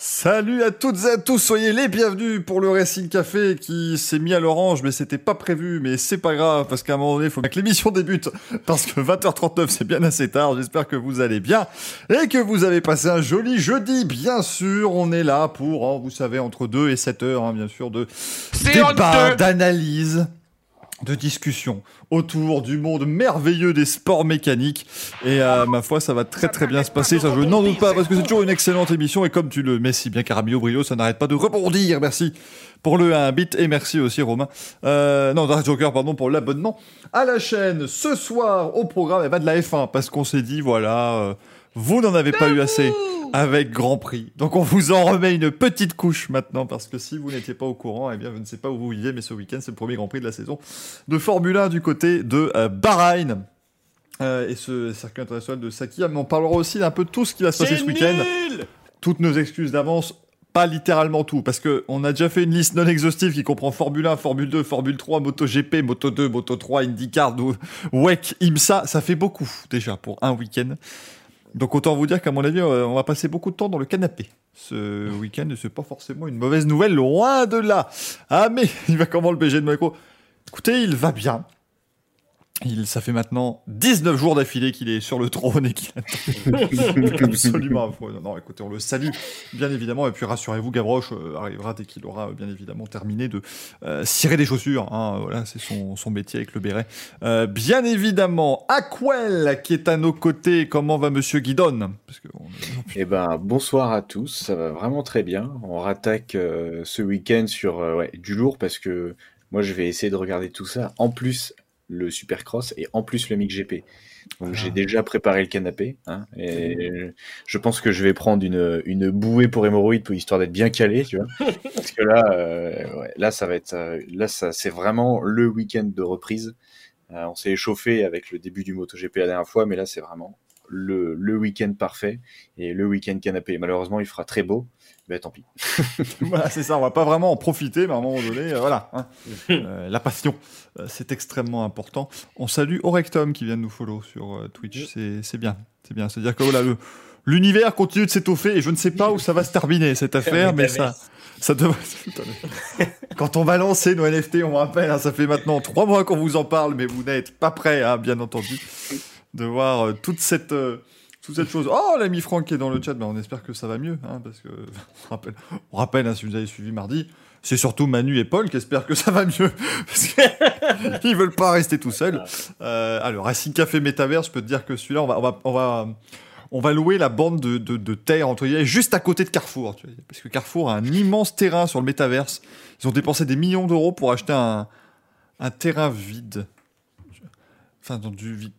Salut à toutes et à tous, soyez les bienvenus pour le Racing Café qui s'est mis à l'orange, mais c'était pas prévu, mais c'est pas grave, parce qu'à un moment donné, il faut que l'émission débute, parce que 20h39 c'est bien assez tard, j'espère que vous allez bien, et que vous avez passé un joli jeudi, bien sûr, on est là pour, hein, vous savez, entre 2 et 7 heures, hein, bien sûr, de débat, d'analyse, de discussion autour du monde merveilleux des sports mécaniques. Et euh, ma foi, ça va très très bien se passer. Ça, je n'en doute pas, parce que c'est toujours une excellente émission. Et comme tu le mets si bien, Caramillo Brio, ça n'arrête pas de rebondir. Merci pour le 1 bit. Et merci aussi, Romain. Euh, non, Dark Joker, pardon, pour l'abonnement à la chaîne. Ce soir, au programme, elle va de la F1, parce qu'on s'est dit, voilà, euh, vous n'en avez pas eu assez avec Grand Prix. Donc on vous en remet une petite couche maintenant, parce que si vous n'étiez pas au courant, eh bien je ne sais pas où vous vivez, mais ce week-end c'est le premier Grand Prix de la saison de Formule 1 du côté de euh, Bahreïn. Euh, et ce circuit international de Sakia, mais on parlera aussi d'un peu de tout ce qui va se passer ce week-end. Toutes nos excuses d'avance, pas littéralement tout, parce que on a déjà fait une liste non exhaustive qui comprend Formule 1, Formule 2, Formule 3, MotoGP, Moto 2, Moto 3, IndyCar, WEC, IMSA, ça fait beaucoup déjà pour un week-end. Donc autant vous dire qu'à mon avis, euh, on va passer beaucoup de temps dans le canapé. Ce week-end, c'est pas forcément une mauvaise nouvelle, loin de là. Ah mais, il va comment le BG de Monaco? Écoutez, il va bien. Il, ça fait maintenant 19 jours d'affilée qu'il est sur le trône et qu'il attend absolument. Non, écoutez, on le salue, bien évidemment. Et puis rassurez-vous, Gavroche euh, arrivera dès qu'il aura bien évidemment terminé de euh, cirer des chaussures. Hein, voilà, c'est son, son, métier avec le béret. Euh, bien évidemment, Aquel qui est à nos côtés. Comment va Monsieur Guidon? Parce que Eh ben, bonsoir à tous. Ça va vraiment très bien. On rattaque euh, ce week-end sur ouais, du lourd parce que moi, je vais essayer de regarder tout ça. En plus, le Supercross et en plus le MixGP. Donc j'ai déjà préparé le canapé. Hein, et je pense que je vais prendre une, une bouée pour hémorroïdes pour histoire d'être bien calé, tu vois. Parce que là, euh, ouais, là ça va être, euh, là ça c'est vraiment le week-end de reprise. Euh, on s'est échauffé avec le début du MotoGP la dernière fois, mais là c'est vraiment le, le week-end parfait et le week-end canapé. Malheureusement, il fera très beau ben tant pis. voilà, c'est ça, on va pas vraiment en profiter, mais à un moment donné, euh, voilà. Hein. Euh, la passion, euh, c'est extrêmement important. On salue Orectum qui vient de nous follow sur Twitch, c'est bien. C'est bien, c'est-à-dire que voilà, l'univers continue de s'étoffer et je ne sais pas où ça va se terminer cette affaire, mais ça. Ça devrait... Quand on va lancer nos NFT, on rappelle, hein, ça fait maintenant trois mois qu'on vous en parle, mais vous n'êtes pas prêt, hein, bien entendu, de voir toute cette cette chose. Oh, l'ami Franck qui est dans le chat, ben, on espère que ça va mieux, hein, parce que on rappelle, on rappelle hein, si vous avez suivi mardi, c'est surtout Manu et Paul qui espèrent que ça va mieux, parce qu'ils veulent pas rester tout seuls. Euh, alors, Racing Café Métavers, je peux te dire que celui-là, on va, on va, on va, louer la bande de, de, terre entre guillemets juste à côté de Carrefour, parce que Carrefour a un immense terrain sur le Métaverse. Ils ont dépensé des millions d'euros pour acheter un, un terrain vide. Enfin, dans du vide.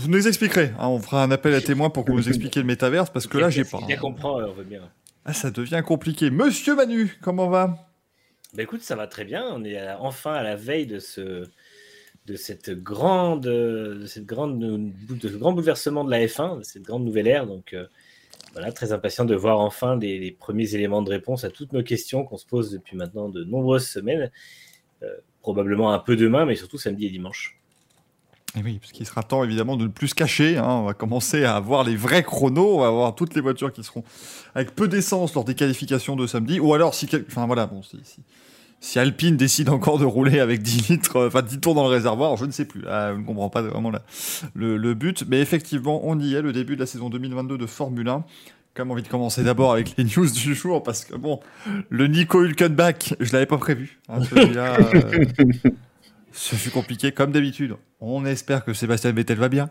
Vous nous expliquerez. Hein, on fera un appel à témoins pour que vous nous expliquiez le métaverse, parce que là, j'ai pas. Bien comprend, on veut bien. Ah, ça devient compliqué. Monsieur Manu, comment va? Bah écoute, ça va très bien. On est enfin à la veille de ce de cette grande, de cette grande, de ce grand bouleversement de la F1, de cette grande nouvelle ère. Donc euh, voilà, très impatient de voir enfin les, premiers éléments de réponse à toutes nos questions qu'on se pose depuis maintenant de nombreuses semaines. Euh, probablement un peu demain, mais surtout samedi et dimanche. Et oui, parce qu'il sera temps évidemment de ne plus se cacher. Hein. On va commencer à avoir les vrais chronos. On va avoir toutes les voitures qui seront avec peu d'essence lors des qualifications de samedi. Ou alors, si, enfin voilà, bon, si, si, Alpine décide encore de rouler avec 10 litres, euh, enfin 10 tours dans le réservoir, je ne sais plus. je ne comprends pas vraiment le, le, but. Mais effectivement, on y est, le début de la saison 2022 de Formule 1 quand même envie de commencer d'abord avec les news du jour parce que bon, le Nico Hülkenberg, je l'avais pas prévu. Hein, celui-là, euh, ce fut compliqué comme d'habitude. On espère que Sébastien Vettel va bien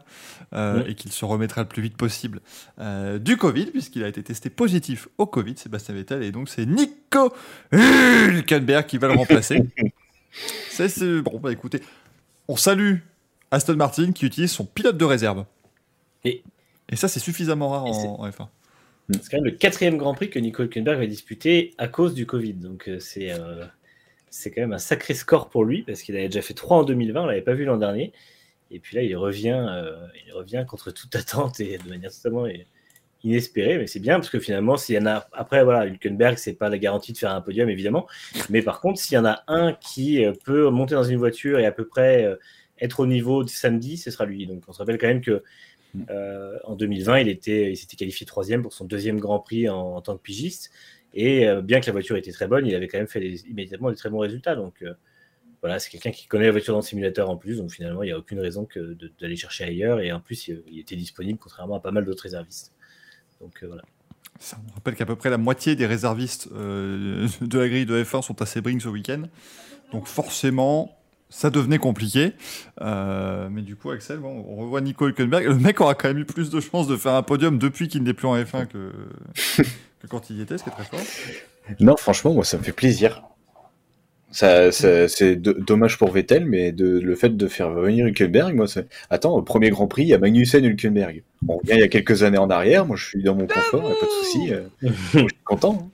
euh, et qu'il se remettra le plus vite possible euh, du Covid, puisqu'il a été testé positif au Covid, Sébastien Vettel, et donc c'est Nico Hülkenberg qui va le remplacer. c'est bon, bah écoutez, on salue Aston Martin qui utilise son pilote de réserve. Et, et ça, c'est suffisamment rare en, F1. C'est quand même le quatrième Grand Prix que Nico Hülkenberg va disputer à cause du Covid, donc euh, c'est quand même un sacré score pour lui parce qu'il avait déjà fait 3 en 2020, on l'avait pas vu l'an dernier. Et puis là, il revient, euh, il revient contre toute attente et de manière totalement inespéré, mais c'est bien parce que finalement, s'il y en a. Après, voilà, Hülkenberg, c'est pas la garantie de faire un podium, évidemment. Mais par contre, s'il y en a un qui euh, peut monter dans une voiture et à peu près euh, être au niveau de samedi, ce sera lui. Donc, on se rappelle quand même que en 2020, il, était, il s'était qualifié troisième pour son deuxième Grand Prix en, tant que pigiste. Et bien que la voiture était très bonne, il avait quand même fait immédiatement des très bons résultats. Donc, voilà, c'est quelqu'un qui connaît la voiture dans le simulateur en plus. Donc, finalement, il n'y a aucune raison que d'aller chercher ailleurs. Et en plus, il, il était disponible, contrairement à pas mal d'autres réservistes. Donc euh, voilà. Ça me rappelle qu'à peu près la moitié des réservistes euh, de la grille de F1 sont à Sebring ce week-end. Donc forcément, ça devenait compliqué. Euh, mais du coup, Axel, on revoit Nico Hülkenberg. Le mec aura quand même eu plus de chances de faire un podium depuis qu'il n'est plus en F1 que, que quand il y était, ce qui est très fort. Non, franchement, moi, ça me fait plaisir. Ça, c'est dommage pour Vettel, mais de, le fait de faire venir Hülkenberg, moi, c'est. Attends, au premier Grand Prix, il y a Magnussen Hülkenberg. On revient il y a quelques années en arrière, moi je suis dans mon confort, pas de souci. Euh, je suis content. Hein.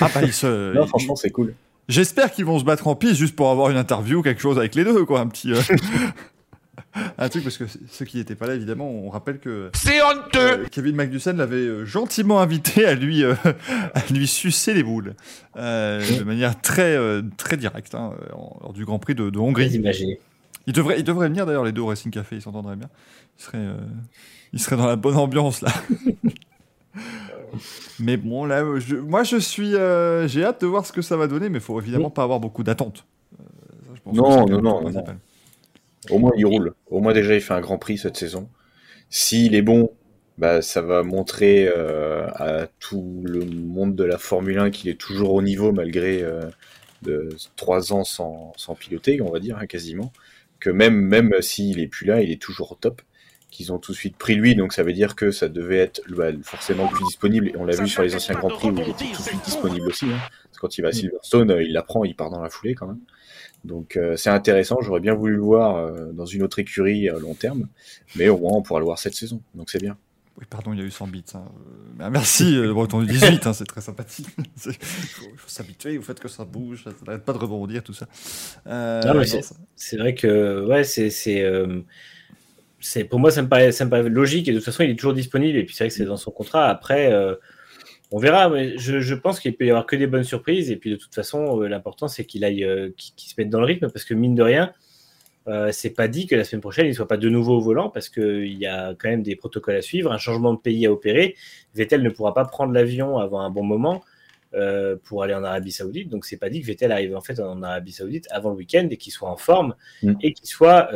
Ah, bah, se... non, franchement, c'est cool. J'espère qu'ils vont se battre en piste juste pour avoir une interview, quelque chose avec les deux, quoi, un petit. Euh, un truc parce que ceux qui n'étaient pas là, évidemment, on rappelle que c'est honteux. Euh, Kevin Magnussen l'avait euh, gentiment invité à lui euh, à lui sucer les boules de manière très très directe hein, lors du Grand Prix de, de Hongrie. Il devrait il devrait venir d'ailleurs les deux au Racing Café, ils s'entendraient bien. Il serait il serait dans la bonne ambiance là. mais bon là, moi je suis j'ai hâte de voir ce que ça va donner, mais il faut évidemment pas avoir beaucoup d'attentes. non, non, non, non. Au moins, il roule. Au moins, déjà, il fait un grand prix cette saison. S'il est bon, bah, ça va montrer euh, à tout le monde de la Formule 1 qu'il est toujours au niveau malgré euh, de trois ans sans, sans, piloter, on va dire, hein, quasiment. Que même, même s'il est plus là, il est toujours au top. Qu'ils ont tout de suite pris lui, donc ça veut dire que ça devait être bah, forcément plus disponible. Et on l'a vu sur les anciens Grands Prix où il était tout de suite disponible aussi. Hein. Quand il va à Silverstone, il l'apprend, il part dans la foulée quand même. Donc euh, c'est intéressant, j'aurais bien voulu le voir euh, dans une autre écurie à long terme, mais au moins on pourra le voir cette saison, donc c'est bien. Oui, pardon, il y a eu 100 bits. Hein. Euh, merci, le breton du 18, hein, c'est très sympathique. Il faut, s'habituer au fait que ça bouge, ça n'arrête pas de rebondir, tout ça. c'est vrai que, ouais, c'est. c'est pour moi, ça me, paraît, ça me paraît logique et de toute façon, il est toujours disponible. Et puis, c'est vrai que c'est dans son contrat. Après, on verra, mais je, pense qu'il peut y avoir que des bonnes surprises. Et puis de toute façon, euh, l'important c'est qu'il aille, euh, qu'il se mette dans le rythme, parce que mine de rien, euh, c'est pas dit que la semaine prochaine il soit pas de nouveau au volant, parce qu'il y a quand même des protocoles à suivre, un changement de pays à opérer. Vettel ne pourra pas prendre l'avion avant un bon moment pour aller en Arabie Saoudite, donc c'est pas dit que Vettel arrive en fait en Arabie Saoudite avant le week-end et qu'il soit en forme mm. et qu'il soit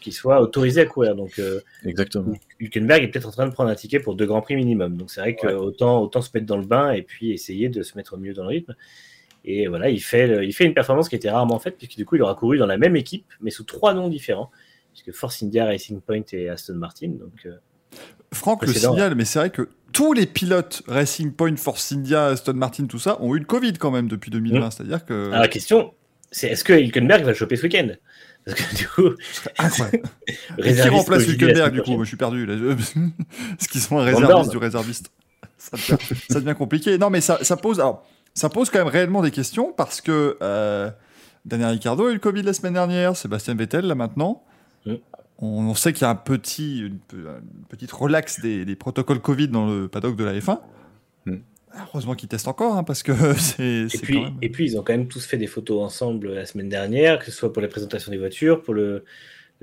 qu'il soit autorisé à courir. Donc, euh, Exactement. Hülkenberg est peut-être en train de prendre un ticket pour deux grands prix minimum. Donc, c'est vrai qu'autant autant se mettre dans le bain et puis essayer de se mettre mieux dans le rythme. Et voilà, il fait, il fait une performance qui était rarement faite, puisque du coup, il aura couru dans la même équipe, mais sous trois noms différents, puisque Force India, Racing Point et Aston Martin. Donc, euh, Franck le signale, mais c'est vrai que tous les pilotes Racing Point, Force India, Aston Martin, tout ça, ont eu le Covid quand même depuis 2020. Mmh. C'est-à-dire que. la question, c'est est-ce que Hülkenberg va choper ce week-end? Parce que du coup. qui remplace Hülkenberg du coup Je suis perdu. Là. Est-ce qu'ils sont un réserviste du réserviste ça devient, compliqué. Non, mais ça, pose. Alors, ça pose quand même réellement des questions parce que euh, Daniel Ricciardo a eu le Covid la semaine dernière, Sébastien Vettel là maintenant. On, sait qu'il y a un petit, une, petite relax des, des, protocoles Covid dans le paddock de la F1. Heureusement qu'ils testent encore, hein, parce que c'est. Et, puis, et puis, ils ont quand même tous fait des photos ensemble la semaine dernière, que ce soit pour la présentation des voitures, pour le,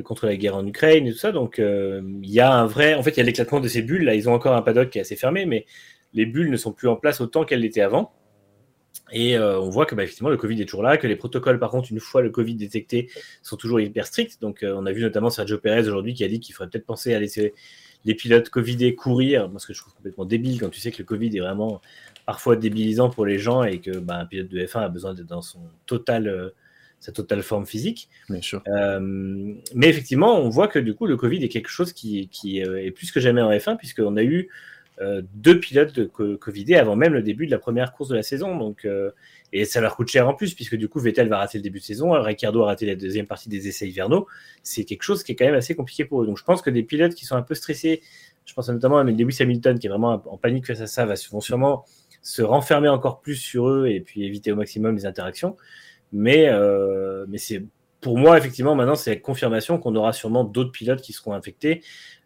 contre la guerre en Ukraine et tout ça. Donc, euh, il y a un vrai. En fait, il y a l'éclatement de ces bulles. Là, ils ont encore un paddock qui est assez fermé, mais les bulles ne sont plus en place autant qu'elles l'étaient avant. Et euh, on voit que bah, effectivement le Covid est toujours là, que les protocoles, par contre, une fois le Covid détecté, sont toujours hyper stricts. Donc, euh, on a vu notamment Sergio Perez aujourd'hui qui a dit qu'il faudrait peut-être penser à laisser les pilotes Covidés courir, parce que je trouve complètement débile quand tu sais que le Covid est vraiment parfois débilisant pour les gens et que bah, un pilote de F1 a besoin d'être dans son total, euh, sa totale forme physique. Bien sûr. Euh, mais effectivement, on voit que du coup, le Covid est quelque chose qui, qui euh, est plus que jamais en F1, puisqu'on a eu deux pilotes de Covidés avant même le début de la première course de la saison. Donc, et ça leur coûte cher en plus, puisque du coup, Vettel va rater le début de saison, Ricciardo a raté la deuxième partie des essais hivernaux. C'est quelque chose qui est quand même assez compliqué pour eux. Donc, je pense que des pilotes qui sont un peu stressés, je pense notamment à Lewis Hamilton, qui est vraiment en panique face à ça, vont sûrement se renfermer encore plus sur eux et puis éviter au maximum les interactions. Mais, euh, mais c'est pour moi, effectivement, maintenant, c'est la confirmation qu'on aura sûrement d'autres pilotes qui seront infectés.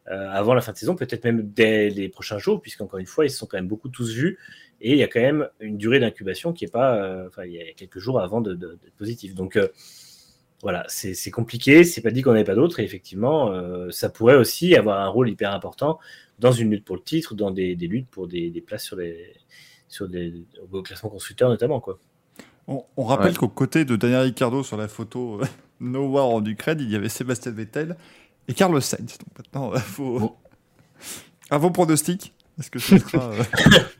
avant la fin de saison, peut-être même dès les prochains jours, puisqu'encore une fois, ils se sont quand même beaucoup tous vus. Et il y a quand même une durée d'incubation qui est pas, enfin, il y a quelques jours avant d'être de, positif. Donc, voilà, c'est compliqué. C'est pas dit qu'on n'avait pas d'autres. Et effectivement, ça pourrait aussi avoir un rôle hyper important dans une lutte pour le titre, dans des, luttes pour des, places sur les sur des au classement constructeur notamment quoi. On, rappelle qu'au côté de Daniel Ricciardo sur la photo No War en Ukraine, il y avait Sébastien Vettel et Carlos Sainz. Donc maintenant, il faut. À vos pronostics Est-ce que sera. Euh,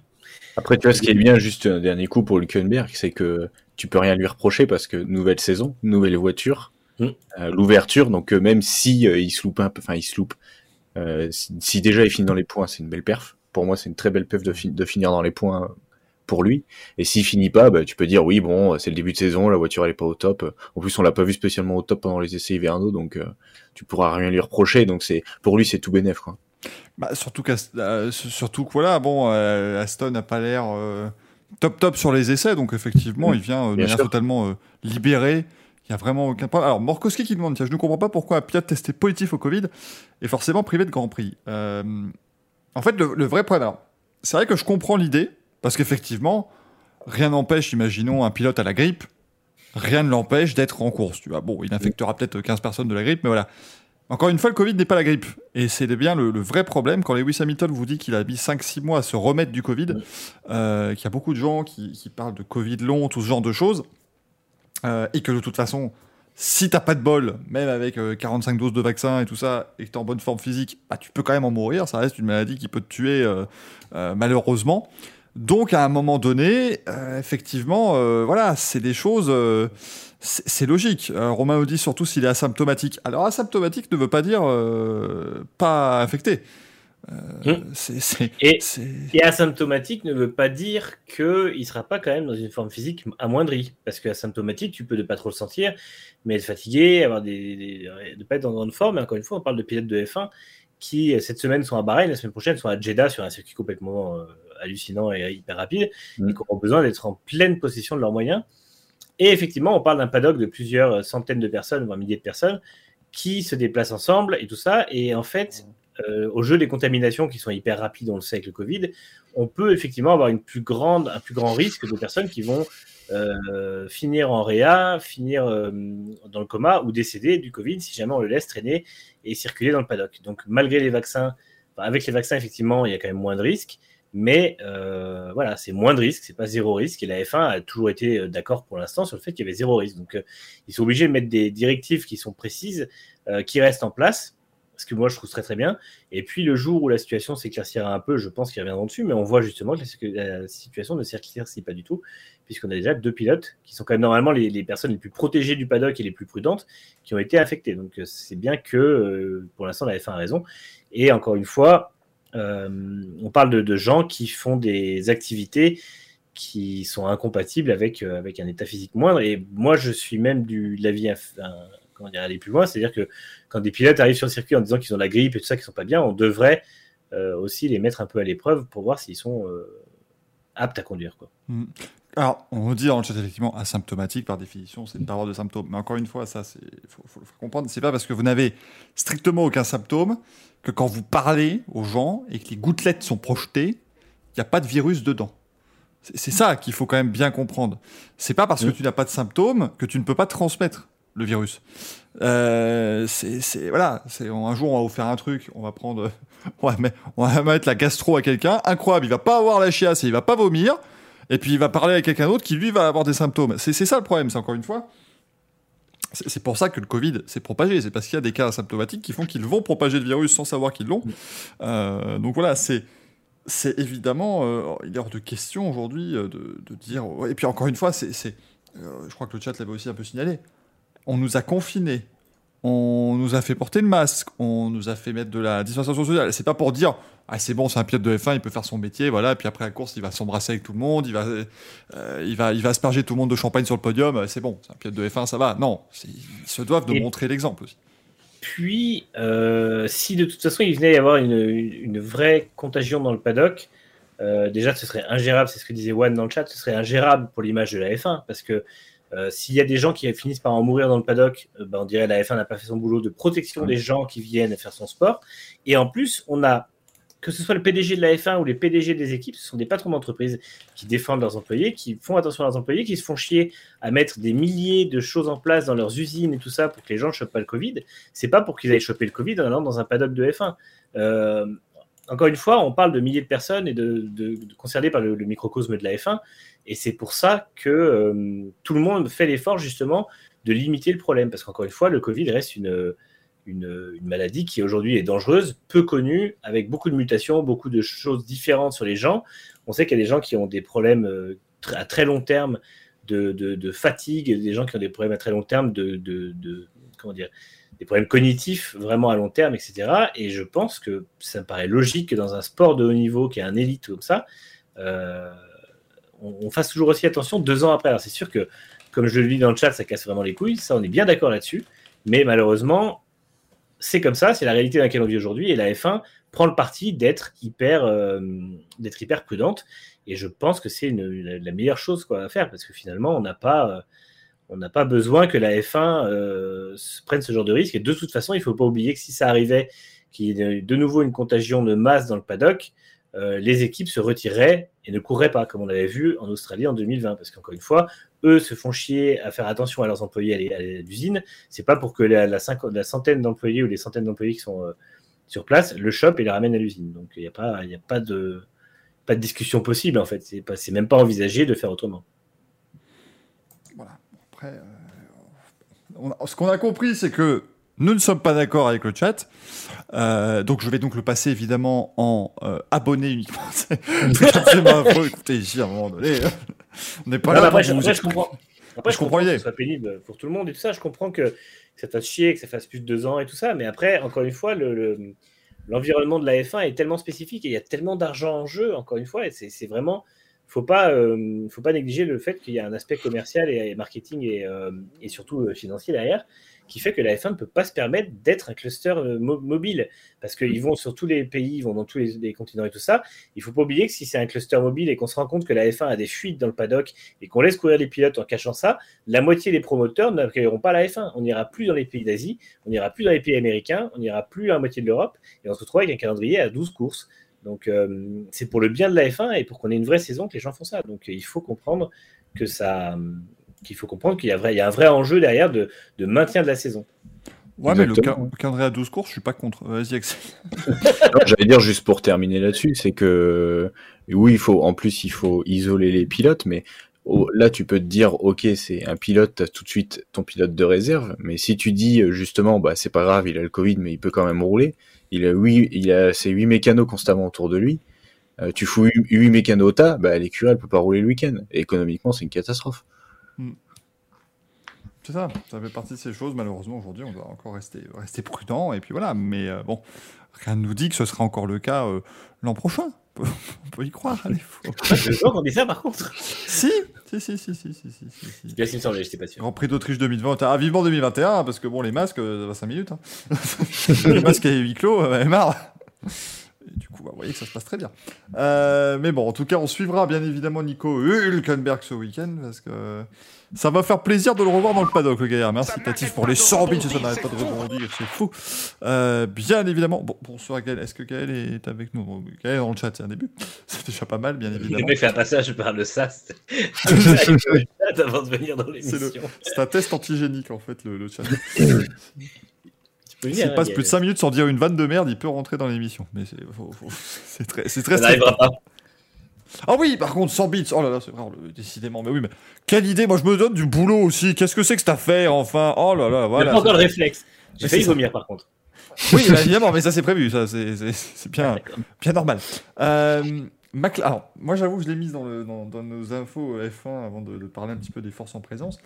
Après, tu vois, ce qui est bien, juste un dernier coup pour Hülkenberg, c'est que tu peux rien lui reprocher parce que nouvelle saison, nouvelle voiture, mm. euh, l'ouverture, donc euh, même si il se loupe un peu, enfin il se loupe, si, déjà il finit dans les points, c'est une belle perf. Pour moi, c'est une très belle perf de, de finir dans les points pour lui. Et s'il finit pas, bah, tu peux dire oui, bon, c'est le début de saison, la voiture elle est pas au top. En plus, on l'a pas vu spécialement au top pendant les essais hivernaux, donc euh, tu pourras rien lui reprocher. Donc c'est pour lui, c'est tout bénéf quoi. Bah, surtout euh, surtout que voilà, bon, euh, Aston n'a pas l'air top top sur les essais, donc effectivement, il vient de manière totalement libéré. Il y a vraiment aucun problème. Alors, Morkowski qui demande, tiens, je ne comprends pas pourquoi un pilote testé positif au Covid est forcément privé de Grand Prix. en fait, le, le vrai problème, c'est vrai que je comprends l'idée, parce qu'effectivement, rien n'empêche, imaginons un pilote à la grippe, rien ne l'empêche d'être en course. Tu vois. Bon, il infectera peut-être 15 personnes de la grippe, mais voilà. Encore une fois, le Covid n'est pas la grippe. Et c'est bien le, vrai problème. Quand Lewis Hamilton vous dit qu'il a mis 5-6 mois à se remettre du Covid, euh, qu'il y a beaucoup de gens qui, parlent de Covid long, tout ce genre de choses, euh, et que de toute façon, si t'as pas de bol, même avec 45 euh, doses de vaccin et tout ça, et que t'es en bonne forme physique, bah, tu peux quand même en mourir. Ça reste une maladie qui peut te tuer malheureusement. Donc à un moment donné, effectivement, voilà, c'est des choses, c'est logique. Romain dit surtout s'il est asymptomatique. Alors asymptomatique ne veut pas dire pas infecté. Hum. et, asymptomatique ne veut pas dire qu'il ne sera pas quand même dans une forme physique amoindrie. Parce que asymptomatique, tu peux ne pas trop le sentir, mais être fatigué, avoir des, ne pas être dans grande forme. Et encore une fois, on parle de pilotes de F1 qui, cette semaine, sont à Bahreïn, la semaine prochaine, sont à Jeddah sur un circuit complètement hallucinant et hyper rapide, et qui auront besoin d'être en pleine possession de leurs moyens. Et effectivement, on parle d'un paddock de plusieurs centaines de personnes, voire milliers de personnes, qui se déplacent ensemble et tout ça. Et en fait, euh, au jeu des contaminations qui sont hyper rapides, on le sait avec le Covid, on peut effectivement avoir une plus grande, un plus grand risque de personnes qui vont euh, finir en réa, finir euh, dans le coma ou décéder du Covid si jamais on le laisse traîner et circuler dans le paddock. Donc malgré les vaccins, avec les vaccins effectivement, il y a quand même moins de risques. Mais euh, voilà, c'est moins de risque, c'est pas zéro risque. Et la F1 a toujours été euh, d'accord pour l'instant sur le fait qu'il y avait zéro risque. Donc, euh, ils sont obligés de mettre des directives qui sont précises, qui restent en place, ce que moi je trouve très très bien. Et puis, le jour où la situation s'éclaircira un peu, je pense qu'ils reviendront dessus, mais on voit justement que la, situation ne s'éclaircit pas du tout, puisqu'on a déjà deux pilotes qui sont quand même normalement les, personnes les plus protégées du paddock et les plus prudentes qui ont été affectées. Donc, c'est bien que pour l'instant la F1 a raison. Et encore une fois, on parle de, gens qui font des activités qui sont incompatibles avec, euh, avec un état physique moindre. Et moi, je suis même du, de l'avis comment dire, aller plus loin. C'est-à-dire que quand des pilotes arrivent sur le circuit en disant qu'ils ont la grippe et tout ça, qu'ils sont pas bien, on devrait euh, aussi les mettre un peu à l'épreuve pour voir s'ils sont aptes à conduire. Quoi. Alors, on dit dans le chat effectivement asymptomatique par définition, c'est ne pas avoir de symptômes. Mais encore une fois, ça, c'est faut, faut, faut comprendre, c'est pas parce que vous n'avez strictement aucun symptôme que quand vous parlez aux gens et que les gouttelettes sont projetées, il n'y a pas de virus dedans. C'est ça qu'il faut quand même bien comprendre. C'est pas parce que tu n'as pas de symptômes que tu ne peux pas transmettre le virus. Euh, c'est voilà. C'est un jour on va vous faire un truc, on va prendre, on va, mettre, on va mettre la gastro à quelqu'un, incroyable. Il va pas avoir la chiasse et il va pas vomir, et puis il va parler avec quelqu'un d'autre qui lui va avoir des symptômes. C'est ça le problème. C'est encore une fois, c'est pour ça que le Covid s'est propagé. C'est parce qu'il y a des cas asymptomatiques qui font qu'ils vont propager le virus sans savoir qu'ils l'ont. Euh, donc voilà, c'est c'est évidemment, euh, il est hors de question aujourd'hui euh, de, de, dire. Et puis encore une fois, c'est, je crois que le chat l'avait aussi un peu signalé. On nous a confinés on nous a fait porter le masque, on nous a fait mettre de la distanciation sociale. C'est pas pour dire ah c'est bon, c'est un pilote de F1, il peut faire son métier, voilà. Et puis après la course, il va s'embrasser avec tout le monde, il va, euh, il va, il va asperger tout le monde de champagne sur le podium. Euh, c'est bon, c'est un pilote de F1, ça va. Non, ils se doivent de montrer l'exemple aussi. Puis, euh, si de toute façon il venait y avoir une, une vraie contagion dans le paddock, déjà ce serait ingérable, c'est ce que disait Juan dans le chat, ce serait ingérable pour l'image de la F1 parce que Euh, s'il y a des gens qui finissent par en mourir dans le paddock, euh, ben, on dirait la F1 n'a pas fait son boulot de protection des gens qui viennent faire son sport. Et en plus, on a, que ce soit le PDG de la F1 ou les PDG des équipes, ce sont des patrons d'entreprise qui défendent leurs employés, qui font attention à leurs employés, qui se font chier à mettre des milliers de choses en place dans leurs usines et tout ça pour que les gens ne chopent pas le Covid. C'est pas pour qu'ils aillent choper le Covid en allant dans un paddock de F1. Euh, encore une fois, on parle de milliers de personnes et de, concernées par le, microcosme de la F1. Et c'est pour ça que euh, tout le monde fait l'effort justement de limiter le problème. Parce qu'encore une fois, le Covid reste une, une, maladie qui aujourd'hui est dangereuse, peu connue, avec beaucoup de mutations, beaucoup de choses différentes sur les gens. On sait qu'il y a des gens qui ont des problèmes euh, à très long terme de, de, fatigue, des gens qui ont des problèmes à très long terme de, comment dire, des problèmes cognitifs vraiment à long terme, etc. Et je pense que ça me paraît logique que dans un sport de haut niveau qui est un élite comme ça, euh, on, fasse toujours aussi attention deux ans après. Alors c'est sûr que, comme je le dis dans le chat, ça casse vraiment les couilles, ça on est bien d'accord là-dessus, mais malheureusement, c'est comme ça, c'est la réalité dans laquelle on vit aujourd'hui, et la F1 prend le parti d'être hyper, euh, hyper prudente, et je pense que c'est la meilleure chose quoi, à faire, parce que finalement, on n'a pas... Euh, on n'a pas besoin que la F1 euh, prenne ce genre de risque. Et de toute façon, il ne faut pas oublier que si ça arrivait, qu'il y ait de nouveau une contagion de masse dans le paddock, euh, les équipes se retireraient et ne courraient pas, comme on l'avait vu en Australie en 2020. Parce qu'encore une fois, eux se font chier à faire attention à leurs employés à l'usine. C'est pas pour que la, centaine d'employés ou les centaines d'employés qui sont euh, sur place le chopent et les ramènent à l'usine. Donc il n'y a, pas, a pas, de, pas de discussion possible en fait. C'est même pas envisagé de faire autrement. Euh, ce qu'on a compris, c'est que nous ne sommes pas d'accord avec le chat. Euh, donc je vais donc le passer évidemment en euh, abonné uniquement. Écoutez, ici à un moment donné, on n'est pas là. Après, je, comprends. Après, je, comprends, que ce soit pénible pour tout le monde et tout ça. Je comprends que ça fasse chier, que ça fasse plus de deux ans et tout ça. Mais après, encore une fois, le, l'environnement de la F1 est tellement spécifique et il y a tellement d'argent en jeu, encore une fois, et c'est vraiment faut pas, euh, faut pas négliger le fait qu'il y a un aspect commercial et, marketing et, euh, et surtout euh, financier derrière qui fait que la F1 ne peut pas se permettre d'être un cluster mobile parce qu'ils vont sur tous les pays, ils vont dans tous les, continents et tout ça. Il faut pas oublier que si c'est un cluster mobile et qu'on se rend compte que la F1 a des fuites dans le paddock et qu'on laisse courir les pilotes en cachant ça, la moitié des promoteurs n'accueilleront pas la F1. On n'ira plus dans les pays d'Asie, on n'ira plus dans les pays américains, on n'ira plus à la moitié de l'Europe et on se retrouve avec un calendrier à 12 courses. Donc, euh, c'est pour le bien de la F1 et pour qu'on ait une vraie saison que les gens font ça. Donc, il faut comprendre que ça, qu'il faut comprendre qu'il y, a vrai, il y a un vrai enjeu derrière de, de maintien de la saison. Ouais, mais le, calendrier à 12 courses, je suis pas contre. Vas-y, Axel. J'allais dire juste pour terminer là-dessus, c'est que oui, il faut, en plus, il faut isoler les pilotes, mais là, tu peux te dire, ok, c'est un pilote, as tout de suite ton pilote de réserve, mais si tu dis justement, bah c'est pas grave, il a le Covid, mais il peut quand même rouler, il a, huit, il a ses 8 mécanos constamment autour de lui. Euh, tu fous 8 mécanos au tas, bah, l'écurie, peut pas rouler le week-end. Économiquement, c'est une catastrophe. Hmm. C'est ça, ça fait partie de ces choses. Malheureusement, aujourd'hui, on doit encore rester, rester prudent. Et puis voilà, mais euh, bon, rien ne nous dit que ce sera encore le cas euh, l'an prochain. On peut y croire, allez, faut. Je qu'on dit ça par contre. Si, si, si, si, si, si, si, si. Bien me semblait, j'étais pas sûr. Grand Prix d'Autriche 2020. Ah, vivement 2021, parce que bon, les masques, ça va 5 minutes. Hein. les masques à huis clos, elle marre. Et du coup, bah, vous voyez que ça se passe très bien. Euh, mais bon, en tout cas, on suivra bien évidemment Nico Hülkenberg ce week-end, parce que ça va faire plaisir de le revoir dans le paddock, le gars. Merci Tatif pour les 100 bits, ça n'arrête pas de rebondir, c'est fou. Euh, bien évidemment, bon, bonsoir Gaël, est-ce que Gaël est avec nous? Gaël est dans le chat, c'est un début. C'est déjà pas mal, bien évidemment. Le mec fait un passage par le SAS avant de venir dans l'émission. C'est un test antigénique en fait, le, chat. S'il passe plus de 5 minutes sans dire une vanne de merde, il peut rentrer dans l'émission. Mais c'est très, c'est très. Ça n'arrivera pas. Ah oui, par contre, 100 bits. Oh là là, c'est vrai, décidément. Mais oui, mais quelle idée. Moi, je me donne du boulot aussi. Qu'est-ce que c'est que cette affaire, enfin? Oh là là, voilà. pas encore le réflexe. J'ai failli vomir, par contre. Oui, bah, évidemment, mais ça, c'est prévu. Ça, c'est bien, bien normal. Euh, Alors, moi, j'avoue, je l'ai mise dans, dans, nos infos F1 avant de, parler un petit peu des forces en présence.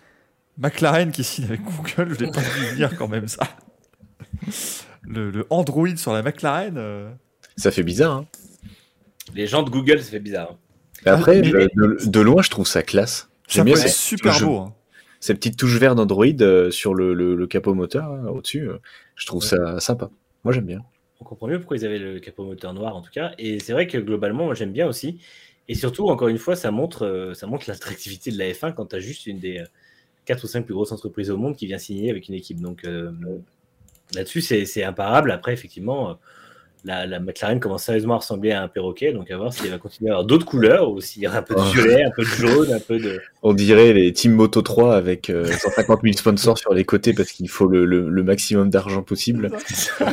McLaren qui signe avec Google, je l'ai pas vu venir quand même, ça. Le, Android sur la McLaren. Euh. Ça fait bizarre, hein les gens de Google, ça fait bizarre. Hein. Après, euh, de, loin, je trouve ça classe. J'aime bien. C'est super beau. Hein. Ces petites touches vertes d'Android euh, sur le, capot moteur au-dessus, euh, je trouve ça sympa. Moi, j'aime bien. On comprend mieux pourquoi ils avaient le capot moteur noir en tout cas. Et c'est vrai que globalement, moi, j'aime bien aussi. Et surtout, encore une fois, ça montre, ça montre l'attractivité de la F1 quand tu as juste une des, quatre ou cinq plus grosses entreprises au monde qui vient signer avec une équipe. Donc là-dessus, c'est imparable. Après, effectivement, la, la, McLaren commence sérieusement à ressembler à un perroquet, donc à voir s'il va continuer à avoir d'autres couleurs ou s'il y aura un peu de violet, un peu de jaune, un peu de. On dirait les Team Moto 3 avec 150 000 sponsors sur les côtés parce qu'il faut le, le, le maximum d'argent possible.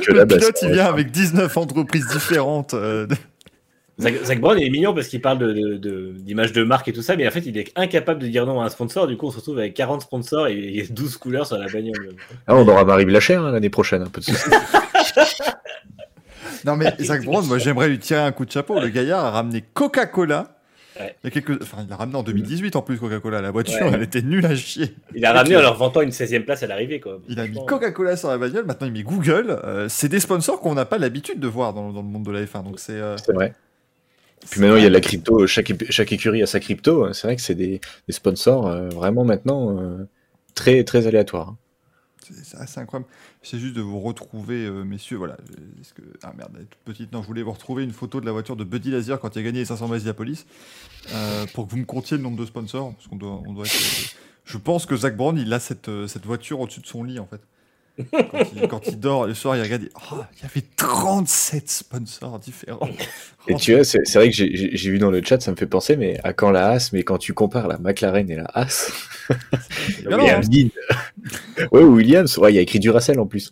le là, pilote, il vient avec 19 entreprises différentes. Euh... Zach, Zach, Brown, il est mignon parce qu'il parle d'image de, de, de, marque et tout ça, mais en fait, il est incapable de dire non à un sponsor. Du coup, on se retrouve avec 40 sponsors et 12 couleurs sur la bagnole. Ah, on aura Marie Blacher hein, l'année prochaine, un peu de Non, mais Zach Brown, moi, j'aimerais lui tirer un coup de chapeau. Le gaillard a ramené Coca-Cola. Ouais. Il, y a quelques... enfin, il a ramené en 2018 en plus Coca-Cola. La voiture, ouais. elle était nulle à chier. Il a ramené en leur vantant une 16e place à l'arrivée. Quoi. Il a mis Coca-Cola sur la bagnole, maintenant il met Google. Euh, c'est des sponsors qu'on n'a pas l'habitude de voir dans, dans, le monde de la F1. Donc c'est euh... vrai. Puis maintenant, il y a de la crypto, chaque, chaque écurie a sa crypto. C'est vrai que c'est des, des, sponsors euh, vraiment maintenant euh, très, très aléatoires. C'est assez incroyable. C'est juste de vous retrouver, euh, messieurs. Voilà. -ce que... Ah merde, elle est toute petite. Non, je voulais vous retrouver une photo de la voiture de Buddy Lazier quand il a gagné les 500 miles Police euh, pour que vous me comptiez le nombre de sponsors. Parce qu'on doit, être... Je pense que Zach Brown, il a cette, cette voiture au-dessus de son lit, en fait. Quand il, quand il, dort le soir, il regarde, il, oh, il y avait 37 sponsors différents. Et tu vois, c'est vrai que j'ai vu dans le chat, ça me fait penser, mais à quand la Haas, mais quand tu compares la McLaren et la Haas. Williams. ouais, Williams, ouais, il y a écrit Duracell en plus.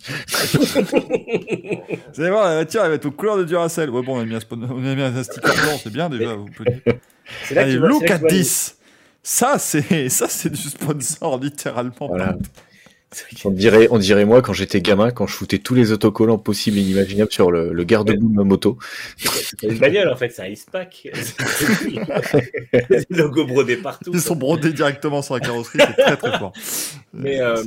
Vous allez voir, la voiture, elle va être aux couleurs de Duracell. Ouais, bon, on a mis un, on a mis un sticker blanc, c'est bien déjà. Vous pouvez... Allez, look at this! Ça, c'est ça, c'est du sponsor, littéralement. Voilà. On dirait, on dirait moi quand j'étais gamin, quand je foutais tous les autocollants possibles et inimaginables sur le, le garde-boue de ma moto. C'est une bagnole en fait, c'est un ice-pack. des logos brodés partout. Ils sont brodés directement sur la carrosserie, c'est très très fort. Mais euh,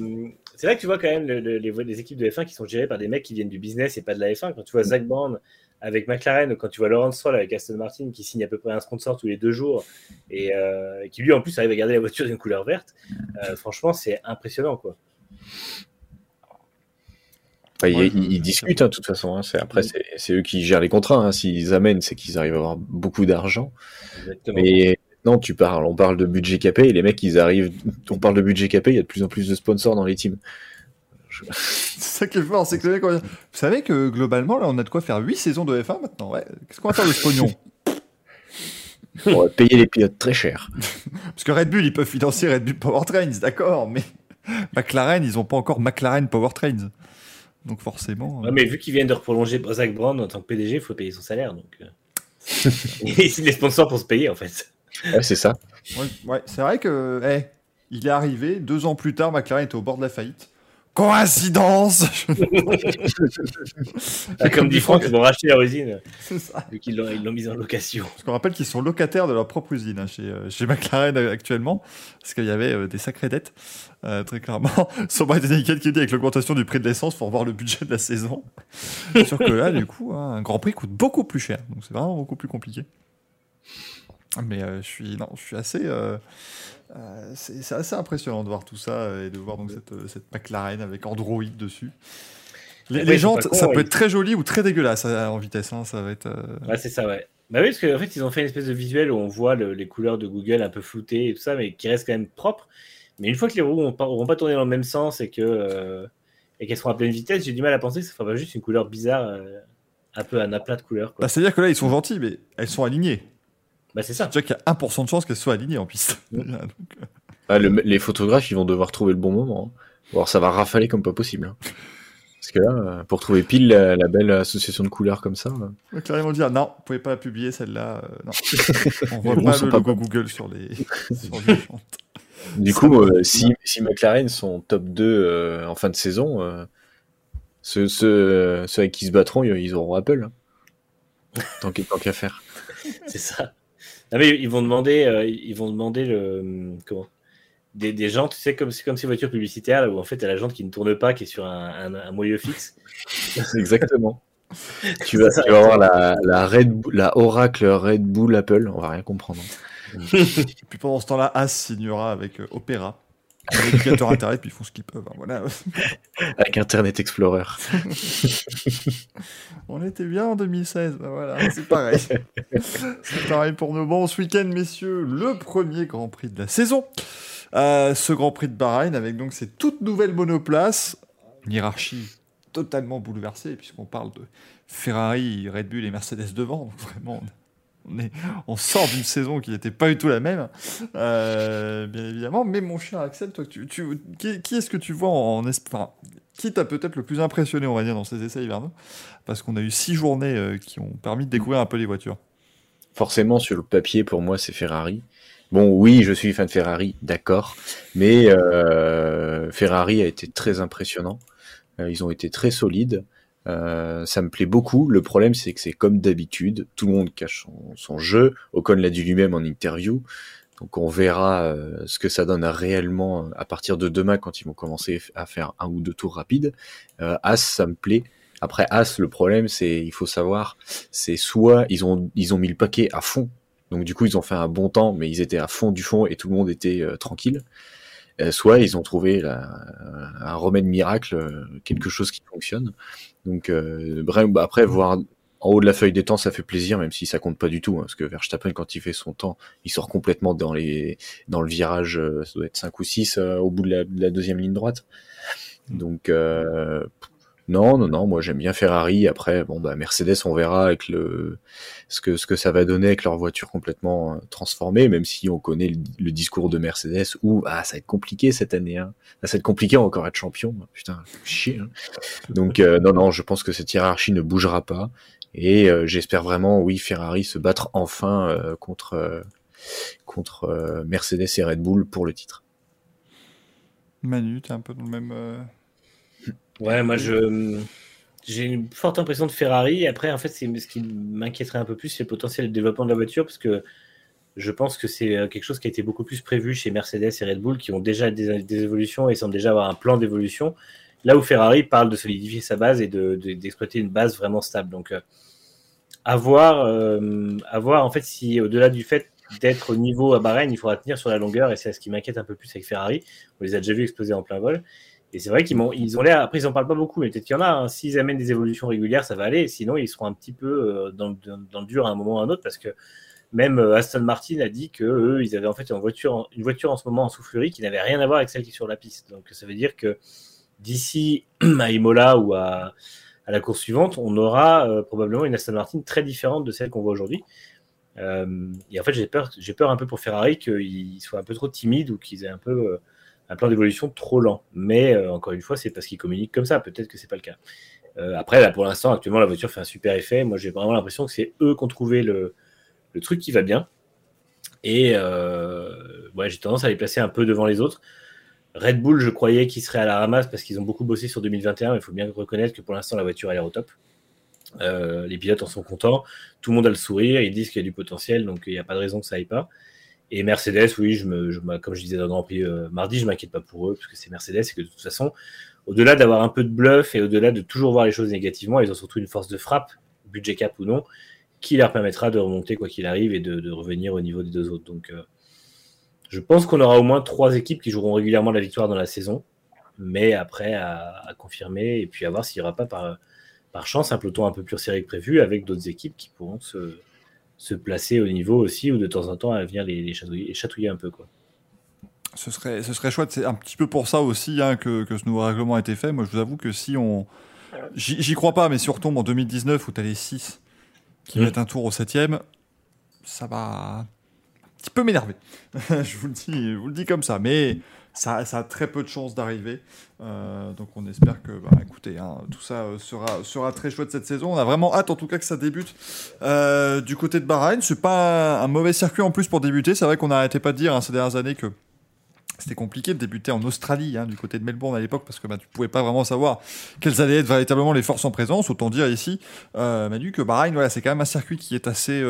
c'est vrai que tu vois quand même le, le, les, les, équipes de F1 qui sont gérées par des mecs qui viennent du business et pas de la F1. Quand tu vois Zach Brown avec McLaren, ou quand tu vois Laurence Stroll avec Aston Martin qui signe à peu près un sponsor tous les deux jours et euh, qui lui en plus arrive à garder la voiture d'une couleur verte, euh, franchement c'est impressionnant quoi. Enfin, ils, ils, ils, discutent hein, de toute façon. Hein. Après, c'est eux qui gèrent les contrats. Hein. S'ils amènent, c'est qu'ils arrivent à avoir beaucoup d'argent. Mais non, tu parles, on parle de budget capé et les mecs, ils arrivent. On parle de budget capé, il y a de plus en plus de sponsors dans les teams. Je... c'est ça qui est fort, c'est que les mecs, vous savez que globalement, là, on a de quoi faire 8 saisons de F1 maintenant. Ouais. Qu'est-ce qu'on va faire de ce pognon? On va payer les pilotes très cher. Parce que Red Bull, ils peuvent financer Red Bull Powertrains, d'accord, mais McLaren, ils n'ont pas encore McLaren Powertrains. Donc forcément. Ouais, mais vu qu'ils viennent de prolonger Zach Brown en tant que PDG, il faut payer son salaire. Donc, euh... et c'est les sponsors pour se payer en fait. Ouais, c'est ça. Ouais, ouais c'est vrai que, hey, il est arrivé deux ans plus tard, McLaren était au bord de la faillite. Coïncidence Comme dit Franck, ils vont racheter leur usine. C'est ça. Vu qu'ils l'ont mise en location. Parce qu'on rappelle qu'ils sont locataires de leur propre usine hein, chez, euh, chez McLaren actuellement, parce qu'il y avait euh, des sacrées dettes, euh, très clairement. Sur Bright Naked qui dit avec l'augmentation du prix de l'essence, faut revoir le budget de la saison. C'est sûr que là, du coup, hein, un Grand Prix coûte beaucoup plus cher, donc c'est vraiment beaucoup plus compliqué. Mais euh, je suis, non, je suis assez. Euh, euh, c'est assez impressionnant de voir tout ça et de voir donc cette, cette McLaren avec Android dessus. Les, ouais, les jantes, con, ça ouais. peut être très joli ou très dégueulasse en vitesse. Hein, ça va être. Ouais, c'est ça, ouais. Bah oui, parce qu'en fait, ils ont fait une espèce de visuel où on voit le, les couleurs de Google un peu floutées et tout ça, mais qui reste quand même propre. Mais une fois que les roues n'auront pas tourné dans le même sens et que euh, et qu'elles seront à pleine vitesse, j'ai du mal à penser que ça fera pas juste une couleur bizarre, euh, un peu un aplat de couleurs. Bah, C'est-à-dire que là, ils sont gentils, mais elles sont alignées. Bah, c'est ça. Tu vois qu'il y a 1% de chance qu'elles soient alignées en piste. Donc... ah, le, les photographes, ils vont devoir trouver le bon moment. Hein. Alors, ça va rafaler comme pas possible. Hein. Parce que là, pour trouver pile la, la, belle association de couleurs comme ça. Là... Carrément dire non, vous pouvez pas la publier celle-là. Euh, non. On voit pas le logo pas... Google sur les, sur les jantes. Du coup, euh, si, si, McLaren sont top 2 euh, en fin de saison, euh, ceux, ceux, ceux, avec qui se battront, ils auront Apple. Hein. Tant qu'à qu faire. C'est ça. Non, mais ils vont demander, euh, ils vont demander le, comment? Des, des jantes, tu sais, comme, comme ces voitures publicitaires où en fait, tu as la jante qui ne tourne pas, qui est sur un, un, un moyeu fixe. Exactement. tu vas, tu vas avoir la, la, Red Bull, la Oracle Red Bull Apple, on va rien comprendre. et puis pendant ce temps-là, As signera avec euh, L'éducateur Internet, puis ils font ce qu'ils peuvent. Hein, voilà. Avec Internet Explorer. On était bien en 2016. Ben voilà, c'est pareil. c'est pareil pour nous. Bon, ce week-end, messieurs, le premier Grand Prix de la saison. ce Grand Prix de Bahreïn avec donc ces toutes nouvelles monoplaces, une hiérarchie totalement bouleversée puisqu'on parle de Ferrari, Red Bull et Mercedes devant. Donc vraiment, on, on sort d'une saison qui n'était pas du tout la même, euh, bien évidemment. Mais mon cher Axel, toi, qui, est-ce que tu vois en, enfin, qui t'a peut-être le plus impressionné, on va dire, dans ces essais hivernaux Parce qu'on a eu six journées euh, qui ont permis de découvrir un peu les voitures. Forcément, sur le papier, pour moi, c'est Ferrari. Bon, oui, je suis fan de Ferrari, d'accord, mais euh, Ferrari a été très impressionnant. ils ont été très solides. Euh, ça me plaît beaucoup. Le problème, c'est que c'est comme d'habitude, tout le monde cache son, jeu. Ocon l'a dit lui-même en interview. Donc on verra euh, ce que ça donne réellement à partir de demain quand ils vont commencer à faire un ou deux tours rapides. Euh, As, ça me plaît. Après As, le problème, c'est il faut savoir, c'est soit ils ont ils ont mis le paquet à fond. Donc du coup, ils ont fait un bon temps, mais ils étaient à fond du fond et tout le monde était tranquille. soit ils ont trouvé un remède miracle, quelque chose qui fonctionne. Donc, euh, bref, bah, après, voir en haut de la feuille des temps, ça fait plaisir, même si ça compte pas du tout, hein, parce que Verstappen, quand il fait son temps, il sort complètement dans les dans le virage, euh, ça doit être 5 ou 6 euh, au bout de la, de la, deuxième ligne droite. Donc, euh, non, non, non, moi j'aime bien Ferrari. Après, bon, bah, Mercedes, on verra avec le ce que ce que ça va donner avec leur voiture complètement euh, transformée, même si on connaît le, discours de Mercedes où ah ça va être compliqué cette année, hein. ça va être compliqué encore être champion. Putain, chier. Hein. Donc euh, non, non, je pense que cette hiérarchie ne bougera pas et euh, j'espère vraiment, oui, Ferrari se battre enfin contre contre Mercedes et Red Bull pour le titre. Manu, t'es un peu dans le même Ouais, moi je j'ai une forte impression de Ferrari. Après, en fait, c'est ce qui m'inquiéterait un peu plus, c'est le potentiel de développement de la voiture, parce que je pense que c'est euh, quelque chose qui a été beaucoup plus prévu chez Mercedes et Red Bull, qui ont déjà des, évolutions et semblent déjà avoir un plan d'évolution. Là où Ferrari parle de solidifier sa base et d'exploiter de, une base vraiment stable. Donc, euh, à, voir, euh, à voir, en fait, si au-delà du fait d'être au niveau à Bahreïn, il faudra tenir sur la longueur, et c'est ce qui m'inquiète un peu plus avec Ferrari. On les a déjà vus exploser en plein vol. Et c'est vrai qu'ils ils ont l'air, après ils en parlent pas beaucoup, mais peut-être qu'il y en a. Hein. S'ils amènent des évolutions régulières, ça va aller. Sinon, ils seront un petit peu euh, dans, le dur à un moment ou à un autre, parce que même euh, Aston Martin a dit que eux, ils avaient en fait une voiture, une voiture en ce moment en soufflerie qui n'avait rien à voir avec celle qui est sur la piste. Donc ça veut dire que d'ici à Imola ou à, la course suivante, on aura euh, probablement une Aston Martin très différente de celle qu'on voit aujourd'hui. et en fait, j'ai peur, j'ai peur un peu pour Ferrari qu'ils soient un peu trop timides ou qu'ils aient un peu un plan d'évolution trop lent. Mais euh, encore une fois, c'est parce qu'ils communiquent comme ça. Peut-être que c'est pas le cas. Euh, après, là, pour l'instant, actuellement, la voiture fait un super effet. Moi, j'ai vraiment l'impression que c'est eux qui ont trouvé le, truc qui va bien. Et euh, j'ai tendance à les placer un peu devant les autres. Red Bull, je croyais qu'ils seraient à la ramasse parce qu'ils ont beaucoup bossé sur 2021. Il faut bien reconnaître que pour l'instant, la voiture a l'air au top. les pilotes en sont contents. Tout le monde a le sourire. Ils disent qu'il y a du potentiel, donc il n'y a pas de raison que ça aille pas. Et Mercedes, oui, je me, comme je disais dans le Grand Prix euh, mardi, je m'inquiète pas pour eux, parce que c'est Mercedes et que de toute façon, au-delà d'avoir un peu de bluff et au-delà de toujours voir les choses négativement, ils ont surtout une force de frappe, budget cap ou non, qui leur permettra de remonter quoi qu'il arrive et de, revenir au niveau des deux autres. Donc, euh, je pense qu'on aura au moins trois équipes qui joueront régulièrement la victoire dans la saison, mais après à, confirmer et puis à voir s'il n'y aura pas par, par chance un peloton un peu plus serré que prévu avec d'autres équipes qui pourront se se placer au niveau aussi, ou de temps en temps à venir les, chatouiller, un peu. Quoi. Ce serait, ce serait chouette. C'est un petit peu pour ça aussi hein, que, ce nouveau règlement a été fait. Moi, je vous avoue que si on. J'y crois pas, mais si on retombe en 2019 où tu as les 6 qui mmh. mettent un tour au 7 ça va un petit peu m'énerver. je, vous le dis, je vous le dis comme ça. Mais ça, a très peu de chances d'arriver. Euh, donc on espère que, bah, écoutez, hein, tout ça euh, sera, sera très chouette cette saison. On a vraiment hâte en tout cas que ça débute euh, du côté de Bahreïn. C'est pas un, mauvais circuit en plus pour débuter. C'est vrai qu'on n'arrêtait pas de dire hein, ces dernières années que c'était compliqué de débuter en Australie, hein, du côté de Melbourne à l'époque, parce que bah, tu pouvais pas vraiment savoir quelles allaient être véritablement les forces en présence. Autant dire ici, Manu, que Bahreïn, voilà, c'est quand même un circuit qui est assez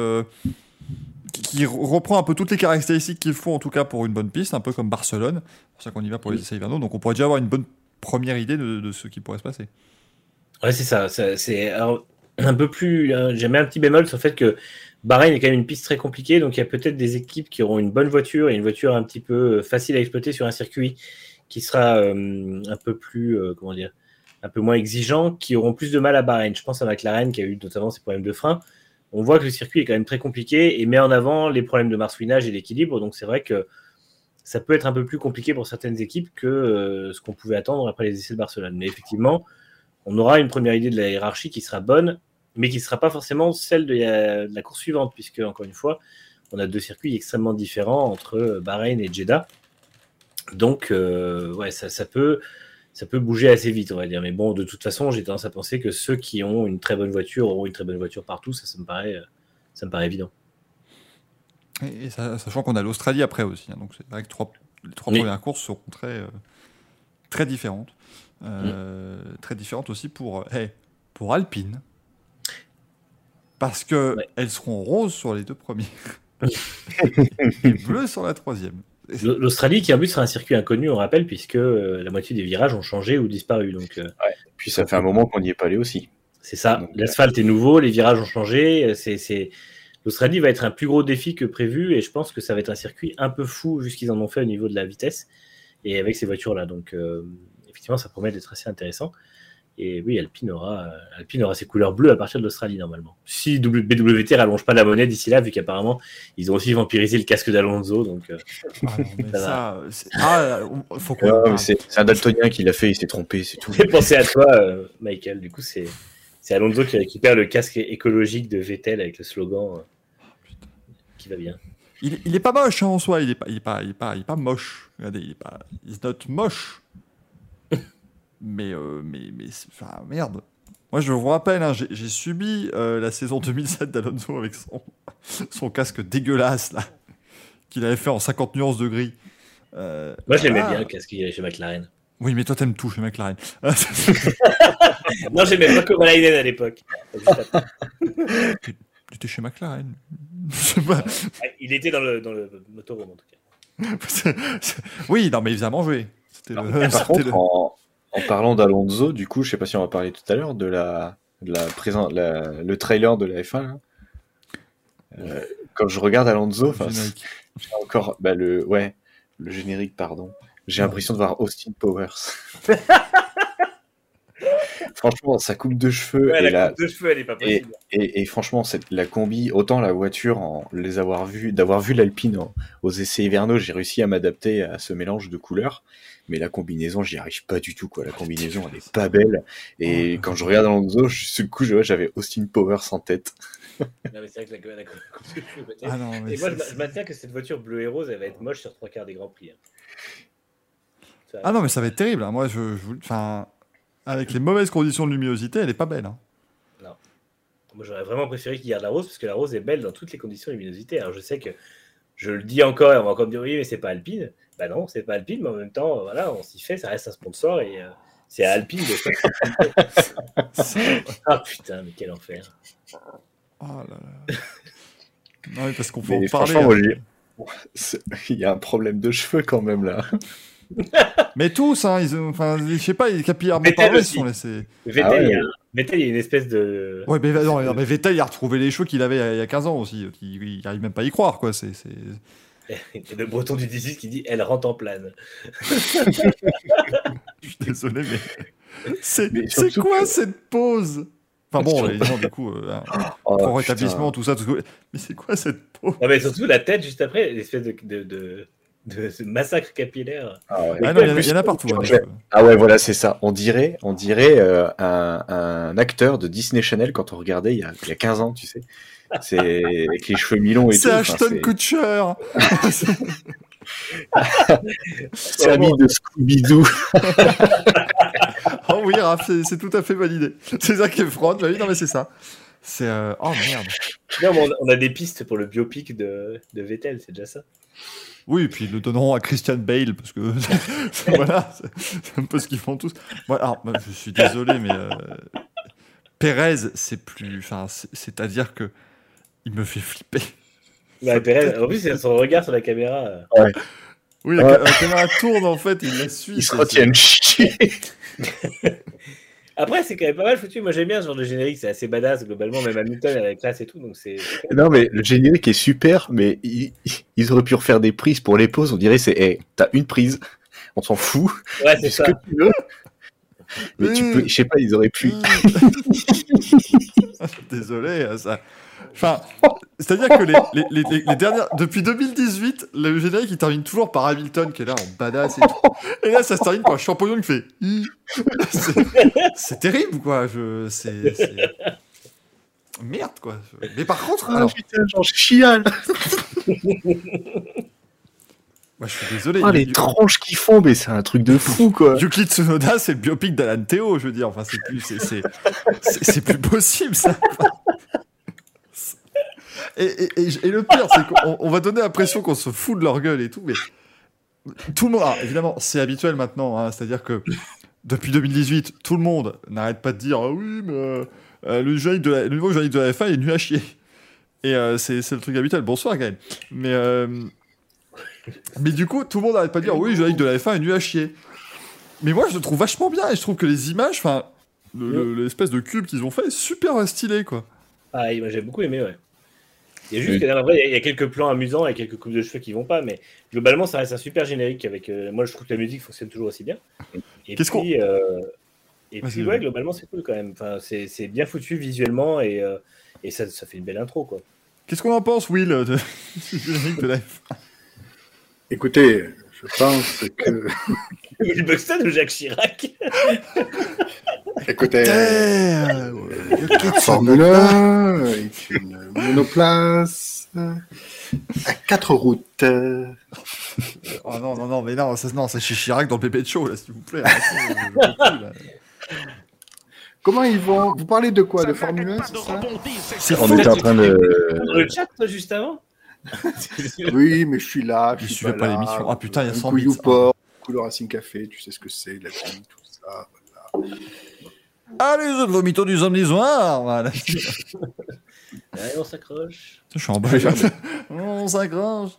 qui reprend un peu toutes les caractéristiques qu'il faut en tout cas pour une bonne piste, un peu comme Barcelone. C'est pour ça qu'on y va pour les essais hivernaux. Donc on pourrait déjà avoir une bonne première idée de, ce qui pourrait se passer. Ouais, c'est ça. C'est un peu plus. Hein, J'ai mis un petit bémol sur le fait que Bahreïn est quand même une piste très compliquée. Donc il y a peut-être des équipes qui auront une bonne voiture et une voiture un petit peu euh, facile à exploiter sur un circuit qui sera euh, un peu plus. Euh, comment dire un peu moins exigeant, qui auront plus de mal à Bahreïn. Je pense à McLaren qui a eu notamment ses problèmes de frein on voit que le circuit est quand même très compliqué et met en avant les problèmes de marsouinage et d'équilibre. Donc c'est vrai que ça peut être un peu plus compliqué pour certaines équipes que euh, ce qu'on pouvait attendre après les essais de Barcelone. Mais effectivement, on aura une première idée de la hiérarchie qui sera bonne, mais qui ne sera pas forcément celle de la, course suivante, puisque, encore une fois, on a deux circuits extrêmement différents entre Bahreïn et Jeddah. Donc, euh, ouais, ça, peut, ça peut bouger assez vite, on va dire. Mais bon, de toute façon, j'ai tendance à penser que ceux qui ont une très bonne voiture auront une très bonne voiture partout. Ça, ça me paraît, ça me paraît évident. Et, ça, sachant qu'on a l'Australie après aussi. Hein, donc, c'est vrai que trois, les trois premières courses seront très, euh, très différentes. Euh, mm. Très différentes aussi pour, hey, pour Alpine. Parce que ouais. elles seront roses sur les deux premiers. et bleues sur la troisième. L'Australie qui en plus sera un circuit inconnu, on rappelle, puisque euh, la moitié des virages ont changé ou disparu. Donc, euh, ouais. Puis ça fait un moment qu'on n'y est pas allé aussi. C'est ça. L'asphalte est nouveau, les virages ont changé. C'est L'Australie va être un plus gros défi que prévu et je pense que ça va être un circuit un peu fou vu ce qu'ils en ont fait au niveau de la vitesse et avec ces voitures-là. Donc, euh, effectivement, ça promet d'être assez intéressant. Et oui, Alpine aura, Alpine aura ses couleurs bleues à partir de l'Australie normalement. Si BWT rallonge pas la monnaie d'ici là, vu qu'apparemment ils ont aussi vampirisé le casque d'Alonso, donc. Euh, ah, ça, ah, faut c'est un daltonien qui l'a fait, il s'est trompé, c'est tout. J'ai pensé à toi, euh, Michael. Du coup, c'est c'est Alonso qui récupère le casque écologique de Vettel avec le slogan euh, qui va bien. Il, il, est pas moche hein, en soi, il est pas, il est pas, il est pas, il est pas moche. Regardez, il est pas, he's not moche. Mais, euh, mais, mais, enfin, merde. Moi, je vous rappelle, hein, j'ai subi euh, la saison 2007 d'Alonso avec son, son casque dégueulasse là, qu'il avait fait en 50 nuances de gris. Euh, Moi, je l'aimais ah. bien le casque qu'il avait chez McLaren. Oui, mais toi, t'aimes tout chez McLaren. non, j'aimais pas Kovalainen à l'époque. tu étais chez McLaren. Pas... Il était dans le, dans le motorhome, en tout cas. oui, non, mais il faisait à manger. Non, le... Par contre, le... en, en, parlant d'Alonso, du coup, je sais pas si on va parler tout à l'heure de la, de la, présent, la, le trailer de la F1. Là. Euh, quand je regarde Alonso, j'ai encore bah, le, ouais, le générique, pardon. J'ai l'impression de voir Austin Powers. franchement, sa coupe de cheveux. Ouais, et la coupe de cheveux, elle est pas possible. Et, et, et franchement, cette, la combi, autant la voiture, en, les avoir vus, d'avoir vu l'Alpine aux essais hivernaux, j'ai réussi à m'adapter à ce mélange de couleurs. Mais la combinaison, j'y arrive pas du tout, quoi. La combinaison, elle est pas belle. Et quand je regarde Alonso, ce coup, j'avais Austin Powers en tête. non, mais c'est vrai que la, la coupe de cheveux. Ah non, mais et moi, je, je maintiens que cette voiture bleue et rose, elle va être moche sur trois quarts des grands prix. Hein. Ah non, mais ça va être terrible. Hein. Moi, je, je, enfin, avec les mauvaises conditions de luminosité, elle est pas belle. Hein. Non. Moi, j'aurais vraiment préféré qu'il garde la rose parce que la rose est belle dans toutes les conditions de luminosité. Alors, je sais que je le dis encore et on va encore me dire oui, mais c'est pas Alpine. Bah non, c'est pas Alpine, mais en même temps, voilà, on s'y fait, ça reste un sponsor et euh, c'est Alpine de ah putain, mais quel enfer. Oh là là. non, mais parce qu'on peut en parler. Hein. Il y a un problème de cheveux quand même là. mais tous, hein, ils enfin, je sais pas, les capillaires ils se sont laissés. Vettel, ah ouais, il, y a, Vettel, il y a une espèce de. Ouais, mais, non, non, mais Vettel, il a retrouvé les cheveux qu'il avait il y a 15 ans aussi. Il, il arrive même pas à y croire, quoi. C'est. Et le breton du 18 qui dit elle rentre en plane. je suis désolé, mais. C'est quoi que... cette pause? Enfin bon, évidemment, du coup, euh, oh, pour rétablissement, tout ça, tout ça. Mais c'est quoi cette pause? Non, mais surtout la tête juste après, l'espèce de, de, de de ce massacre capillaire. Ah, ouais. ah non, il y, y, en a partout. Hein, ah ouais, voilà, c'est ça. On dirait, on dirait euh, un, un, acteur de Disney Channel quand on regardait il y a, il y a 15 ans, tu sais. C'est avec les cheveux mi-longs et tout. C'est Ashton Kutcher C'est ami de Scooby-Doo. oh oui, Raph, c'est tout à fait validé. C'est ça qui est franc. Oui, non, mais c'est ça. C'est. Euh... Oh merde. Non, on a des pistes pour le biopic de, de Vettel, c'est déjà ça. Oui, et puis ils le donneront à Christian Bale, parce que voilà, c'est un peu ce qu'ils font tous. Moi, alors, je suis désolé, mais euh, Pérez, c'est plus. Enfin, c'est-à-dire que il me fait flipper. Bah, Pérez, en plus, c'est son regard sur la caméra. Ouais. Oui, la, ouais. la, caméra tourne en fait, il la suit. Il se retient chier. Après, c'est quand même pas mal foutu. Moi, j'aime bien ce genre de générique. C'est assez badass, globalement. Même Hamilton avec classe et tout. Donc c'est. Non, mais le générique est super, mais ils, ils, auraient pu refaire des prises pour les pauses. On dirait c'est, hey, t'as une prise, on s'en fout. Ouais, c'est ça. Que tu veux. Mais mmh. tu peux, je sais pas, ils auraient pu. Désolé, ça. Enfin, c'est-à-dire que les, les, les, les, dernières, depuis 2018, le générique il termine toujours par Hamilton qui est là en badass et tout. Et là, ça se termine par un champignon qui fait. C'est terrible, quoi. Je, c'est, merde, quoi. Mais par contre, ah, putain, j'en chiale. Moi, je suis désolé. Ah, les tranches qu'ils font, mais c'est un truc de fou, quoi. Yuki Tsunoda, c'est le biopic d'Alan Théo, je veux dire. Enfin, c'est plus, c'est, plus possible, ça. Et, et, et, le pire, c'est qu'on va donner l'impression qu'on se fout de leur gueule et tout, mais tout le monde, ah, évidemment, c'est habituel maintenant, hein, c'est-à-dire que depuis 2018, tout le monde n'arrête pas de dire ah oui, mais euh, le, de la, le, nouveau journaliste de la F1 est nul à chier. Et euh, c'est le truc habituel. Bonsoir, Gaël. Mais euh, mais du coup, tout le monde n'arrête pas de dire oui, Joaillic de la F1 est nul à chier. Mais moi, je le trouve vachement bien et je trouve que les images, enfin, l'espèce de cube qu'ils ont fait est super stylé, quoi. Ah, moi j'ai beaucoup aimé, ouais. Il y a juste il y a quelques plans amusants et quelques coupes de cheveux qui vont pas, mais globalement, ça reste un super générique avec. Euh, moi, je trouve que la musique fonctionne toujours aussi bien. Et puis, euh, et puis ouais, globalement, c'est cool quand même. Enfin, c'est bien foutu visuellement et, euh, et ça, ça, fait une belle intro, quoi. Qu'est-ce qu'on en pense, Will, de, de Écoutez, je pense que. Will Buxton ou Jacques Chirac? Écoutez, euh, Formule 1 est une monoplace à quatre routes. oh non, non, non, mais non, ça, non, c'est chez Chirac dans le pépé de show, là, s'il vous plaît. Comment ils vont? Vous parlez de quoi? De Formule 1, c'est ça? On était en train de. le chat, juste avant? Oui, mais je suis là. Je, suis pas l'émission. Ah putain, il y a 100 000. Couleur Racing Café, tu sais ce que c'est, la vie, tout ça. Voilà. Allez, le vomito du samedi soir. Voilà. Allez, on s'accroche. Je suis en bas. on s'accroche.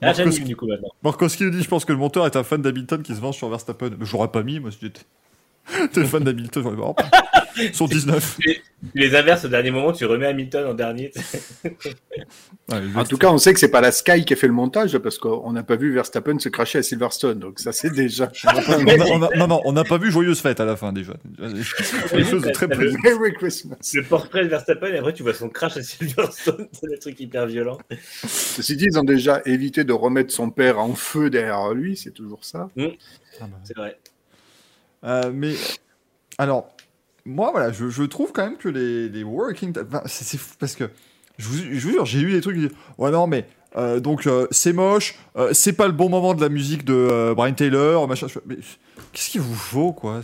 Ah, Marcos... du coup maintenant. Markowski nous dit Je pense que le monteur est un fan d'Hamilton qui se venge sur Verstappen. Mais j'aurais pas mis, moi, si j'étais. T'es fan d'Hamilton, j'aurais pas. Sont 19. Tu les inverses au dernier moment, tu remets Hamilton en dernier. en tout cas, on sait que c'est pas la Sky qui a fait le montage parce qu'on n'a pas vu Verstappen se cracher à Silverstone. Donc ça, c'est déjà. non, non, on n'a pas vu Joyeuse Fête à la fin déjà. Chose de très Merry Christmas. Le portrait de Verstappen et après tu vois son crash à Silverstone. c'est un truc hyper violent. Ceci dit, ils ont déjà évité de remettre son père en feu derrière lui. C'est toujours ça. Mmh. Ah bah. C'est vrai. Euh, mais alors, moi, voilà, je, je, trouve quand même que les, les working. c'est fou parce que je vous, je vous jure, j'ai eu des trucs qui Ouais, non, mais euh, donc euh, c'est moche, euh, c'est pas le bon moment de la musique de Brian Taylor, machin. Mais qu'est-ce qu'il vous faut, quoi?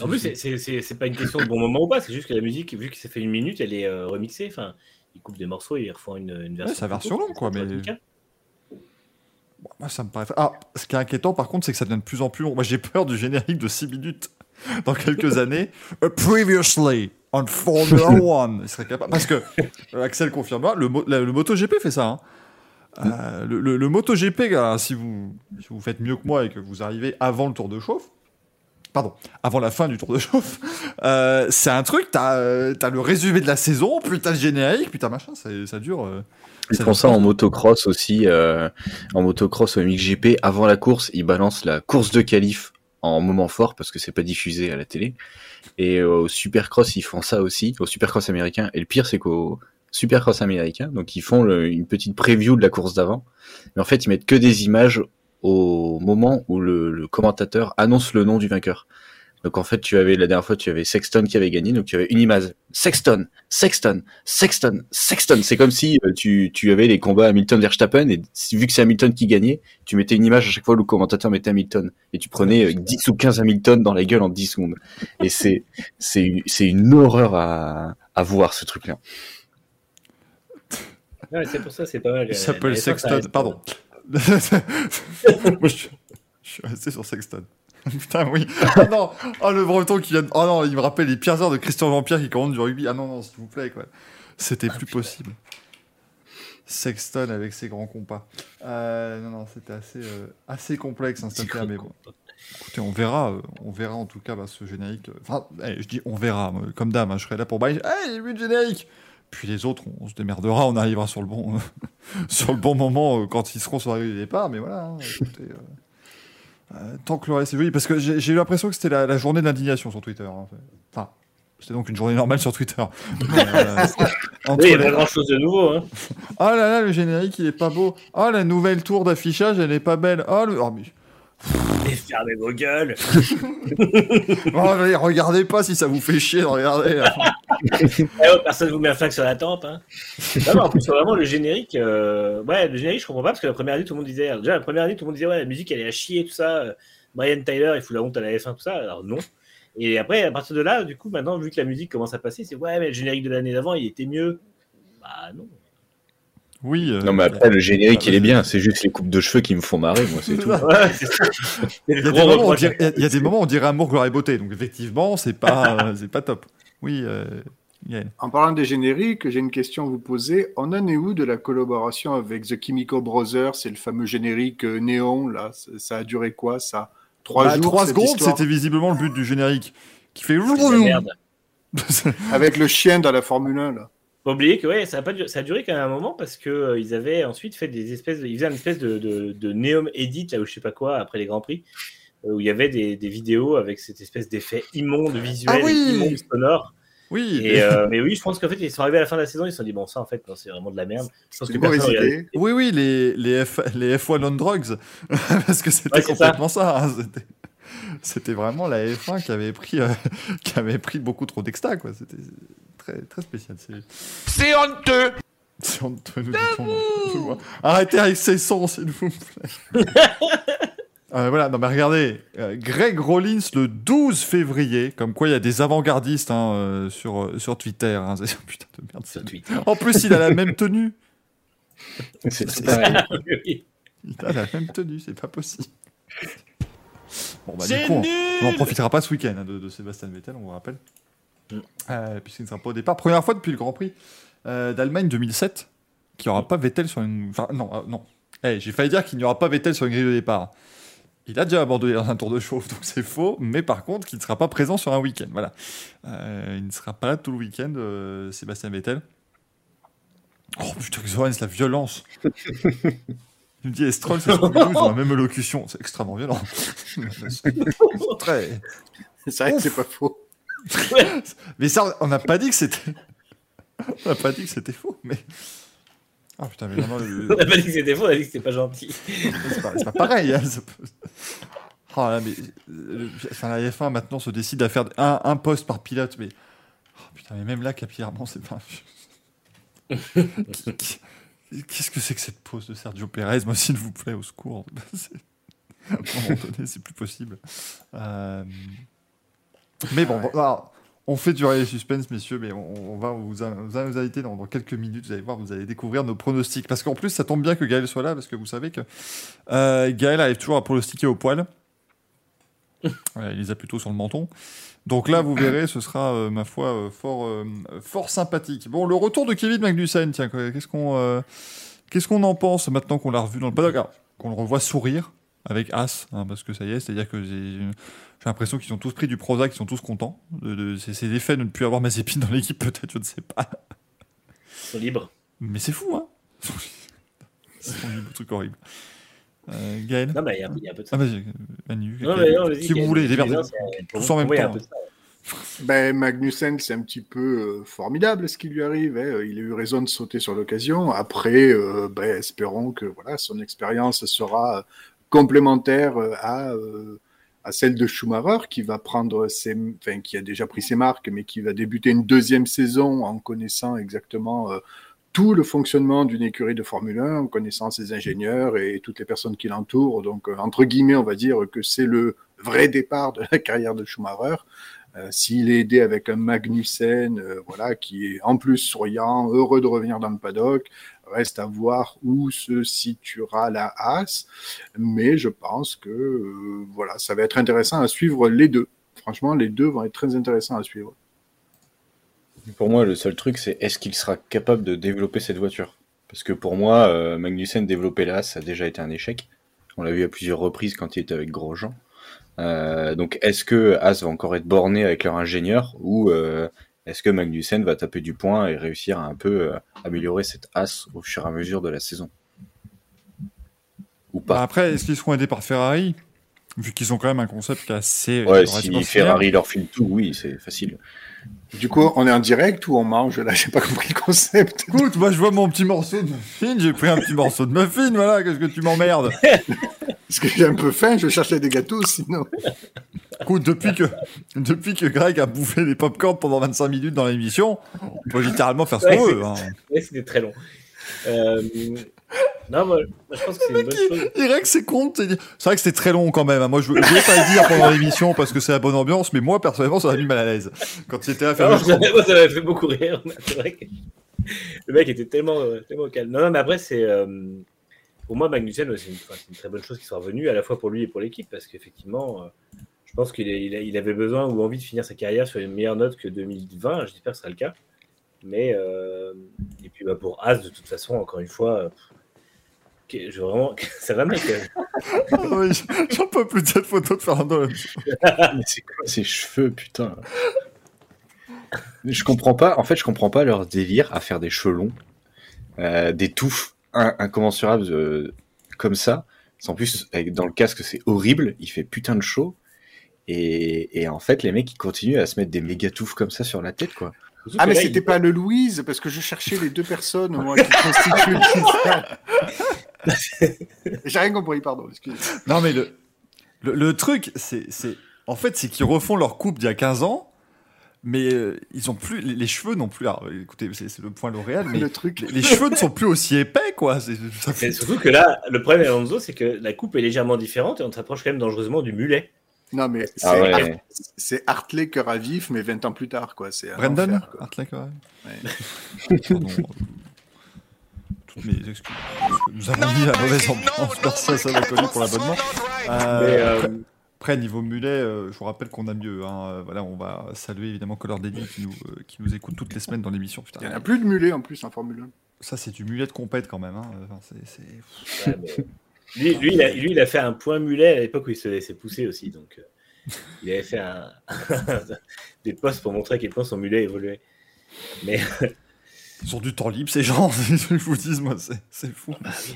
En plus, c'est pas une question de bon moment ou pas, c'est juste que la musique, vu que ça fait une minute, elle est remixée. Enfin, ils coupent des morceaux et ils refont une, une version. Ouais, sa version longue, quoi, mais. Bon, moi, ça me paraît. Ah, ce qui est inquiétant, par contre, c'est que ça devient de plus en plus long. Moi, j'ai peur du générique de 6 minutes dans quelques années. previously on Formula One. Il serait capable. Parce que euh, Axel confirme, le, le MotoGP fait ça. Hein. Euh, le, le, MotoGP, si vous, si vous faites mieux que moi et que vous arrivez avant le tour de chauffe, pardon, avant la fin du tour de chauffe, euh, c'est un truc, t'as as le résumé de la saison, puis t'as le générique, puis t'as machin, ça, dure. ils font ça en motocross aussi, en motocross au MXGP, avant la course, ils balancent la course de qualif en moment fort parce que c'est pas diffusé à la télé. Et euh, au Supercross, ils font ça aussi, au Supercross américain. Et le pire, c'est qu'au Supercross américain, donc ils font une petite preview de la course d'avant. Mais en fait, ils mettent que des images au moment où le commentateur annonce le nom du vainqueur. Donc en fait, tu avais la dernière fois, tu avais Sexton qui avait gagné, donc tu avais une image Sexton, Sexton, Sexton, Sexton. C'est comme si euh, tu, tu avais les combats Hamilton Verstappen et vu que c'est Hamilton qui gagnait, tu mettais une image à chaque fois où le commentateur mettait Hamilton et tu prenais 10 euh, ou 15 Hamilton dans la gueule en 10 secondes. Et c'est c'est c'est une horreur à à voir ce truc-là. Ouais, c'est pour ça, c'est pas mal. Il s'appelle Sexton, pardon. je, je suis resté sur Sexton. Putain, oui. Ah non, oh, le breton qui vient. Oh non, il me rappelle les pires heures de Christian Vampire qui commande du rugby. Ah non, non, s'il vous plaît, quoi. C'était plus possible. Sexton avec ses grands compas. Euh, non, non, c'était assez, euh, assez complexe, hein, mais bon. Écoutez, on verra, euh, on verra en tout cas bah, ce générique. Enfin, eh, je dis on verra, comme dame, hein, je serai là pour bailler. Hey, vu le générique Puis les autres, on, se démerdera, on arrivera sur le bon, sur le bon moment quand ils seront sur la rue du départ, mais voilà, hein, écoutez. Euh, tant que le reste est joli, parce que j'ai eu l'impression que c'était la, journée d'indignation sur Twitter. Hein. Enfin, C'était donc une journée normale sur Twitter. oui, il n'y a pas grand chose de nouveau. Hein. Oh là là, le générique, il est pas beau. Oh, la nouvelle tour d'affichage, elle est pas belle. Oh, le. Oh, mais... Et fermez vos gueules oh, Regardez pas si ça vous fait chier de regarder. Eh oh, personne vous met un flag sur la tempe. Hein. Non, en plus, vraiment, le générique. Euh, ouais, le générique, je comprends pas parce que la première année, tout le monde disait. Déjà, la première année, tout le monde disait, ouais, la musique, elle est à chier, tout ça. Brian Tyler, il fout la honte à la F1, tout ça. Alors, non. Et après, à partir de là, du coup, maintenant, vu que la musique commence à passer, c'est ouais, mais le générique de l'année d'avant, il était mieux. Bah non. Oui. Euh, non, mais après, le générique, il est bien. C'est juste les coupes de cheveux qui me font marrer, moi, c'est tout. il, y a des moments, on dirait, il y a des moments où on dirait amour, gloire et beauté. Donc, effectivement, c'est pas, c'est pas top. Oui. Euh, en parlant des génériques, j'ai une question à vous poser. On en est où de la collaboration avec The Chemical Brothers C'est le fameux générique euh, néon, là? Ça a duré quoi, ça? Trois bah, jours. Trois secondes, c'était visiblement le but du générique. Qui fait. avec le chien dans la Formule 1, là. Faut oublier que ouais, ça a, pas duré, ça a duré quand même un moment parce que euh, ils avaient ensuite fait des espèces de, ils faisaient une espèce de, de, de Neom Edit là où je sais pas quoi après les grands prix où il y avait des, des vidéos avec cette espèce d'effet immonde visuel, ah immonde sonore. Oui. Et, euh, mais oui, je pense qu'en fait ils sont arrivés à la fin de la saison, ils se sont dit bon ça en fait c'est vraiment de la merde. Je pense que Oui oui les les, F, les F1 on drugs parce que c'était complètement ça. ça hein, c'était vraiment la F1 qui avait pris qui avait pris beaucoup trop d'exta quoi. C'était très, très spécial. C'est honteux C'est honteux, nous Arrêtez avec ces sons, s'il vous plaît. Euh, voilà, non mais regardez, euh, Greg Rollins le 12 février, comme quoi il y a des avant-gardistes hein, euh, sur, sur Twitter. Hein, putain de merde. Twitter. En plus, il a la même tenue. C'est il a la même tenue, c'est pas possible. Bon bah du coup, on, n'en profitera pas ce week-end hein, de, de Sébastien Vettel, on vous rappelle. Mm. Euh, puisqu'il ne sera pas au départ. Première fois depuis le Grand Prix euh, d'Allemagne 2007 qu'il n'y aura pas Vettel sur une. Enfin, non, euh, non. Hey, J'ai failli dire qu'il n'y aura pas Vettel sur une grille de départ. Il a déjà abandonné dans un tour de chauffe, donc c'est faux. Mais par contre, qu'il ne sera pas présent sur un week-end. Voilà. il ne sera pas là tout le week-end, Sébastien Vettel. Oh putain, c'est la violence. Il me dit Estrol, c'est ils ont la même locution. C'est extrêmement violent. Très. C'est vrai que c'est pas faux. mais ça, on n'a pas dit que c'était. on n'a pas dit que c'était faux, mais. Ah putain, mais vraiment. Le... on n'a pas dit que c'était faux, on a dit que c'était pas gentil. c'est pas, pas, pareil. Hein, oh, là, mais. Enfin, la F1 maintenant se décide à faire un, un poste par pilote, mais. Oh, putain, mais même là, capillairement, c'est pas. Qu'est-ce que c'est que cette pause de Sergio Perez Moi, s'il vous plaît, au secours. à un moment donné, c'est plus possible. Euh... Mais bon, on fait durer les suspens, messieurs, mais on, va vous, vous inviter dans, quelques minutes. Vous allez voir, vous allez découvrir nos pronostics. Parce qu'en plus, ça tombe bien que Gaël soit là, parce que vous savez que euh, Gaël arrive toujours à pronostiquer au poil. il les a plutôt sur le menton. Donc là, vous verrez, ce sera, euh, ma foi, euh, fort, euh, fort sympathique. Bon, le retour de Kevin Magnussen, tiens, qu'est-ce qu'on qu'est-ce qu'on en pense maintenant qu'on l'a revu dans le paddock? Qu'on le revoit sourire avec As, hein, parce que ça y est, c'est-à-dire que j'ai l'impression qu'ils ont tous pris du Prozac, qu'ils sont tous contents. De, c'est l'effet de ne plus avoir Mazepin dans l'équipe, peut-être, je ne sais pas. Ils sont libres. Mais c'est fou, hein C'est un truc horrible. Euh, Gaël Non, mais il y, a un peu de ça. Ah, vas-y, Manu. Non, mais non, si vous voulez, démerdez. Tous en même temps. Ben, Magnussen, c'est un petit peu euh, formidable ce qui lui arrive. Hein. Il a eu raison de sauter sur l'occasion. Après, euh, ben, espérons que voilà, son expérience sera complémentaire euh, à, euh, à celle de Schumacher, qui va prendre ses, enfin, qui a déjà pris ses marques, mais qui va débuter une deuxième saison en connaissant exactement euh, tout le fonctionnement d'une écurie de Formule 1, en connaissant ses ingénieurs et toutes les personnes qui l'entourent. Donc, entre guillemets, on va dire que c'est le vrai départ de la carrière de Schumacher. S'il est aidé avec un Magnussen, voilà, qui est en plus souriant, heureux de revenir dans le paddock, Reste à voir où se situera la As, mais je pense que euh, voilà, ça va être intéressant à suivre les deux. Franchement, les deux vont être très intéressants à suivre. Pour moi, le seul truc, c'est est-ce qu'il sera capable de développer cette voiture? Parce que pour moi, euh, Magnussen développer la As, ça a déjà été un échec. On l'a vu à plusieurs reprises quand il était avec Grosjean. Euh, donc, est-ce que As va encore être borné avec leur ingénieur ou est-ce que Magnussen va taper du point et réussir à un peu euh, améliorer cette as au fur et à mesure de la saison? Ou pas? Bah, Après, est-ce qu'ils seront aidés par Ferrari? Vu qu'ils ont quand même un concept qui est assez. Ouais, si. Ferrari leur file tout, oui, c'est facile. Du coup, on est en direct ou on mange Là, j'ai pas compris le concept. Écoute, moi je vois mon petit morceau de muffin, j'ai pris un petit morceau de muffin, voilà, qu'est-ce que tu m'emmerdes? Parce que j'ai un peu faim, je cherchais des gâteaux sinon. Écoute, depuis que, depuis que Greg a bouffé des popcorn pendant 25 minutes dans l'émission, on peut littéralement faire ce qu'on Ouais, veut. hein. Ouais, c'était très long. Euh, Non, moi, je pense que c'est une bonne chose. Il dirait que c'est con. C'est vrai que c'était très long quand même. hein. Moi, je ne voulais pas le dire pendant l'émission parce que c'est la bonne ambiance, mais moi, personnellement, ça m'a mis mal à l'aise. Quand il était à faire Non, le moi, ça m'avait fait beaucoup rire. C'est vrai que le mec était tellement, euh, tellement calme. Non, non, mais après, c'est. euh, Pour moi, Magnussen, c'est une, très bonne chose qu'il soit revenu, à la fois pour lui et pour l'équipe, parce qu'effectivement, euh, je pense qu'il il il avait besoin ou envie de finir sa carrière sur une meilleure note que 2020. J'espère que ce sera le cas. Mais. euh, Et puis, bah, pour As, de toute façon, encore une fois. Que- Je veux vraiment. Ça va, mec Ah oui, J'en peux plus de cette photo de Fernando. Mais c'est quoi ces cheveux, putain? Je comprends pas. En fait, je comprends pas leur délire à faire des cheveux longs, euh, des touffes in- incommensurables euh, comme ça. En plus, avec, dans le casque, c'est horrible. Il fait putain de chaud. Et, et en fait, les mecs, ils continuent à se mettre des méga touffes comme ça sur la tête, quoi. Ah, mais c'était il- pas le Louise, parce que je cherchais les deux personnes, moi, qui constituent le. J'ai rien compris, pardon, excusez. Non, mais le, le, le truc, c'est, c'est, en fait, c'est qu'ils refont leur coupe d'il y a 15 ans, mais euh, ils ont plus, les, les cheveux non plus. Alors, écoutez, c'est, le point L'Oréal, mais Le truc. les, les cheveux ne sont plus aussi épais, quoi. C'est, ça fait- surtout que là, le problème Alonso, c'est que la coupe est légèrement différente et on se rapproche quand même dangeusement du mulet. Non, mais c'est Ah ouais. C'est Hartley cœur à vif, mais 20 ans plus tard, quoi. C'est un Brandon enfer, quoi. Hartley, quand même. Ouais. Toutes mes excuses. Nous avons mis la mauvaise ambiance. Personne ça va connu pour l'abonnement. Euh, euh, après, après, niveau mulet, euh, je vous rappelle qu'on a mieux. hein. Euh, Voilà, on va saluer évidemment Color Daddy qui nous, euh, qui nous écoute toutes les semaines dans l'émission. Putain, Il y en a plus de mulets en plus en Formule 1. ça c'est du mulet de compète quand même. hein. Enfin, c'est- Lui, lui, il a, lui, il a fait un point mulet à l'époque où il se laissait pousser aussi. Donc, euh, il avait fait un... des posts pour montrer à quel point son mulet évoluait. Mais Ils ont du temps libre ces gens. je vous dis, moi, c'est fou.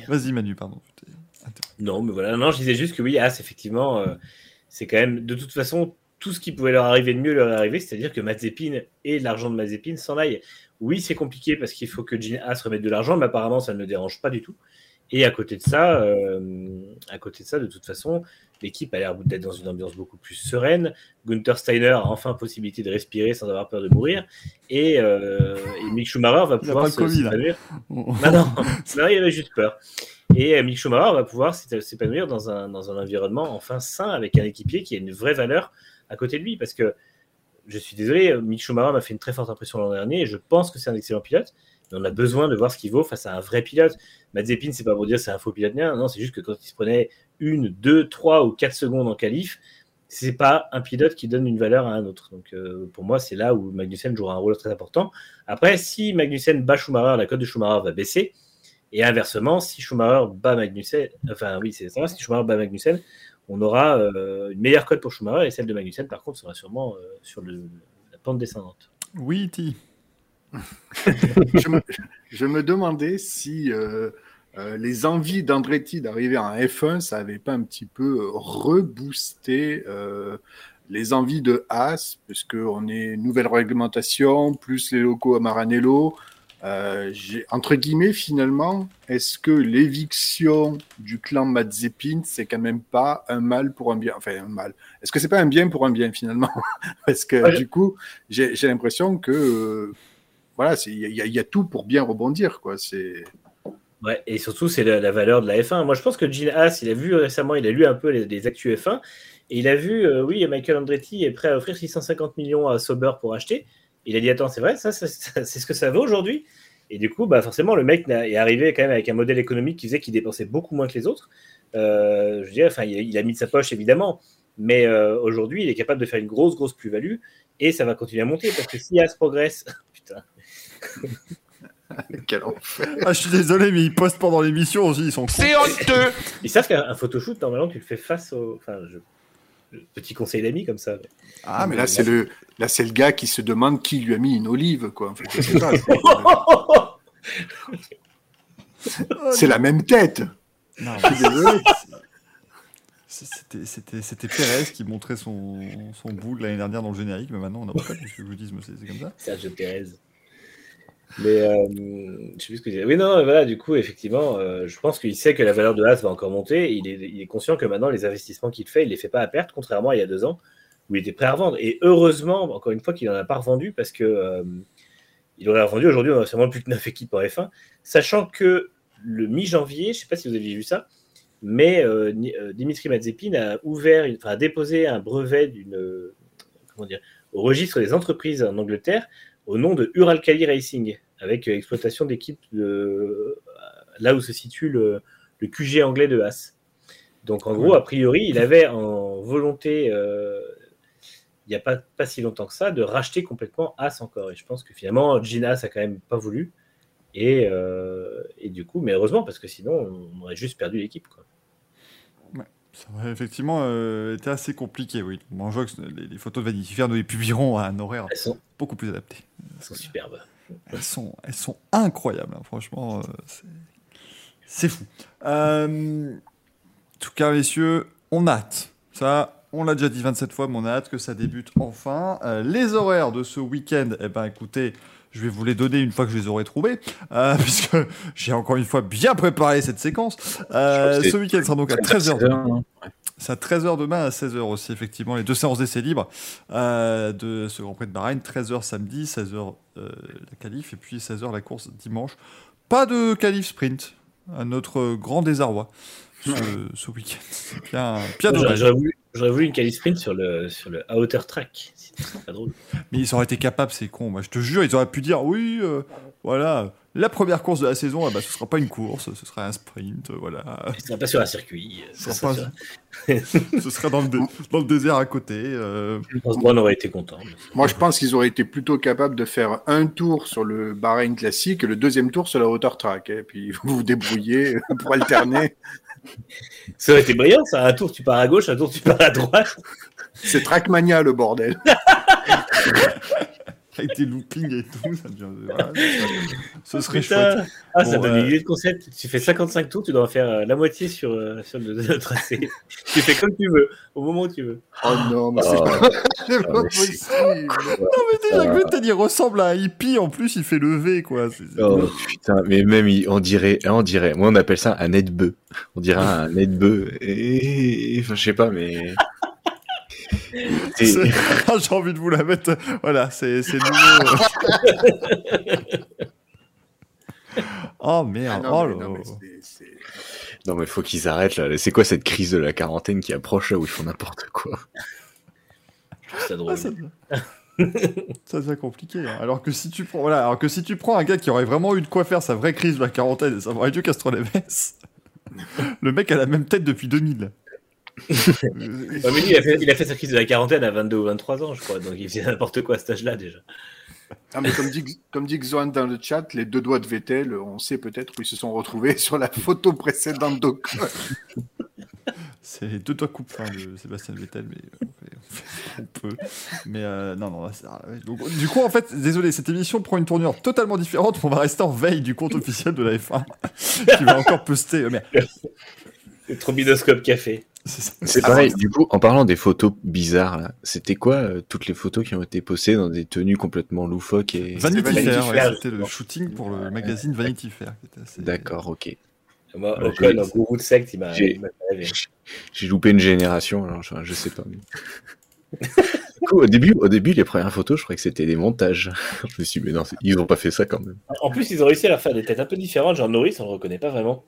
Vas-y Manu, pardon. je t'ai interrompu. non, mais voilà. Non, je disais juste que oui, As, effectivement, euh, c'est quand même de toute façon tout ce qui pouvait leur arriver de mieux leur est arrivé. C'est-à-dire que Mazepin et l'argent de Mazepin s'en aillent. Oui, c'est compliqué parce qu'il faut que Gene As remette de l'argent, mais apparemment, ça ne le dérange pas du tout. Et à côté de ça, euh, à côté de ça, de toute façon, l'équipe a l'air d'être dans une ambiance beaucoup plus sereine. Gunther Steiner a enfin possibilité de respirer sans avoir peur de mourir. Et, euh, et Mick Schumacher va pouvoir là. s'épanouir. Non, non, non, il avait juste peur. Et euh, Mick Schumacher va pouvoir s'é- s'épanouir dans un, dans un environnement enfin sain avec un équipier qui a une vraie valeur à côté de lui. Parce que je suis désolé, Mick Schumacher m'a fait une très forte impression l'an dernier et je pense que c'est un excellent pilote. On a besoin de voir ce qu'il vaut face à un vrai pilote. Mazepin, c'est pas pour dire c'est un faux pilote, non, c'est juste que quand il se prenait une, deux, trois ou quatre secondes en qualif, c'est pas un pilote qui donne une valeur à un autre. Donc euh, pour moi, c'est là où Magnussen jouera un rôle très important. Après, si Magnussen bat Schumacher, la cote de Schumacher va baisser. Et inversement, si Schumacher bat Magnussen, enfin oui, c'est si Schumacher bat Magnussen, on aura euh, une meilleure cote pour Schumacher et celle de Magnussen, par contre, sera sûrement euh, sur la pente descendante. Oui, Ti. Je, me, je me demandais si euh, euh, les envies d'Andretti d'arriver en F1, ça avait pas un petit peu reboosté euh, les envies de Haas, puisque on est nouvelle réglementation, plus les locaux à Maranello. Entre guillemets, finalement, est-ce que l'éviction du clan Mazepin, c'est quand même pas un mal pour un bien Enfin, un mal. Est-ce que c'est pas un bien pour un bien, finalement? Parce que Ouais. du coup, j'ai l'impression que voilà, il y, y a tout pour bien rebondir, quoi. C'est Ouais, et surtout, c'est la, valeur de la F1. Moi, je pense que Gene Haas, il a vu récemment, il a lu un peu les, les actus F1, et il a vu, euh, oui, Michael Andretti est prêt à offrir 650 millions à Sauber pour acheter. Il a dit, attends, c'est vrai, ça, c'est ce que ça vaut aujourd'hui? Et du coup, bah, forcément, le mec est arrivé quand même avec un modèle économique qui faisait qu'il dépensait beaucoup moins que les autres. Euh, je dirais, enfin, il, a- mis de sa poche, évidemment, mais euh, aujourd'hui, il est capable de faire une grosse, grosse plus-value, et ça va continuer à monter, parce que si Haas progresse, quel enfer. Ah, je suis désolé, mais ils postent pendant l'émission aussi, ils sont. C'est honteux. Ils savent qu'un un photoshoot, normalement, tu le fais face au. Enfin, je... Petit conseil d'amis comme ça. Ah, mais là, c'est le là, c'est le gars qui se demande qui lui a mis une olive, quoi. En fait, c'est- la même tête. Non, Je suis désolé. C'était, c'était, c'était Pérez qui montrait son, son boule l'année dernière dans le générique, mais maintenant on n'a pas de que je vous dise, mais c'est, c'est comme ça. Sergio Pérez. Mais euh, je sais plus ce que je. Oui, non, voilà, du coup, effectivement, euh, je pense qu'il sait que la valeur de As va encore monter. Il est, il est conscient que maintenant, les investissements qu'il fait, il les fait pas à perte, contrairement à il y a deux ans, où il était prêt à revendre. Et heureusement, encore une fois, qu'il n'en a pas revendu, parce que euh, il aurait revendu. Aujourd'hui, on a sûrement plus que 9 équipes en F1, sachant que le mi-janvier, je sais pas si vous avez vu ça, mais euh, Dimitri Mazepin a ouvert, enfin, a déposé un brevet d'une, comment dire, au registre des entreprises en Angleterre au nom de Uralkali Racing, avec euh, exploitation d'équipes de là où se situe le, QG anglais de Haas. Donc en gros, a priori, il avait en volonté, euh, il n'y a pas, si longtemps que ça, de racheter complètement Haas encore. Et je pense que finalement, Gina Haas a quand même pas voulu. Et, euh, du coup, mais heureusement, parce que sinon, on aurait juste perdu l'équipe. Ça aurait effectivement euh, été assez compliqué, oui. Bon, je vois que les, les photos de Vanity Fair nous les publieront à un horaire Elles sont, beaucoup plus adapté. elles sont superbes. Elles sont, elles sont incroyables, hein, franchement. euh, c'est- c'est fou. Euh, en tout cas, messieurs, on a hâte. Ça, on l'a déjà dit 27 fois, mais on a hâte que ça débute enfin. Euh, les horaires de ce week-end, eh ben, écoutez, je vais vous les donner une fois que je les aurai trouvés, euh, puisque j'ai encore une fois bien préparé cette séquence. Euh, ce week-end sera donc à 13h. hein. C'est à 13h demain, à 16h aussi, effectivement. Les deux séances d'essai libres euh, de ce Grand Prix de Bahreïn. 13h samedi, 16h euh, la qualif, et puis 16h la course dimanche. Pas de qualif sprint, à notre grand désarroi, ce, ce week-end. C'est bien, bien J'aurais voulu, une quali sprint sur le, sur le outer track. C'est pas drôle. Mais ils auraient été capables, c'est con. Moi, je te jure, ils auraient pu dire oui, euh, voilà, la première course de la saison, ah bah, ce sera pas une course, ce sera un sprint, euh, voilà. Ce sera pas sur un circuit. Ce Ça, sera, ça, pas- ce sera dans, le dé- dans le désert à côté. euh, Je pense qu'on aurait été content. Moi, je pense qu'ils auraient été plutôt capables de faire un tour sur le Bahreïn classique et le deuxième tour sur la hauteur track. Et puis vous vous débrouillez pour alterner. Ça aurait été brillant, ça. Un tour, tu pars à gauche, un tour, tu pars à droite. C'est Trackmania le bordel. avec des loopings et tout, ça devient. voilà, ce serait Putain. chouette. Ah, ça Bon, donne euh, une idée de concept. Tu fais 55 tours, tu dois en faire euh, la moitié sur, euh, sur le, le tracé. tu fais comme tu veux, au moment où tu veux. Oh non, mais c'est Oh. pas, Ah, pas mais possible. Non, mais déjà, que Vettel, il ressemble à un hippie, en plus, il fait le V, quoi. Oh putain, mais même il- on dirait, on dirait, moi on appelle ça un Edbeu. On dirait un. Et enfin, je sais pas, mais. C'est- c'est- Ah, J'ai envie de vous la mettre. Voilà, c'est c'est nouveau. oh Ah merde. non, oh mais là non, mais là. c'est- c'est- Non mais faut qu'ils arrêtent là. C'est quoi cette crise de la quarantaine qui approche là où ils font n'importe quoi? Ça Ah, drôle. ça, devient- ça devient compliqué. hein. Alors que si tu prends, voilà, alors que si tu prends un gars qui aurait vraiment eu de quoi faire sa vraie crise de la quarantaine et savoir Dieu Castro le mec a la même tête depuis 2000. Ouais, mais lui, il a, fait, il a fait sa crise de la quarantaine à 22 ou 23 ans, je crois. Donc il faisait n'importe quoi à cet âge-là déjà. Ah, mais comme dit, comme dit Xoan dans le chat, les deux doigts de Vettel, on sait peut-être où ils se sont retrouvés sur la photo précédente. C'est les deux doigts coupe fin de Sébastien Vettel, mais on, fait- on fait- on peut. Mais euh, non, non. ah. Donc, du coup, en fait, désolé, cette émission prend une tournure totalement différente. On va rester en veille du compte officiel de la F1 qui va encore poster. euh, mais Le trombinoscope café. c'est pareil. Du coup, en parlant des photos bizarres là, c'était quoi euh, toutes les photos qui ont été postées dans des tenues complètement loufoques et Vanity Vanity Fair, ouais, c'était le shooting pour le magazine Vanity Fair. qui était assez- D'accord, ok. Moi, Ouais, Ocon, j'ai- en gourou de secte, il m'a j'ai- loupé une génération, alors je, je sais pas. mais- Du coup, au début, au début, les premières photos, je croyais que c'était des montages. Je me suis dit, mais non, ils ont pas fait ça quand même. En plus, ils ont réussi à leur faire des têtes un peu différentes. Genre Norris, on le reconnaît pas vraiment.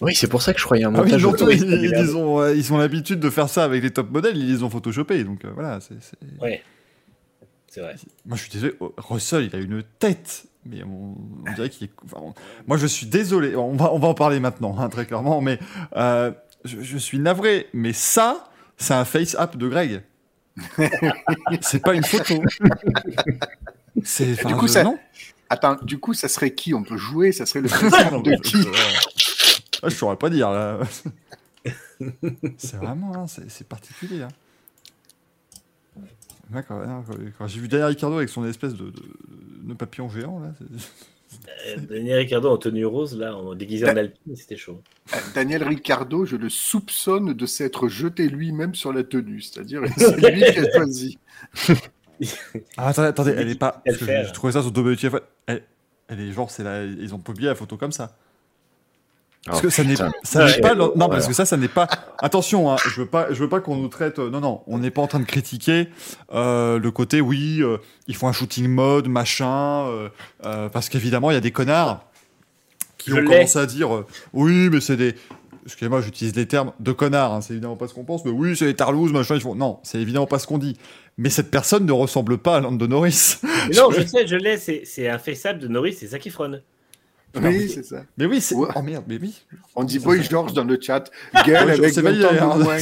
Oui, c'est pour ça que je croyais un Ah oui, montage. donc, ils, oui, ils- c'est ils ont, euh, ils ont l'habitude de faire ça avec les top modèles, ils les ont photoshopés. Donc euh, voilà, c'est. c'est- Ouais. C'est vrai. Moi, je suis désolé. oh, Russell, il a une tête. Mais on, on dirait qu'il est. enfin, on- moi, je suis désolé. On va, on va en parler maintenant, hein, très clairement. Mais euh, je, je suis navré. Mais ça, c'est un face-up de Greg. c'est pas une photo. C'est. enfin, Du coup, je- ça- Non Attends, du coup, ça serait qui? On peut jouer Ça serait le président de qui? Ah, je saurais pas dire là. c'est vraiment, hein, c'est c'est particulier. Hein. Là, quand, j'ai vu Daniel Ricardo avec son espèce de, de, de papillon géant là, c'est- Euh, Daniel Ricciardo en tenue rose, là, en déguisé en alpine, c'était chaud. Euh, Daniel Ricciardo, je le soupçonne de s'être jeté lui-même sur la tenue, c'est-à-dire c'est lui qui a choisi. Ah, attendez, attendez, elle est pas. J'ai trouvé ça sur WTF. Elle, elle est genre, c'est la... ils ont publié la photo comme ça. Parce Oh, que ça n'est ça pas. Non, voilà. parce que ça, ça n'est pas. Attention, hein, je veux pas, je veux pas qu'on nous traite. euh, Non, non, on n'est pas en train de critiquer euh, le côté. Oui, euh, ils font un shooting mode, machin. euh, euh, parce qu'évidemment, il y a des connards qui Je ont commencé à dire. euh, oui, mais c'est des. Excusez-moi, j'utilise les termes de connards. hein, c'est évidemment pas ce qu'on pense. Mais oui, c'est des tarlouses, machin. Ils font. Non, c'est évidemment pas ce qu'on dit. Mais cette personne ne ressemble pas à Lando Norris. Mais non, je sais, je l'ai, c'est c'est un faceable de Norris, c'est Zac Efron. Oui, c'est ça. Mais oui, c'est. Ouais. Oh merde, mais oui. On dit Boy George dans le chat. George, avec c'est 20 validé, ans hein. de moins.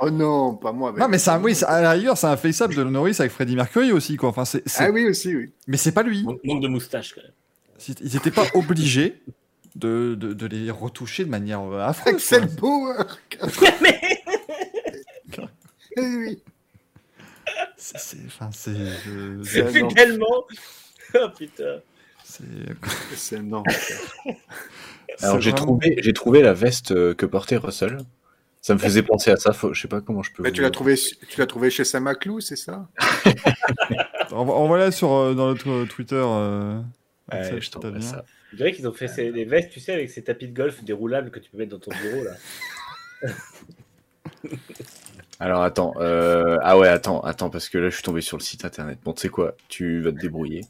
Oh non, pas moi. avec Non, mais c'est un, 20 ans oui, à la rigueur, c'est un face-up de Norris avec Freddie Mercury aussi, quoi. Enfin, c'est, Ah oui, aussi, oui. Mais c'est pas lui. Manque de moustache, quand même. Ils étaient pas obligés de, de, de les retoucher de manière euh, affreuse. Axel quoi. Bauer. Eh oui. C'est, c'est- enfin, c'est, je- tellement. Oh putain. C'est, non. Alors j'ai vraiment- trouvé, j'ai trouvé la veste euh, que portait Russell. Ça me faisait penser à ça. Faut, je sais pas comment je peux. Mais vous- tu l'as trouvé, tu l'as trouvé chez Saint-Maclou, c'est ça? Envo- Envoie-la sur, euh, dans notre euh, Twitter. euh, Ouais, Axel, je t'envoie ça. Je dirais qu'ils ont fait ces- des vestes, tu sais, avec ces tapis de golf déroulables que tu peux mettre dans ton bureau, là. Alors attends, euh... ah ouais, attends, attends, parce que là je suis tombé sur le site internet. Bon, tu sais quoi, tu vas te débrouiller.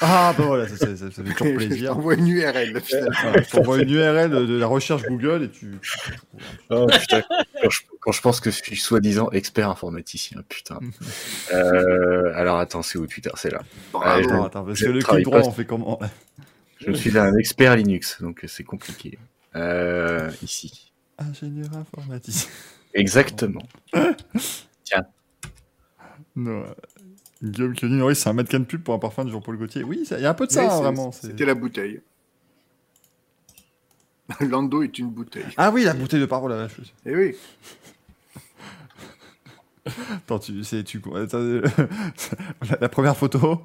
Ah, bah voilà, ça, ça- ça- ça fait toujours Je plaisir. t'envoie une URL, je t'envoie une URL de la recherche Google et tu. Oh putain, quand je, quand je pense que je suis soi-disant expert informaticien, putain. Euh, alors attends, c'est où Twitter? C'est là. Bravo. Ouais, Attends, attends, parce je que le clic droit, pas- on fait comment? Je suis un expert Linux, donc c'est compliqué. Euh, ici. Ingénieur informatique. Exactement. Non. euh, Guillaume dit Norris, c'est un mannequin de pub pour un parfum de Jean-Paul Gaultier. Oui, il y a un peu de ça, hein, c'est- vraiment. c'est- C'était la bouteille. Lando est une bouteille. Ah oui, la bouteille de parole à la chose. Eh oui. Attends, tu sais, tu. attends, euh, la, la première photo,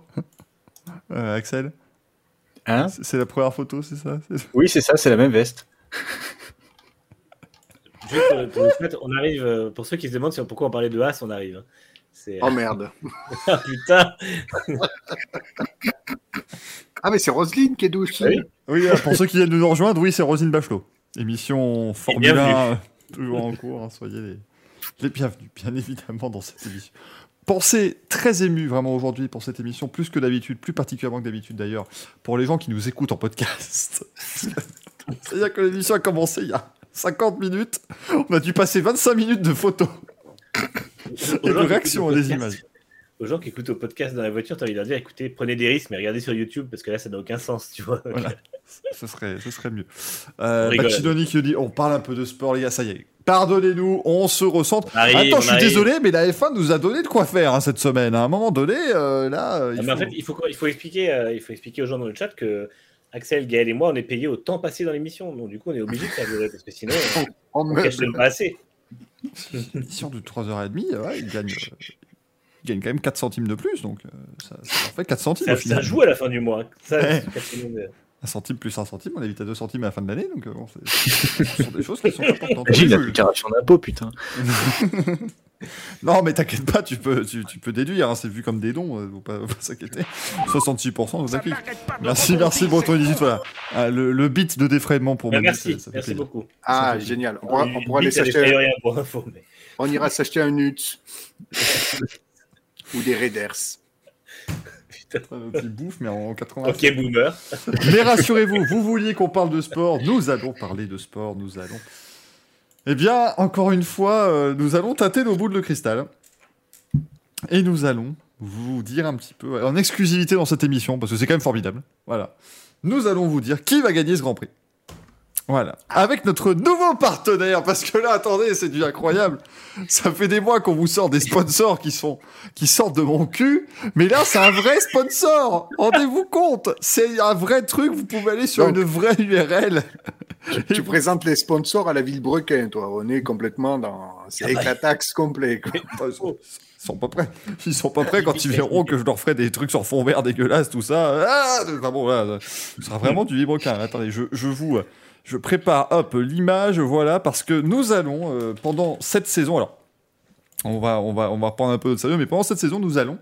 euh, Axel, Hein? C'est c'est la première photo, c'est ça? C'est- Oui, c'est ça, c'est la même veste. Juste pour- pour le fait, on arrive, euh, pour ceux qui se demandent pourquoi on parlait de As, on arrive. C'est... Oh merde. Ah putain Ah, mais c'est Roselyne qui est douce. Oui. Oui, euh, pour ceux qui viennent de nous rejoindre, oui, c'est Rosine Bachelot. Émission Formule bienvenue. 1, euh, toujours en cours, hein, soyez les, les bienvenus, bien évidemment, dans cette émission. Pensez très ému vraiment aujourd'hui pour cette émission, plus que d'habitude, plus particulièrement que d'habitude d'ailleurs, pour les gens qui nous écoutent en podcast. C'est-à-dire que l'émission a commencé il y a 50 minutes, on a dû passer 25 minutes de photos et de réactions à des images. Aux gens qui écoutent au podcast dans la voiture, t'as envie de leur dire écoutez, prenez des risques, mais regardez sur YouTube parce que là, ça n'a aucun sens, tu vois. Voilà. Ce serait, ce serait mieux. Euh. Bacchidoni qui nous dit on parle un peu de sport, les gars, ça y est. Pardonnez-nous, on se recentre. Arrive, Attends, je suis arrive. désolé, mais la F1 nous a donné de quoi faire hein, cette semaine. À un moment donné, euh, là, euh, il Ah, mais en fait, il faut, quoi il, faut expliquer, euh, il faut expliquer aux gens dans le chat que Axel, Gaël et moi, on est payés au temps passé dans l'émission. Donc, du coup, on est obligé de faire durer parce que sinon, on merde. cache même pas assez. une émission de 3h30, ouais, il gagne, il gagne quand même 4 centimes de plus, donc euh, ça, ça en fait 4 centimes Ça, au final. ça joue à la fin du mois. Ça, Ouais. C'est quatre secondes. Un centime plus un centime, on évite à 2 centimes à la fin de l'année, donc euh, bon, c'est- ce sont des choses qui sont importantes. J'ai la déclaration d'impôt, putain. Non, mais t'inquiète pas, tu peux, tu, tu peux déduire, hein, c'est vu comme des dons, euh, faut pas, faut pas s'inquiéter. 66% de clic. Merci, merci, Breton 18, voilà. Ah, le, le bit de défraiement pour Ah, Manu, merci, ça- ça fait merci plaisir. beaucoup. Ah, Ça fait- génial. On pourra, on pourra Lui, aller s'acheter, un- rien pour info, mais- on ira s'acheter un Nuts. Ou des Raiders. Petit bouffe, mais en 80. Ok, boomer. Mais rassurez-vous, vous vouliez qu'on parle de sport, nous allons parler de sport, nous allons. Eh bien, encore une fois, euh, nous allons tâter nos boules de cristal. Et nous allons vous dire un petit peu, en exclusivité dans cette émission, parce que c'est quand même formidable. Voilà. Nous allons vous dire qui va gagner ce Grand Prix. Voilà. Avec notre nouveau partenaire, parce que là, attendez, c'est du incroyable. Ça fait des mois qu'on vous sort des sponsors qui sont, qui sortent de mon cul. Mais là, c'est un vrai sponsor. Rendez-vous compte. C'est un vrai truc. Vous pouvez aller sur Donc- une vraie URL. Tu présentes les sponsors à la ville Brequin, toi. On est complètement dans. C'est Ah bah. éclataxe complet. quoi. Ils sont pas prêts. Ils sont pas prêts quand ils verront que je leur ferai des trucs sur fond vert dégueulasse, tout ça. Ah, enfin bon, là, ce sera vraiment du vibroquin. Attendez, je, je vous, je prépare hop l'image, voilà, parce que nous allons euh, pendant cette saison, alors on va, on va, reprendre un peu de sérieux, mais pendant cette saison, nous allons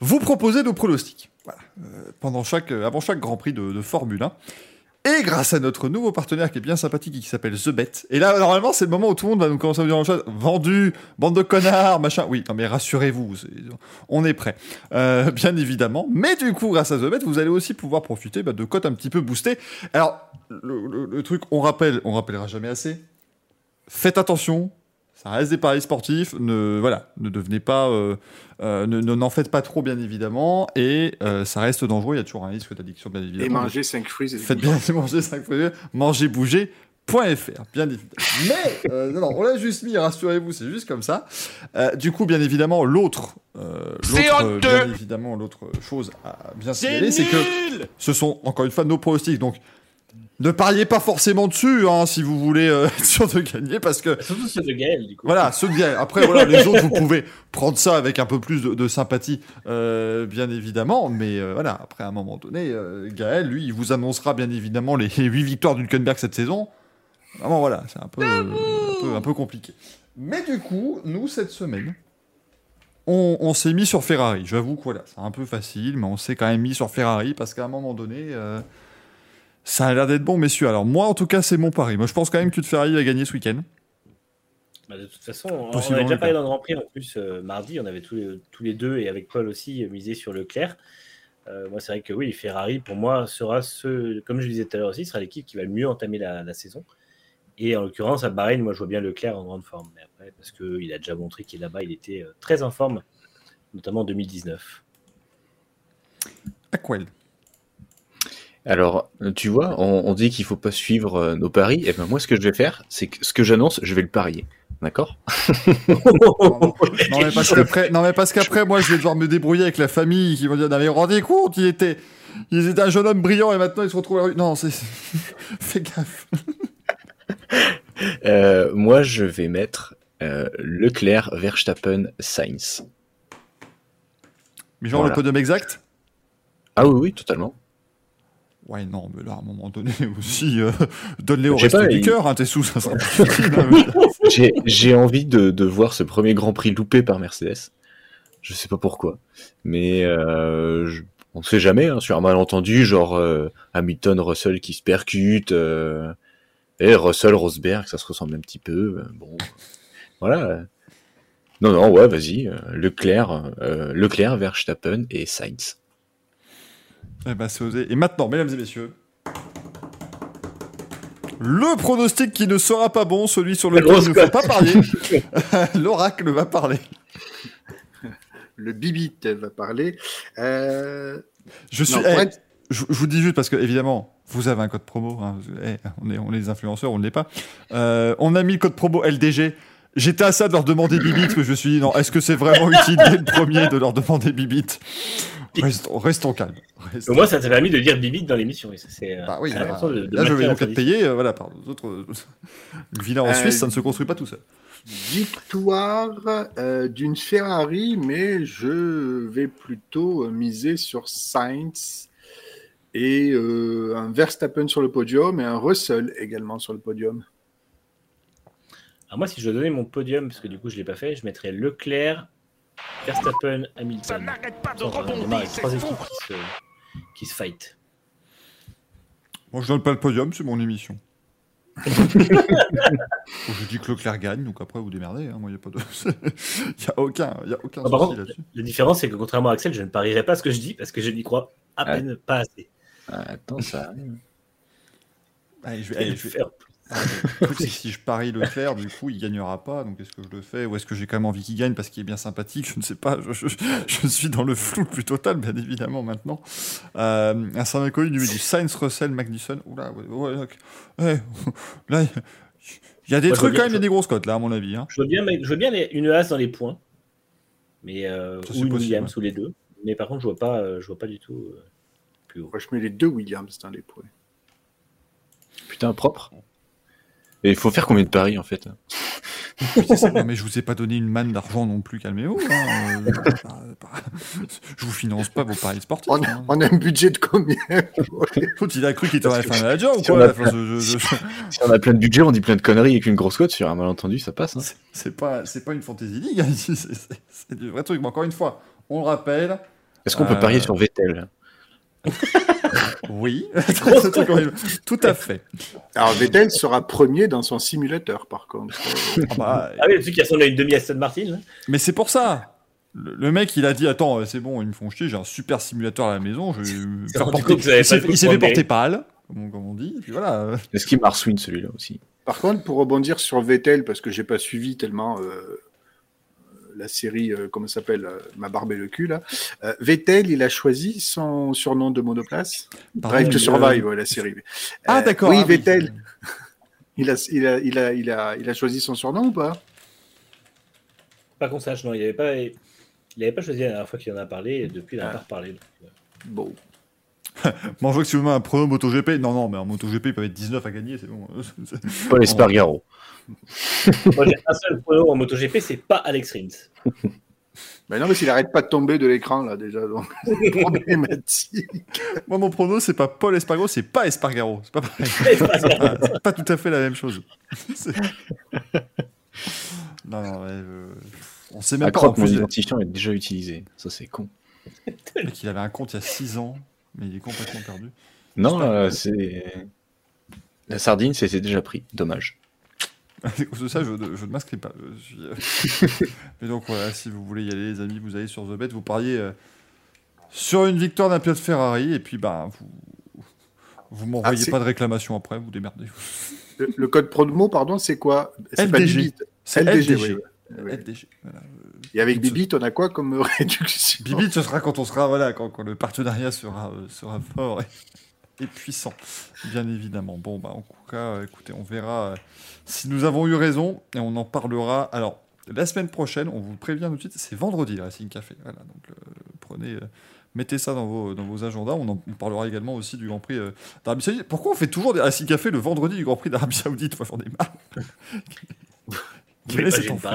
vous proposer nos pronostics. Voilà, euh, euh, avant chaque Grand Prix de, de Formule 1. Et grâce à notre nouveau partenaire qui est bien sympathique et qui s'appelle The Bet. Et là, normalement, c'est le moment où tout le monde va nous commencer à nous dire la chose. Vendu, bande de connards, machin. Oui, non, mais rassurez-vous, on est prêt. Euh, bien évidemment. Mais du coup, grâce à The Bet, vous allez aussi pouvoir profiter bah, de cotes un petit peu boostées. Alors, le truc, on rappelle, on rappellera jamais assez. Faites attention. Ça reste des paris sportifs. Ne, voilà, ne devenez pas, euh, euh, ne ne- n'en faites pas trop, bien évidemment. Et euh, ça reste dangereux. Il y a toujours un risque d'addiction, bien évidemment. Et manger 5 fruits et Faites bien manger 5 fruits, manger bouger. .fr, bien évidemment. Mais, euh, non, non, on l'a juste mis, rassurez-vous, c'est juste comme ça. Euh, du coup, bien évidemment, l'autre, euh, bien évidemment, l'autre chose à bien signaler, c'est que ce sont encore une fois nos pronostics. Donc, ne pariez pas forcément dessus, hein, si vous voulez euh, être sûr de gagner, parce que Surtout ceux de Gaël, du coup. voilà, ceux bien. Après, voilà, les autres, vous pouvez prendre ça avec un peu plus de, de sympathie, euh, bien évidemment. Mais euh, voilà, après, à un moment donné, euh, Gaël, lui, il vous annoncera bien évidemment les 8 victoires d'Hülkenberg cette saison. Vraiment, voilà, c'est un peu, euh, un, peu, un peu compliqué. Mais du coup, nous, cette semaine, on, on s'est mis sur Ferrari. J'avoue que voilà, c'est un peu facile, mais on s'est quand même mis sur Ferrari parce qu'à un moment donné, euh, ça a l'air d'être bon, messieurs. Alors, moi, en tout cas, c'est mon pari. Moi, je pense quand même que Ferrari va gagner ce week-end. Bah, de toute façon, on, on Possiblement a déjà parlé le Grand Prix en plus euh, mardi, on avait tous les, tous les deux et avec Paul aussi misé sur Leclerc. Euh, moi, c'est vrai que oui, Ferrari pour moi sera ce, comme je le disais tout à l'heure aussi, sera l'équipe qui va le mieux entamer la, la saison. Et en l'occurrence, à Bahreïn, moi je vois bien Leclerc en grande forme. Mais après, parce qu'il a déjà montré qu'il là-bas, il était euh, très en forme, notamment en 2019. Aquel. Alors, tu vois, on, on dit qu'il faut pas suivre euh, nos paris. Et ben moi, ce que je vais faire, c'est que ce que j'annonce, je vais le parier. D'accord? Non, mais parce qu'après, non, mais parce qu'après, moi, je vais devoir me débrouiller avec la famille qui vont dire, non, mais rendez compte, il était, il était un jeune homme brillant et maintenant il se retrouve à la rue. Non, c'est, fais gaffe. Euh, Moi, je vais mettre euh, Leclerc, Verstappen, Sainz. Mais genre Voilà. le podium exact? Ah oui, oui, totalement. Ouais, non, mais là, à un moment donné aussi, euh, donne-les au pas, du il- cœur, hein, t'es sous, ça sera hein, J'ai j'ai envie de, de voir ce premier Grand Prix loupé par Mercedes. Je sais pas pourquoi. Mais euh, je- on ne sait jamais, hein, sur un malentendu, genre euh, Hamilton, Russell qui se percute, euh, et Russell, Rosberg, ça se ressemble un petit peu. euh, bon, voilà. Non, non, ouais, vas-y. euh, Leclerc, euh, Leclerc, Verstappen et Sainz. Eh ben, c'est osé. Et maintenant, mesdames et messieurs, le pronostic qui ne sera pas bon, celui sur lequel il ne faut pas parier. L'oracle va parler. Le bibit va parler. Euh, Je suis. non, eh, être- je, je vous dis juste parce que évidemment, vous avez un code promo. hein, eh, on est, on est des influenceurs, on ne l'est pas. Euh, on a mis le code promo LDG. J'étais à ça de leur demander Bibit, mais je me suis dit non. Est-ce que c'est vraiment utile dès le premier de leur demander Bibit? Restons, restons calmes. Restons- Au moins, ça t'a permis de dire Bibit dans l'émission. et ça, c'est, euh, Bah oui, bah, important de- de là je vais donc être payé, euh, voilà, par d'autres. euh, vilain en Euh, Suisse, ça ne se construit pas tout seul. Victoire euh, d'une Ferrari, mais je vais plutôt miser sur Sainz et euh, un Verstappen sur le podium et un Russell également sur le podium. Alors moi, si je dois donner mon podium, parce que du coup, je ne l'ai pas fait, je mettrais Leclerc, Verstappen, Hamilton. n'arrête pas de rebondir, avec trois c'est équipes qui se, qui se fight. Moi, je donne pas le podium, c'est mon émission. je dis que Leclerc gagne, donc après vous démerdez. Hein. Moi, il n'y a pas de. Il y a aucun, y a aucun Ah, par contre. La différence, c'est que contrairement à Axel, je ne parierai pas ce que je dis parce que je n'y crois à Ah. peine pas assez. Ah, attends, ça arrive. Allez, je vais, allez, le je vais- faire truc, que si je parie Leclerc, du coup, il gagnera pas. Donc, est-ce que je le fais Ou est-ce que j'ai quand même envie qu'il gagne parce qu'il est bien sympathique? Je ne sais pas. Je, je- je suis dans le flou le plus total, bien évidemment, maintenant. Euh, un certain inconnu du du Sainz, Russell, Magnussen. Oula, ouais, ouais. Ouais, là, il y a des Moi, trucs quand même, il y a des grosses cotes, là, à mon avis. Hein. Je veux bien, je veux bien les- une as dans les points, mais euh, Ça, ou une possible, Williams ou les deux. Mais par contre, je vois pas, euh, je vois pas du tout euh, plus haut. Moi, je mets les deux Williams dans les points. Putain, propre. Et il faut faire combien de paris en fait ça. Non, mais je vous ai pas donné une manne d'argent non plus, calmez-vous. hein. Euh, je vous finance pas vos paris sportifs. On, hein. on a un budget de combien il a cru qu'il fait un manager ou Si on quoi a là Enfin, je- je- je- Si on a plein de budget, on dit plein de conneries avec une grosse cote sur un malentendu, ça passe. hein. C'est- pas, c'est pas une fantasy league, hein, ici, c'est- c'est c'est du vrai truc. Mais encore une fois, on le rappelle, Est-ce qu'on peut Euh, parier sur Vettel? oui, tout à fait. Alors Vettel sera premier dans son simulateur, par contre. Ah bah, Ah oui, le truc qui ressemble à une demi-Aston Martin. là. Mais c'est pour ça. Le, le mec, il a dit Attends, euh, c'est bon, ils me font chier, j'ai un super simulateur à la maison. Je vais faire porter- Il s'est fait porter pâle, comme, comme on dit. Et puis voilà. Est-ce qu'il marsouine celui-là aussi? Par contre, pour rebondir sur Vettel, parce que j'ai pas suivi tellement euh, la série, euh, comment ça s'appelle, euh, Ma barbe et le cul, là. Euh, Vettel, il a choisi son surnom de monoplace? Drive to Survive, euh, ouais, la série. Ah, d'accord. Oui, ah Vettel. Il a, il, a, il, a, il, a, il a choisi son surnom ou pas? Pas qu'on sache, non, il n'avait pas, il avait pas choisi la dernière fois qu'il en a parlé, et depuis il n'a Ah. pas reparlé. donc, Bon. Moi, je vois que si vous mettez un prono MotoGP, non, non, mais en MotoGP, il peut être 19 à gagner, c'est bon. Paul Espargaro. Moi j'ai un seul prono en MotoGP, c'est pas Alex Rins. Ben non, mais s'il arrête pas de tomber de l'écran, là, déjà, donc c'est problématique. Moi, mon prono, c'est pas Paul Espargaro, c'est pas Espargaro. C'est pas pareil. C'est pas tout à fait la même chose. Non, non, ouais, euh, on sait même À pas. En croque, mon identifiant est déjà utilisé. Ça, c'est con. le mec, il avait un compte il y a 6 ans, mais il est complètement perdu. Non, euh, c'est. La sardine, c'était déjà pris. Dommage. À cause de ça, je, je ne m'inscris pas. Je suis, euh, Mais donc voilà, si vous voulez y aller, les amis, vous allez sur The Bet, vous pariez euh, sur une victoire d'un pilote Ferrari, et puis ben vous vous m'envoyez Ah, c'est- pas de réclamation après, vous démerdez. Le, le code promo, pardon, c'est quoi? C'est pas LDG. C'est LDG, LDG. oui, oui. LDG, voilà. Et avec Bibit, on a quoi comme réduction Bibit, ce sera quand on sera voilà, quand, quand le partenariat sera euh, sera fort et, et puissant, bien évidemment. Bon bah en tout cas, euh, écoutez, on verra euh, si nous avons eu raison et on en parlera. Alors la semaine prochaine, on vous prévient tout de suite, c'est vendredi le Racing Café. Voilà, donc euh, prenez, euh, mettez ça dans vos dans vos agendas. On, en, on parlera également aussi du Grand Prix euh, d'Arabie Saoudite. Pourquoi on fait toujours des Racing Café le vendredi du Grand Prix d'Arabie Saoudite? Moi j'en ai marre. Quel est cet hein,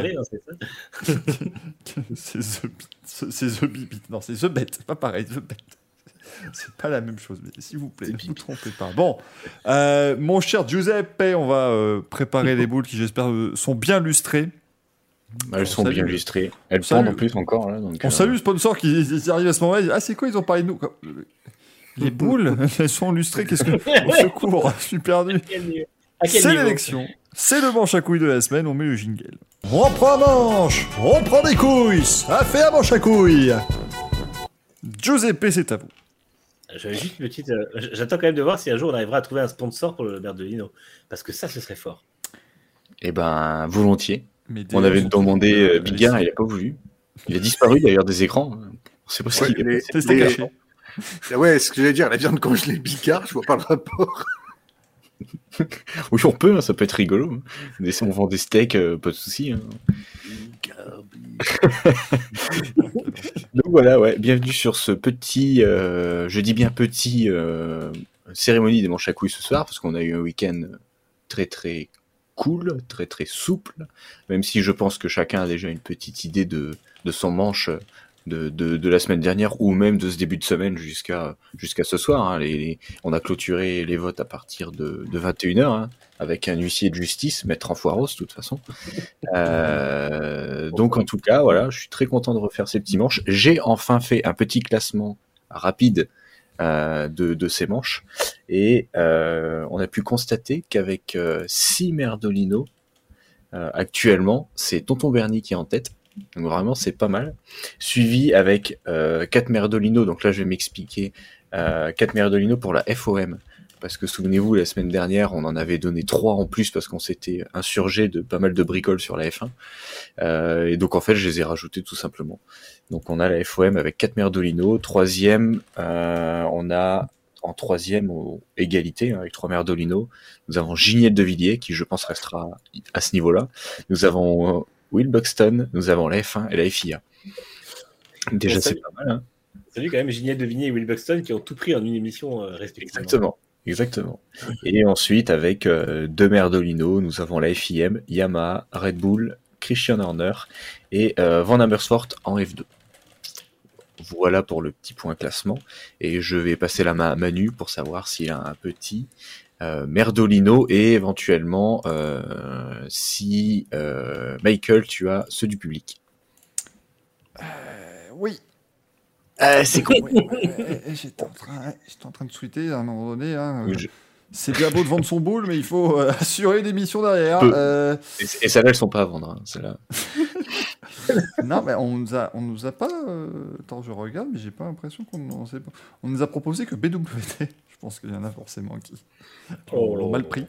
c'est The, Beat- c'est The Bibit. Non, c'est The Bet. C'est pas pareil, The Bet. C'est pas la même chose, mais s'il vous plaît, ne vous trompez pas. Bon, euh, mon cher Giuseppe, on va euh, préparer les boules qui, j'espère, euh, sont bien lustrées. Elles On sont salue. bien illustrées. Elles salue. pendent en plus encore. Là, donc, On euh, salue le sponsor qui qui arrive à ce moment-là. Ah, c'est quoi Ils ont parlé de nous. Les boules, elles sont lustrées. Qu'est-ce que. Au secours, je suis perdu. C'est l'élection. C'est le manche à couilles de la semaine. On met le jingle. On prend un manche. On prend des couilles. Ça fait un manche à couilles. Giuseppe, c'est à vous. J'avais juste une petite. euh, J'attends quand même de voir si un jour on arrivera à trouver un sponsor pour le maire de Lino. Parce que ça, ce serait fort. Eh ben, volontiers. Mais On avait demandé Euh, Bigard, il a pas voulu. Il a disparu d'ailleurs des écrans. On sait pas ce Ouais, qu'il est. C'était caché. Ouais, ce que j'allais dire, la viande congelée Bicard, je vois pas le rapport. Oui, on peut, hein, ça peut être rigolo. hein. Des- On vend des steaks, euh, pas de souci. hein. Donc voilà, ouais, bienvenue sur ce petit, euh, je dis bien petit, euh, cérémonie des manches à couilles ce soir, parce qu'on a eu un week-end très très cool, très très souple, même si je pense que chacun a déjà une petite idée de, de son manche de, de, de la semaine dernière, ou même de ce début de semaine jusqu'à jusqu'à ce soir. hein. Les- les- on a clôturé les votes à partir de, de 21h, hein, avec un huissier de justice, maître Enfoiros, de toute façon. Euh, donc en tout cas, voilà, je suis très content de refaire ces petits manches. J'ai enfin fait un petit classement rapide euh, de, de ces manches et euh, on a pu constater qu'avec 6 Merdolino, euh, actuellement, c'est Tonton Bernie qui est en tête. Donc vraiment, c'est pas mal. Suivi avec euh, 4 Merdolino, donc là je vais m'expliquer. Euh, 4 Merdolino pour la FOM. Parce que souvenez-vous, la semaine dernière, on en avait donné 3 en plus parce qu'on s'était insurgé de pas mal de bricoles sur la F1. Euh, et donc en fait, je les ai rajoutés tout simplement. Donc on a la FOM avec 4 Merdolino. Troisième, euh, on a en troisième égalité hein, avec 3 Merdolino. Nous avons Gignette de Villiers qui je pense restera à ce niveau-là. Nous avons euh, Will Buxton, nous avons la F1 et la FIA. Déjà c'est pas mal. Hein Salut quand même Gignette de Vigny et Will Buxton qui ont tout pris en une émission euh, respectivement. Exactement. Exactement. Et ensuite, avec euh, deux Merdolino, nous avons la FIM, Yamaha, Red Bull, Christian Horner et euh, Van Amersfoort en F2. Voilà pour le petit point classement. Et je vais passer la main à Manu pour savoir s'il a un petit Merdolino et éventuellement euh, si euh, Michael, tu as ceux du public. Euh, oui. c'est con. Ouais, ouais, ouais, J'étais en, train- j'étais en train de tweeter à un moment donné. hein, euh, je- C'est bien beau de vendre son boule, mais il faut euh, assurer une émission derrière. Euh, Et, et celles-là, elles sont pas à vendre. hein. non, mais on nous a, on nous a pas. euh, Attends, je regarde, mais j'ai pas l'impression qu'on on sait pas. On nous a proposé que BWT. Je pense qu'il y en a forcément qui, Oh l'ont mal pris.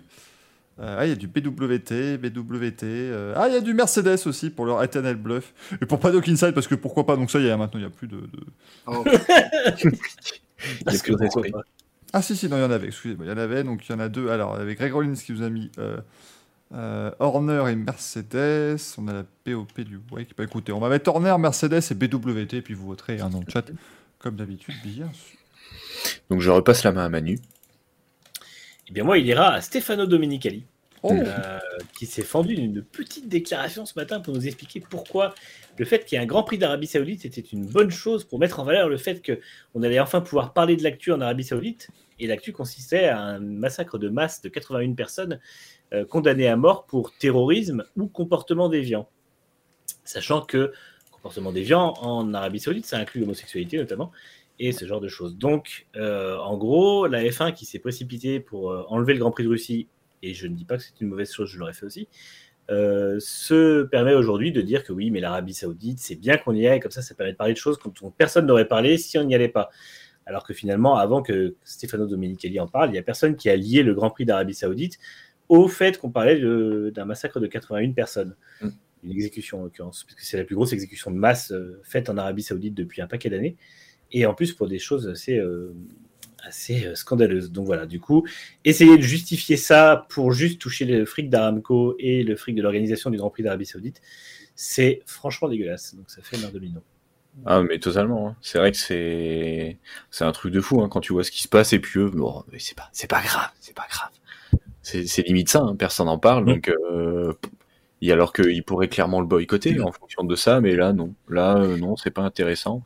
Euh, ah, il y a du BWT, BWT. euh, Ah, il y a du Mercedes aussi pour leur Eternal Bluff. Et pour Paddock Inside, parce que pourquoi pas. Donc ça, il y a maintenant, il y a plus de. de- Oh, que pas. Ah, si, si, non, il y en avait. Excusez-moi, il y en avait. Donc il y en a deux. Alors, avec Greg Rollins qui vous a mis. Euh, Horner et Mercedes. On a la POP du Wake. Bah écoutez, on va mettre Horner, Mercedes et BWT, puis vous voterez hein, dans le chat, comme d'habitude, bien sûr. Donc je repasse la main à Manu. Eh bien, moi, il ira à Stefano Domenicali. Oh, euh, qui s'est fendu d'une petite déclaration ce matin pour nous expliquer pourquoi le fait qu'il y ait un Grand Prix d'Arabie Saoudite était une bonne chose pour mettre en valeur le fait qu'on allait enfin pouvoir parler de l'actu en Arabie Saoudite. Et l'actu consistait à un massacre de masse de 81 personnes euh, condamnées à mort pour terrorisme ou comportement déviant. Sachant que comportement déviant en Arabie Saoudite, ça inclut l'homosexualité notamment et ce genre de choses. Donc, euh, en gros, la F1 qui s'est précipitée pour euh, enlever le Grand Prix de Russie et je ne dis pas que c'est une mauvaise chose, je l'aurais fait aussi, se permet aujourd'hui de dire que oui, mais l'Arabie Saoudite, c'est bien qu'on y aille, comme ça, ça permet de parler de choses dont personne n'aurait parlé si on n'y allait pas. Alors que finalement, avant que Stefano Domenicali en parle, il n'y a personne qui a lié le Grand Prix d'Arabie Saoudite au fait qu'on parlait d'un massacre de 81 personnes. Mm. Une exécution en l'occurrence, parce que c'est la plus grosse exécution de masse euh, faite en Arabie Saoudite depuis un paquet d'années. Et en plus pour des choses assez, euh, assez euh, scandaleuses. Donc voilà, du coup, essayer de justifier ça pour juste toucher le fric d'Aramco et le fric de l'organisation du Grand Prix d'Arabie Saoudite, c'est franchement dégueulasse. Donc ça fait Merdolino. Ah mais totalement. hein. C'est vrai que c'est c'est un truc de fou hein, quand tu vois ce qui se passe et puis eux, bon, mais c'est pas c'est pas grave, c'est pas grave. C'est limite ça, hein, personne n'en parle Mm. donc. Euh, et alors qu'ils pourraient clairement le boycotter en fonction de ça, mais là non, là euh, non, c'est pas intéressant.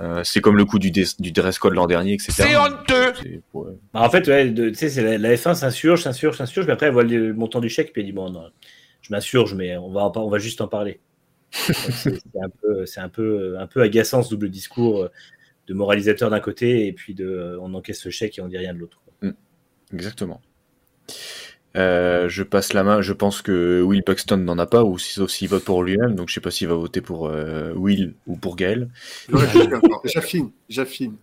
Euh, c'est comme le coup du, dress code l'an dernier, etc. C'est honteux ouais. Bah, en fait, ouais, de- tu sais, c'est la, la F1 s'insurge, s'insurge, s'insurge, mais après elle voit le montant du chèque, puis elle dit bon, non, je m'insurge, mais on va, on va juste en parler. C'est un peu, c'est un peu, un peu agaçant ce double discours euh, de moralisateur d'un côté et puis de, on encaisse le chèque et on dit rien de l'autre. Exactement. Euh, je passe la main. Je pense que Will Buxton n'en a pas, ou si- sauf s'il vote pour lui-même. Donc je sais pas s'il va voter pour euh, Will ou pour Gaël. J'affine, j'affine.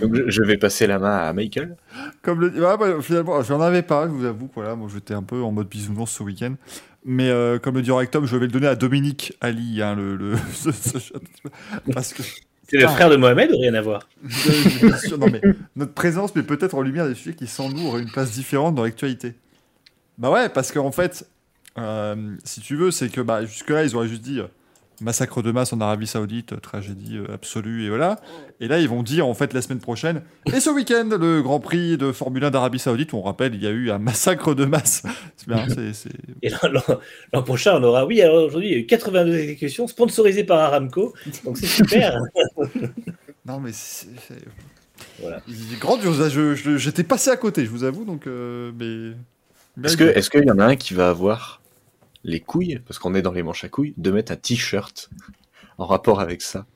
Donc je, vais passer la main à Michael. Comme le... ouais, bah, finalement, j'en avais pas, je vous avoue. Voilà, moi, j'étais un peu en mode bisounours ce week-end. Mais euh, comme le dit Rectum, je vais le donner à Dominique Ali, hein, le, le... ce- ce shot. parce que C'est le frère de Mohamed ou rien à voir non, mais notre présence, mais peut-être en lumière des sujets qui, sans nous, auraient une place différente dans l'actualité. Bah ouais, parce qu'en fait, euh, si tu veux, c'est que bah, jusque-là, ils auraient juste dit euh, massacre de masse en Arabie Saoudite, tragédie euh, absolue, et voilà. Et là, ils vont dire, en fait, la semaine prochaine, et ce week-end, le Grand Prix de Formule 1 d'Arabie Saoudite, où on rappelle, il y a eu un massacre de masse. C'est bien, c'est- c'est. Et l'an- prochain, on aura, oui, alors aujourd'hui, il y a eu 82 exécutions sponsorisées par Aramco, donc c'est super. Non, mais c'est. c'est- Voilà. Il est grandiose, là, je- je- j'étais passé à côté, je vous avoue, donc. euh, mais. Est-ce que est-ce qu'il y en a un qui va avoir les couilles, parce qu'on est dans les manches à couilles, de mettre un t-shirt en rapport avec ça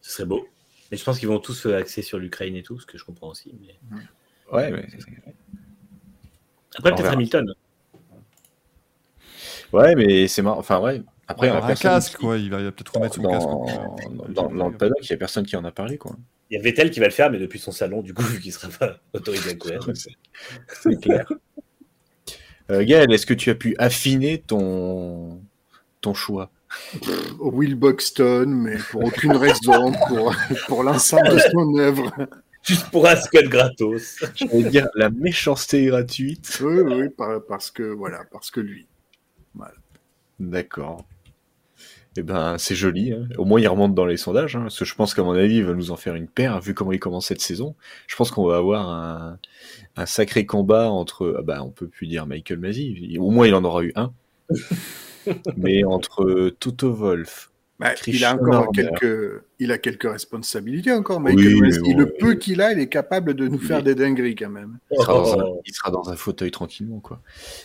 Ce serait beau. Mais je pense qu'ils vont tous euh, axer sur l'Ukraine et tout, ce que je comprends aussi. Mais... Ouais, mais Après, peut-être. Hamilton. ouais, mais c'est marrant. Enfin ouais. Après, Ouais, il y a un personne casque, qui- quoi, il va, va peut-être remettre son dans, casque. dans, dans, dans le paddock, il y a personne qui en a parlé, quoi. Il y a Vettel qui va le faire, mais depuis son salon, du coup, vu qu'il ne sera pas autorisé à courir. C'est clair. Euh, Gaël, est-ce que tu as pu affiner ton ton choix? Will Buxton, mais pour aucune raison, pour, pour l'ensemble de son œuvre. Juste pour un scud gratos. Je vais dire la méchanceté gratuite. Oui, oui, par- parce que, voilà, parce que lui. D'accord. Eh ben, c'est joli. hein. Au moins, il remonte dans les sondages. hein, parce que je pense qu'à mon avis, il va nous en faire une paire, vu comment il commence cette saison. Je pense qu'on va avoir un, un sacré combat entre. ah bah, on peut plus dire Michael Masi. Au moins, il en aura eu un. Mais entre Toto Wolf. Bah, il a encore quelques, il a quelques responsabilités encore, Michael mais Le peu qu'il a, il est capable de nous faire des dingueries quand même. Il sera, dans un, Oh. il sera dans un fauteuil tranquillement, quoi.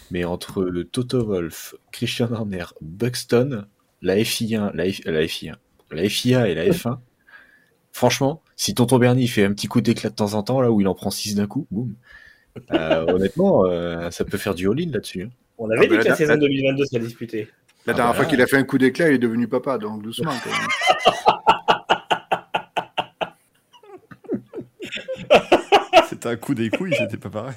Mais entre Toto Wolf, Christian Horner, Buxton, la FI1, la, F- la FI1, la FIA et la F1, franchement, si Tonton Bernie fait un petit coup d'éclat de temps en temps, là où il en prend 6 d'un coup, boum. euh, honnêtement, euh, ça peut faire du all-in là-dessus. hein. On avait Ah, dit bah, que la saison là- 2022 serait disputée. La Ah dernière bah fois là. qu'il a fait un coup d'éclat, il est devenu papa, donc doucement quand même. C'était un coup des couilles, c'était pas pareil.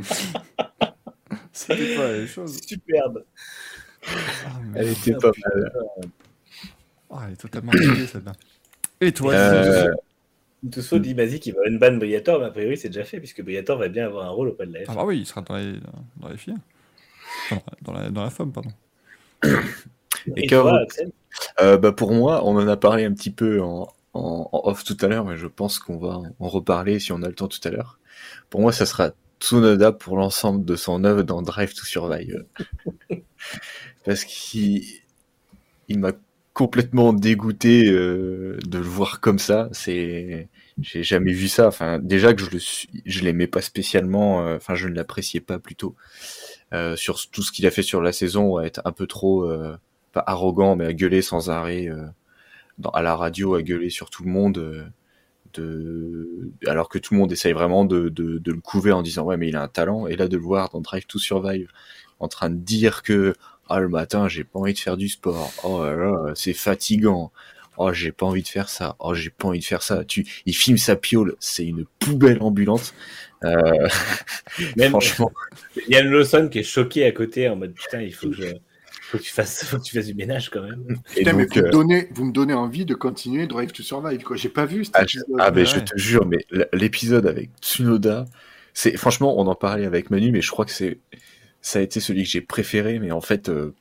c'était pas la même chose. Superbe. Ah, Elle était pas mal. Ah, elle est totalement raté celle-là. Et toi, Euh, Tusso dit Mazi qu'il va une ban Briator, mais a priori c'est déjà fait, puisque Briator va bien avoir un rôle auprès de la F. Ah bah oui, il sera dans les, dans les filles. Dans, la, dans la femme, pardon. Et Et toi, Euh, bah pour moi, on en a parlé un petit peu en, en, en off tout à l'heure, mais je pense qu'on va en- en reparler si on a le temps tout à l'heure. Pour moi, ça sera Tsunoda pour l'ensemble de son œuvre dans Drive to Survive. Parce qu'il il m'a complètement dégoûté euh, de le voir comme ça. C'est, j'ai jamais vu ça. Enfin, déjà que je le, je l'aimais pas spécialement. euh, Enfin, je ne l'appréciais pas plutôt euh, sur tout ce qu'il a fait sur la saison, à être un peu trop pas arrogant, mais à gueuler sans arrêt à la radio, à gueuler sur tout le monde, de, alors que tout le monde essaye vraiment de, de, de le couver en disant ouais mais il a un talent, et là de le voir dans Drive to Survive en train de dire que ah le matin j'ai pas envie de faire du sport, oh là là c'est fatigant, oh j'ai pas envie de faire ça, oh j'ai pas envie de faire ça, tu, il filme sa piole, c'est une poubelle ambulante, euh, Même franchement. Yann Lawson qui est choqué à côté en mode putain, il faut que, je- faut que, tu, fasses, faut que tu fasses du ménage quand même. Et Putain, mais donc, vous, euh, me donnez, vous me donnez envie de continuer Drive to Survive. quoi. J'ai pas vu cet Ah, je, épisode. ah, ben, je te jure, mais l'épisode avec Tsunoda, c'est franchement, on en parlait avec Manu, mais je crois que c'est ça a été celui que j'ai préféré, mais en fait, euh,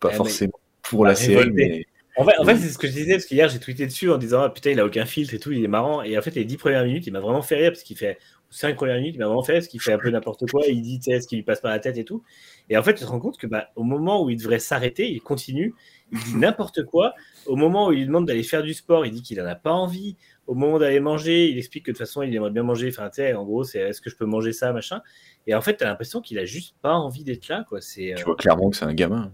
pas mais- forcément pour la série, révolté. mais En fait, en fait Oui. c'est ce que je disais, parce qu'hier j'ai tweeté dessus en disant ah, putain, il a aucun filtre et tout, il est marrant. Et en fait, les 10 premières minutes, il m'a vraiment fait rire parce qu'il fait 5 premières minutes, il m'a vraiment fait rire parce qu'il fait un peu n'importe quoi, il dit ce qui lui passe par la tête et tout. Et en fait, tu te rends compte que bah, au moment où il devrait s'arrêter, il continue, il dit n'importe quoi. Au moment où il lui demande d'aller faire du sport, il dit qu'il en a pas envie. Au moment d'aller manger, il explique que de toute façon, il aimerait bien manger. Enfin, tu sais, en gros, c'est est-ce que je peux manger ça, machin? Et en fait, tu as l'impression qu'il a juste pas envie d'être là, quoi. C'est. tu euh, vois clairement que c'est un gamin.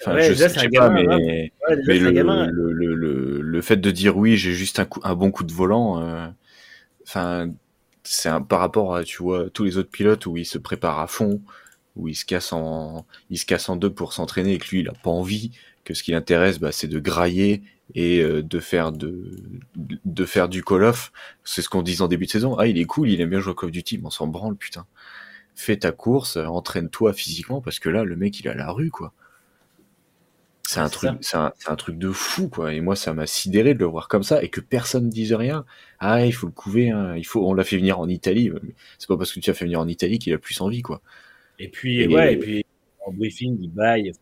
Enfin, Ouais, je déjà, sais, un sais pas, gamin, mais, ouais, déjà, mais c'est un le, gamin. le, le, le, le fait de dire oui, j'ai juste un, coup, un bon coup de volant, euh, enfin, c'est un, par rapport à, tu vois, tous les autres pilotes où ils se préparent à fond, où ils se cassent en, ils se cassent en deux pour s'entraîner et que lui, il a pas envie, que ce qui l'intéresse, bah, c'est de grailler et euh, de faire de, de faire du call off. C'est ce qu'on disait en début de saison. Ah, il est cool, il aime bien jouer Call of Duty, mais on s'en branle, putain. Fais ta course, euh, entraîne-toi physiquement parce que là, le mec, il est à la rue, quoi. C'est un truc, c'est un, truc de fou, quoi. Et moi, ça m'a sidéré de le voir comme ça et que personne ne dise rien. Ah, il faut le couver, hein. il faut, on l'a fait venir en Italie. C'est pas parce que tu as fait venir en Italie qu'il a plus envie, quoi. Et puis, Et- ouais, et puis en briefing, il baille.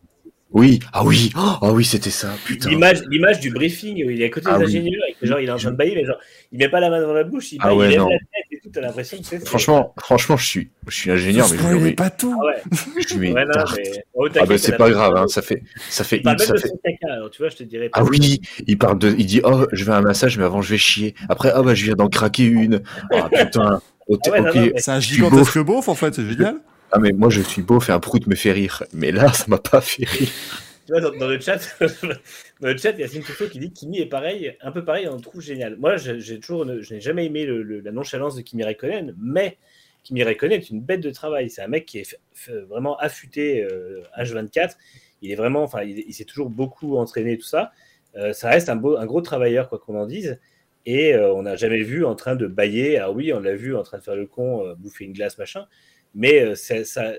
Oui, ah oui, oh, ah oui, c'était ça. L'image, l'image du briefing où il est à côté Ah des oui. ingénieurs et que genre il est en train de bailler, mais genre il met pas la main dans la bouche, il Ah baille, ouais, il lève non. la tête et tout, t'as l'impression que c'est. Franchement, franchement, je suis, je suis ingénieur, mais je mets, pas tout. Ah ouais, je ouais, non, tarte. mais. Oh, Ah bah c'est pas grave, hein, ça fait, ça fait Il ça de fait. son caca, alors tu vois, je te dirais. Ah oui, il parle de, il dit oh je vais à un massage mais avant je vais chier. Après ah bah je viens d'en craquer une. Ah putain. Ah ouais, mais- C'est un suis gigantesque beauf en fait, c'est génial. Ah mais moi je suis beau, fait un prout me fait rire. Mais là ça m'a pas fait rire. Tu vois, dans, le chat, dans le chat, il y a Tusso qui dit Kimi est pareil, un peu pareil, on trouve génial. Moi, j'ai toujours, je n'ai jamais aimé la nonchalance de Kimi Raikkonen, mais Kimi Raikkonen est une bête de travail. C'est un mec qui est vraiment affûté euh, H24. Il est vraiment, enfin, il, s'est toujours beaucoup entraîné tout ça. Euh, ça reste un, beau, un gros travailleur, quoi qu'on en dise. Et euh, on n'a jamais vu en train de bailler. Ah oui, on l'a vu en train de faire le con, euh, bouffer une glace, machin. Mais euh, ça, ça-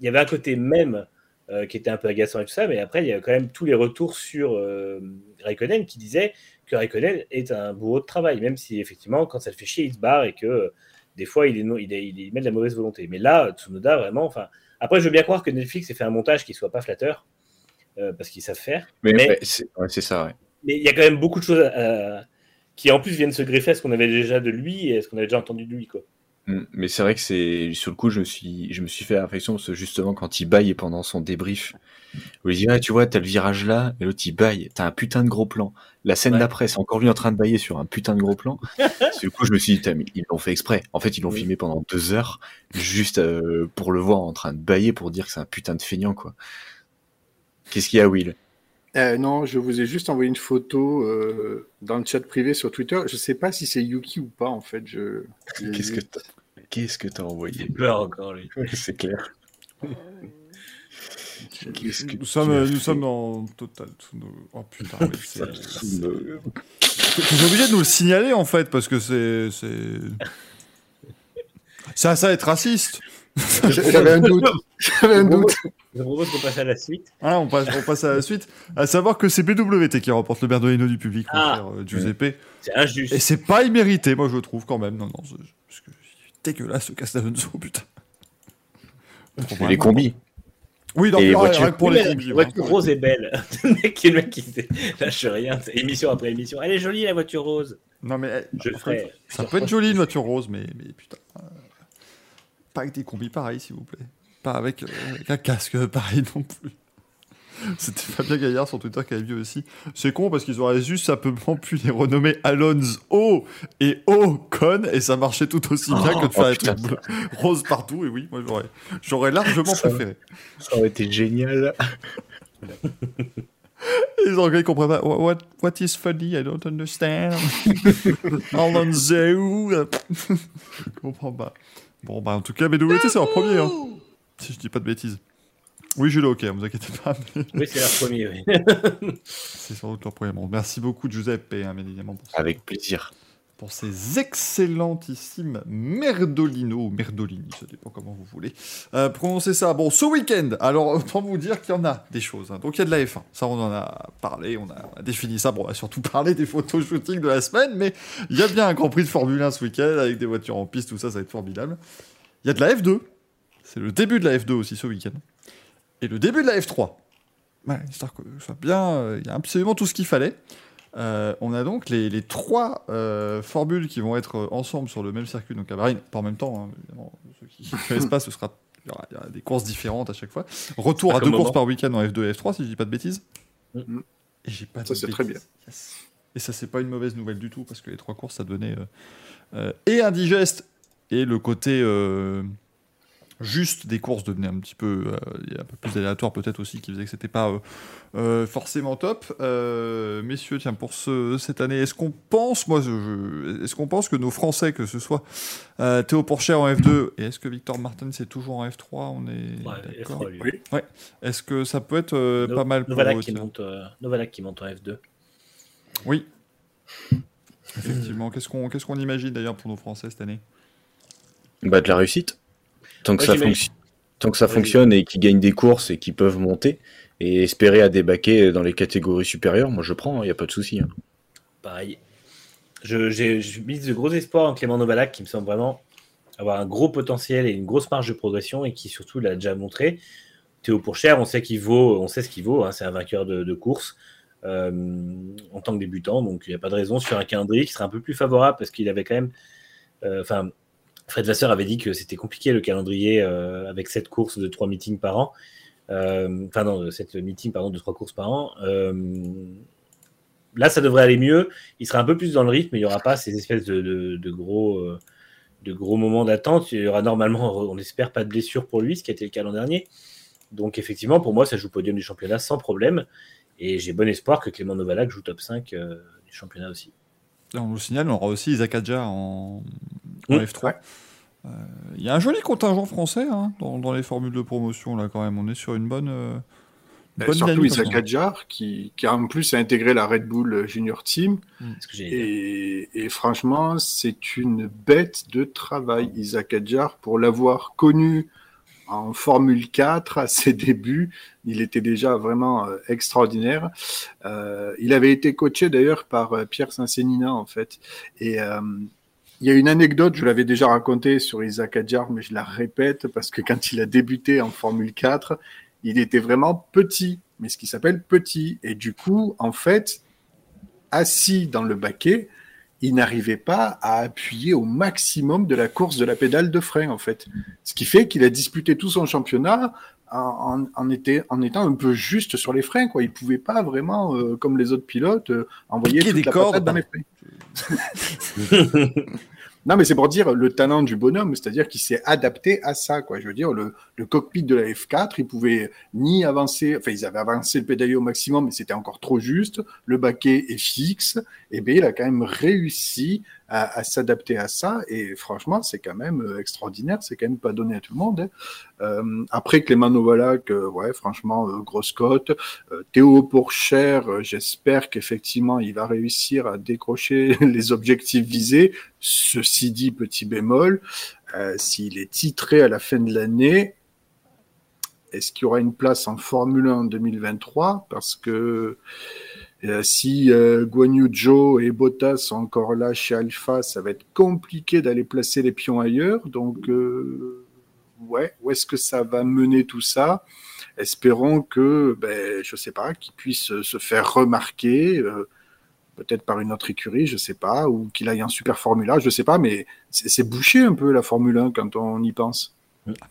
il y avait un côté même euh, qui était un peu agaçant et tout ça, mais après, il y a quand même tous les retours sur euh, Raikkonen qui disaient que Raikkonen est un bourreau de travail, même si effectivement, quand ça le fait chier, il se barre et que euh, des fois, il, est il, il, met de la mauvaise volonté. Mais là, Tsunoda, vraiment, enfin, après, je veux bien croire que Netflix ait fait un montage qui soit pas flatteur. parce qu'ils savent faire. Mais, c'est ouais, ça, ouais. Mais il y a quand même beaucoup de choses qui en plus viennent se greffer à ce qu'on avait déjà de lui et à ce qu'on avait déjà entendu de lui. Quoi. Mm, Mais c'est vrai que c'est sur le coup, je me suis, je me suis fait la réflexion parce que justement quand il baille pendant son débrief, où il dit ah, tu vois t'as le virage là et l'autre il baille, t'as un putain de gros plan. La scène Ouais. d'après c'est encore lui en train de bailler sur un putain de gros plan. sur le coup je me suis dit mais ils l'ont fait exprès. En fait ils l'ont Oui. filmé pendant deux heures juste euh, pour le voir en train de bailler pour dire que c'est un putain de feignant quoi. Qu'est-ce qu'il y a Will? Euh, non, je vous ai juste envoyé une photo euh, dans le chat privé sur Twitter. Je sais pas si c'est Yuki ou pas, en fait. Je... Qu'est-ce que t'as Qu'est-ce que t'as envoyé peur encore, lui. C'est clair. Que Nous sommes, nous sommes dans total. Oh putain, oui, c'est. Euh, T'es obligé de nous le signaler en fait parce que c'est c'est ça ça être raciste. J'avais un doute. J'avais un doute. Je propose qu'on passe à la suite. Hein, on passe on passe à la suite. À savoir que c'est BWT qui remporte le Berdolino du public, mon Ah. cher euh, Giuseppe. C'est injuste. Et c'est pas immérité, moi je le trouve quand même. Non non, parce que c'est dégueulasse ce Castellonzo, putain. Et les combis. Oui, non, Et les voitures. pour Oui, les combis. La ouais. voiture rose est belle. le mec, le mec qui se- lâche rien. c'est Émission après émission. Elle est jolie, la voiture rose. Non mais eh, Je ferai. ça peut être joli une voiture rose, mais, mais putain. Pas avec des combis pareils, s'il vous plaît. Pas avec, euh, avec un casque pareil non plus. C'était Fabien Gaillard sur Twitter qui avait vu aussi. C'est con parce qu'ils auraient juste simplement pu les renommer Alonso et Ocon et ça marchait tout aussi bien que de oh, faire des trucs bleus- roses partout. Et oui, moi j'aurais, j'aurais largement Ça- préféré. Ça aurait été génial. Les Anglais comprennent pas. What, what, what is funny? I don't understand. Alonso. Je comprends pas. Bon, bah, en tout cas, BWT, c'est leur premier, hein. Si je dis pas de bêtises. Oui, le hockey, vous inquiétez pas. mais Oui, c'est leur premier. Oui. c'est sans doute leur premier. Bon, merci beaucoup, Giuseppe, hein, bien évidemment, pour, ça- Avec plaisir. Pour ces excellentissimes merdolino, merdolini, ça dépend comment vous voulez. Euh, prononcez ça. Bon, ce week-end, alors, autant vous dire qu'il y en a des choses. hein. Donc, il y a de la F1. Ça, on en a parlé, on a, défini ça. Bon, on a surtout parlé des photos shooting de la semaine, mais il y a bien un Grand Prix de Formule 1 ce week-end avec des voitures en piste, tout ça, ça va être formidable. Il y a de la F2. C'est le début de la F2 aussi ce week-end. Et le début de la F3. Ouais, histoire que soit bien, euh, il y a absolument tout ce qu'il fallait. Euh, on a donc les, les trois euh, formules qui vont être ensemble sur le même circuit, donc à Bahreïn, pas en même temps, hein, évidemment. Ceux qui ne connaissent pas, ce sera, il y, aura, il y aura des courses différentes à chaque fois. Retour À deux courses moment. par week-end en F2 et F3, si je dis pas de bêtises. Mhm. Et j'ai pas de Ça, c'est très. Yes. Et ça, c'est pas une mauvaise nouvelle du tout, parce que les trois courses, ça donnait euh, euh, et indigeste, et le côté euh, juste des courses devenait un petit peu, euh, un peu plus aléatoire peut-être aussi, qui faisait que c'était pas euh, euh, forcément top. Euh, messieurs, tiens, pour ce, cette année, est-ce qu'on pense, moi, est-ce qu'on pense que nos Français, que ce soit euh, Théo Pourchère en F2 et est-ce que Victor Martin c'est toujours en F3 On est Ouais, d'accord. F3, lui. Oui. Est-ce que ça peut être euh, No- pas mal pour Novalak eux, qui monte, euh, Novalak qui monte en F2. Oui. Effectivement. Qu'est-ce qu'on qu'est-ce qu'on imagine d'ailleurs pour nos Français cette année? Bah, de la réussite. Tant que, Ouais, ça, j'imagine. fonction- Tant que ça Ouais, fonctionne et qu'ils gagnent des courses et qu'ils peuvent monter et espérer à débaquer dans les catégories supérieures, moi je prends, il n'y a pas de souci. hein. Pareil. Je- J'ai mis de gros espoirs en Clément Novalak qui me semble vraiment avoir un gros potentiel et une grosse marge de progression et qui surtout l'a déjà montré. Théo Pourchère, on sait qu'il vaut, on sait ce qu'il vaut, hein, c'est un vainqueur de, de course euh, en tant que débutant, donc il n'y a pas de raison sur un calendrier qui serait un peu plus favorable parce qu'il avait quand même, euh, enfin, Fred Vasseur avait dit que c'était compliqué le calendrier euh, avec cette course de trois meetings par an, Euh, enfin non, cette meeting pardon de trois courses par an. Euh, là, ça devrait aller mieux. Il sera un peu plus dans le rythme, mais il n'y aura pas ces espèces de, gros, moments d'attente. Il y aura normalement, on espère, pas de blessure pour lui, ce qui a été le cas l'an dernier. Donc, effectivement, pour moi, ça joue podium du championnat sans problème. Et j'ai bon espoir que Clément Novalak joue top 5 euh, du championnat aussi. On nous signale, on aura aussi Isaac Adja en, en Mm. F3. Euh, Il y a un joli contingent français hein, dans, dans les formules de promotion là quand même. On est sur une bonne. euh, Ben, bonne surtout dynamique, Isaac maintenant. Adjar, qui, qui a en plus intégré la Red Bull Junior Team. Dit. Et, et franchement, c'est une bête de travail, Isaac Adjar, pour l'avoir connu en Formule 4 à ses débuts. Il était déjà vraiment euh, extraordinaire. Euh, il avait été coaché d'ailleurs par Pierre Saint-Sénina, en fait. Et euh, il y a une anecdote, je l'avais déjà racontée sur Isaac Adjar, mais je la répète parce que quand il a débuté en Formule 4, il était vraiment petit, mais ce qui s'appelle petit. Et du coup, en fait, assis dans le baquet, il n'arrivait pas à appuyer au maximum de la course de la pédale de frein, en fait. Ce qui fait qu'il a disputé tout son championnat en, en, était, en étant un peu juste sur les freins, quoi. Il pouvait pas vraiment, euh, comme les autres pilotes, euh, envoyer toute des la cordes. dans les freins. Non, mais c'est pour dire le talent du bonhomme, c'est-à-dire qu'il s'est adapté à ça, quoi. Je veux dire, le, le cockpit de la F4, il pouvait ni avancer, enfin, ils avaient avancé le pédalier au maximum, mais c'était encore trop juste. Le baquet est fixe. Et bien, il a quand même réussi à, à s'adapter à ça. Et franchement, c'est quand même euh, extraordinaire. C'est quand même pas donné à tout le monde. hein. Euh, après Clément Novalak, euh, ouais, franchement, grosse cote. Théo Pourchère, euh, j'espère qu'effectivement, il va réussir à décrocher les objectifs visés. Ceci dit, petit bémol, euh, s'il est titré à la fin de l'année, est-ce qu'il y aura une place en Formule 1 en 2023 Parce que euh, si euh, Guan Zhou et Bottas sont encore là chez Alpha, ça va être compliqué d'aller placer les pions ailleurs. Donc, euh, ouais, où est-ce que ça va mener tout ça? Espérons que, ben, je sais pas, qu'il puisse euh, se faire remarquer. peut-être par une autre écurie, je sais pas, ou qu'il aille en super Formula, je sais pas, mais c'est bouché un peu la Formule 1 quand on y pense.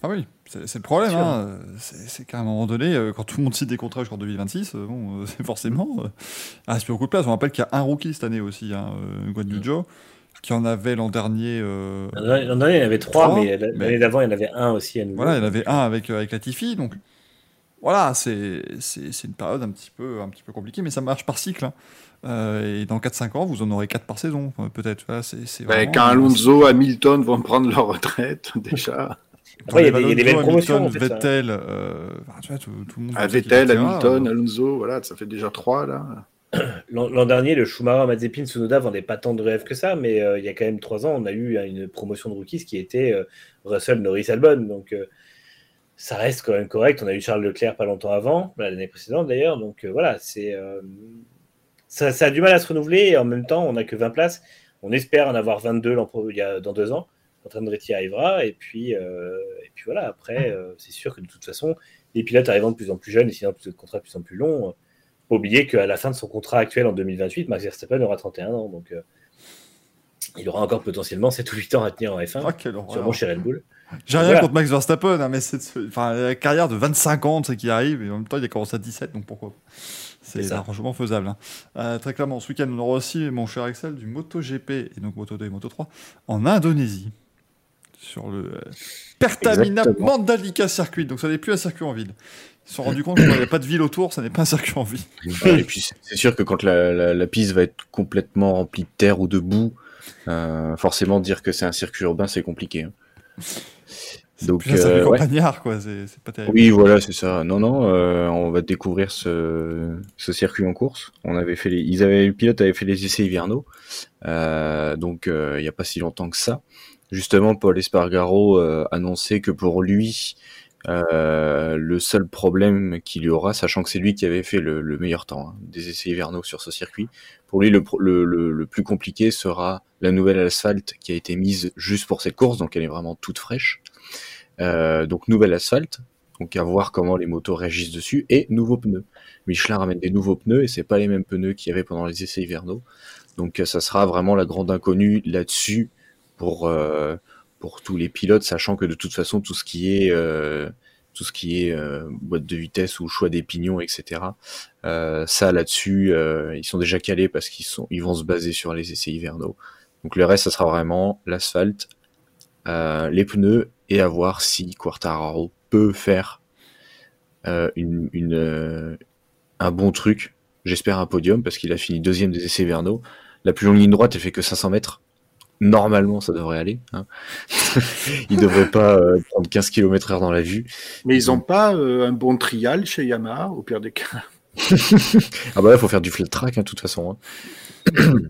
Ah oui, c'est le problème. Hein. C'est qu'à un moment donné, euh, quand tout le monde cite des contrats jusqu'en 2026, euh, bon, euh, c'est forcément. Euh, ah, c'est beaucoup de place. On rappelle qu'il y a un rookie cette année aussi, hein, Guan Yu Zhou, qui en avait l'an dernier. euh, L'an dernier, il y en avait trois, Trois, mais l'année mais- d'avant, il y en avait un aussi à nouveau. Voilà, il y en avait un avec, avec Latifi, donc voilà, c'est c'est- c'est une période un petit, peu, un petit peu compliquée, mais ça marche par cycle. hein. Euh, et dans 4-5 ans, vous en aurez 4 par saison, peut-être. Voilà, c'est quand Alonso, Hamilton vont prendre leur retraite, déjà. Après, il y a des- il y a des belles promotions, Hamilton, en fait. Vettel, euh, enfin, tu vois, tout, tout le monde. À va dire qu'il Vettel, partira, Hamilton, euh, Alonso, voilà, ça fait déjà trois, là. L'an dernier, le Schumacher, Mazepin, Tsunoda vendaient pas tant de rêves que ça, mais euh, il y a quand même trois ans, on a eu euh, une promotion de rookies qui était euh, Russell, Norris, Albon. Donc, euh, ça reste quand même correct. On a eu Charles Leclerc pas longtemps avant, bah, l'année précédente d'ailleurs. Donc, euh, voilà, c'est euh, ça, ça a du mal à se renouveler et en même temps, on n'a que 20 places. On espère en avoir 22 l'an pro- il y a, dans deux ans Andretti arrivera. Et puis, euh, et puis voilà, après, euh, c'est sûr que de toute façon, les pilotes arrivant de plus en plus jeunes et sinon de contrats de plus en plus longs, euh, faut oublier qu'à la fin de son contrat actuel en 2028, Max Verstappen aura 31 ans. Donc, euh, il aura encore potentiellement 7 ou 8 ans à tenir en F1, Ah, sûrement chez Red Bull. J'ai rien Voilà. contre Max Verstappen, hein, mais c'est de ce- enfin, la carrière de 25 ans, c'est qui arrive, et en même temps, il a commencé à 17, donc pourquoi C'est largement faisable. hein. Euh, très clairement, ce week-end, on aura aussi, mon cher Axel, du MotoGP, et donc Moto 2 et Moto 3, en Indonésie, sur le euh, Pertamina Exactement. Mandalika Circuit, donc ça n'est plus un circuit en ville. Ils se sont rendus compte qu'il n'y avait pas de ville autour, ça n'est pas un circuit en ville. Et puis c'est- c'est sûr que quand la, la- la piste va être complètement remplie de terre ou de boue, euh, forcément dire que c'est un circuit urbain, c'est compliqué. hein. C'est Donc, circuit euh, ouais. quoi, c'est c'est pas terrible. Oui, voilà, c'est ça. Non, non, euh, on va découvrir ce, ce circuit en course. On avait fait les, ils avaient, le pilote avait fait les essais hivernaux, euh, donc il n'y a pas si longtemps que ça. Justement, Paul Espargaro euh, annonçait que pour lui, euh, le seul problème qu'il y aura, sachant que c'est lui qui avait fait le, le meilleur temps hein, des essais hivernaux sur ce circuit, pour lui le, plus compliqué sera la nouvelle asphalte qui a été mise juste pour cette course, donc elle est vraiment toute fraîche. Euh, donc nouvelle asphalte, donc à voir comment les motos réagissent dessus, et nouveaux pneus. Michelin ramène des nouveaux pneus, et c'est pas les mêmes pneus qu'il y avait pendant les essais hivernaux. Donc ça sera vraiment la grande inconnue là-dessus pour euh, pour tous les pilotes, sachant que de toute façon tout ce qui est euh, tout ce qui est euh, boîte de vitesse ou choix des pignons, etc. Ça là-dessus, ils sont déjà calés parce qu'ils sont ils vont se baser sur les essais hivernaux. Donc le reste, ça sera vraiment l'asphalte, les pneus et à voir si Quartararo peut faire une, un bon truc. J'espère un podium parce qu'il a fini deuxième des essais hivernaux. La plus longue ligne droite, elle fait que 500 mètres. Normalement, ça devrait aller. Hein. Il devrait pas euh, prendre 15 km heure dans la vue. Mais ils n'ont pas euh, un bon trial chez Yamaha, au pire des cas. Ah bah là, faut faire du flat track, hein, de toute façon. hein.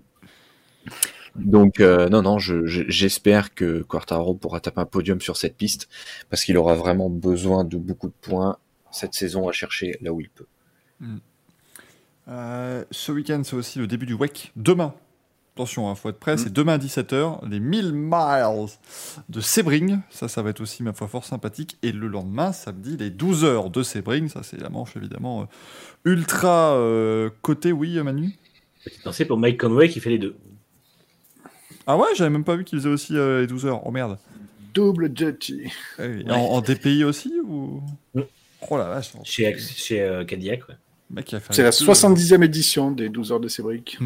Donc euh, non, non, je- je- j'espère que Quartaro pourra taper un podium sur cette piste parce qu'il aura vraiment besoin de beaucoup de points cette saison à chercher là où il peut. Euh, ce week-end, c'est aussi le début du WEC. Demain, attention, il faut être prêt, c'est demain à 17h, les 1000 miles de Sebring, ça, ça va être aussi, ma foi, fort sympathique, et le lendemain, samedi, les 12 heures de Sebring, ça c'est la manche évidemment euh, ultra euh, côté, oui Manu? Petite pensée pour Mike Conway qui fait les deux. Ah ouais, j'avais même pas vu qu'il faisait aussi euh, les 12 heures, oh merde. Double duty. Et En, en DPI aussi ou Mm. Oh la vache, Chez, chez euh, Cadillac, ouais. C'est la deux. 70e édition des 12 heures de Cébric.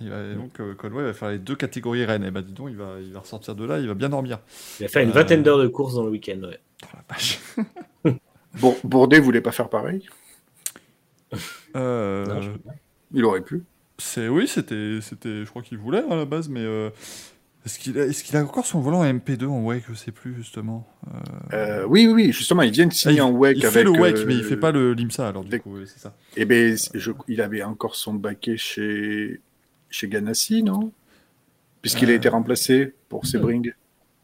Il va, donc euh, Conway va faire les deux catégories Rennes. Et bah dis donc, il va, il va ressortir de là, il va bien dormir. Il va faire une Euh. vingtaine d'heures de course dans le week-end. Ouais. Oh la. Bon, Bourdet voulait pas faire pareil? Euh, Non, Il aurait pu. c'est oui, c'était, c'était, je crois qu'il voulait hein, à la base, mais euh, est-ce qu'il a, est-ce qu'il a encore son volant MP2 en WEC Je sais plus justement. Euh, oui, oui, oui, justement, il vient de signer Ah, en WEC il avec. fait le WEC, euh, mais il fait pas le l'IMSA alors du coup, c'est ça. Eh ben, je- il avait encore son baquet chez, chez Ganassi, non? Puisqu'il a Euh. été remplacé pour Sebring,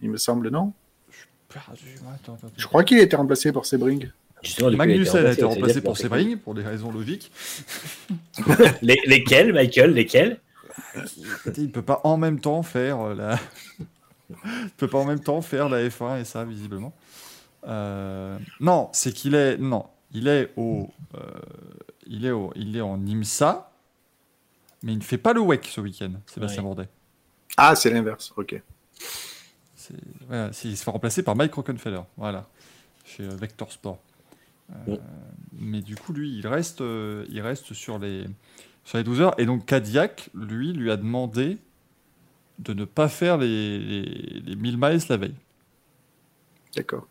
il me semble, non? Je crois qu'il a été remplacé pour Sebring. Justement, Magnussen a été remplacé pour Sebring pour des raisons logiques. Les- lesquels, Michael Lesquels Il peut pas en même temps faire euh, la. il peut pas en même temps faire la F1 et ça visiblement. Euh, Non, c'est qu'il est non, il est au, euh, il est au, il est en IMSA, mais il ne fait pas le WEC ce week-end. Sébastien Ouais. Bourdet. Ah, c'est l'inverse, ok. Voilà, il se fait remplacer par Mike Rockenfeller, voilà, chez euh, Vector Sport. Euh, Ouais. Mais du coup, lui, il reste, euh, il reste sur les, sur les 12 heures. Et donc, Cadillac, lui, lui a demandé de ne pas faire les, les, les 1000 miles la veille. D'accord.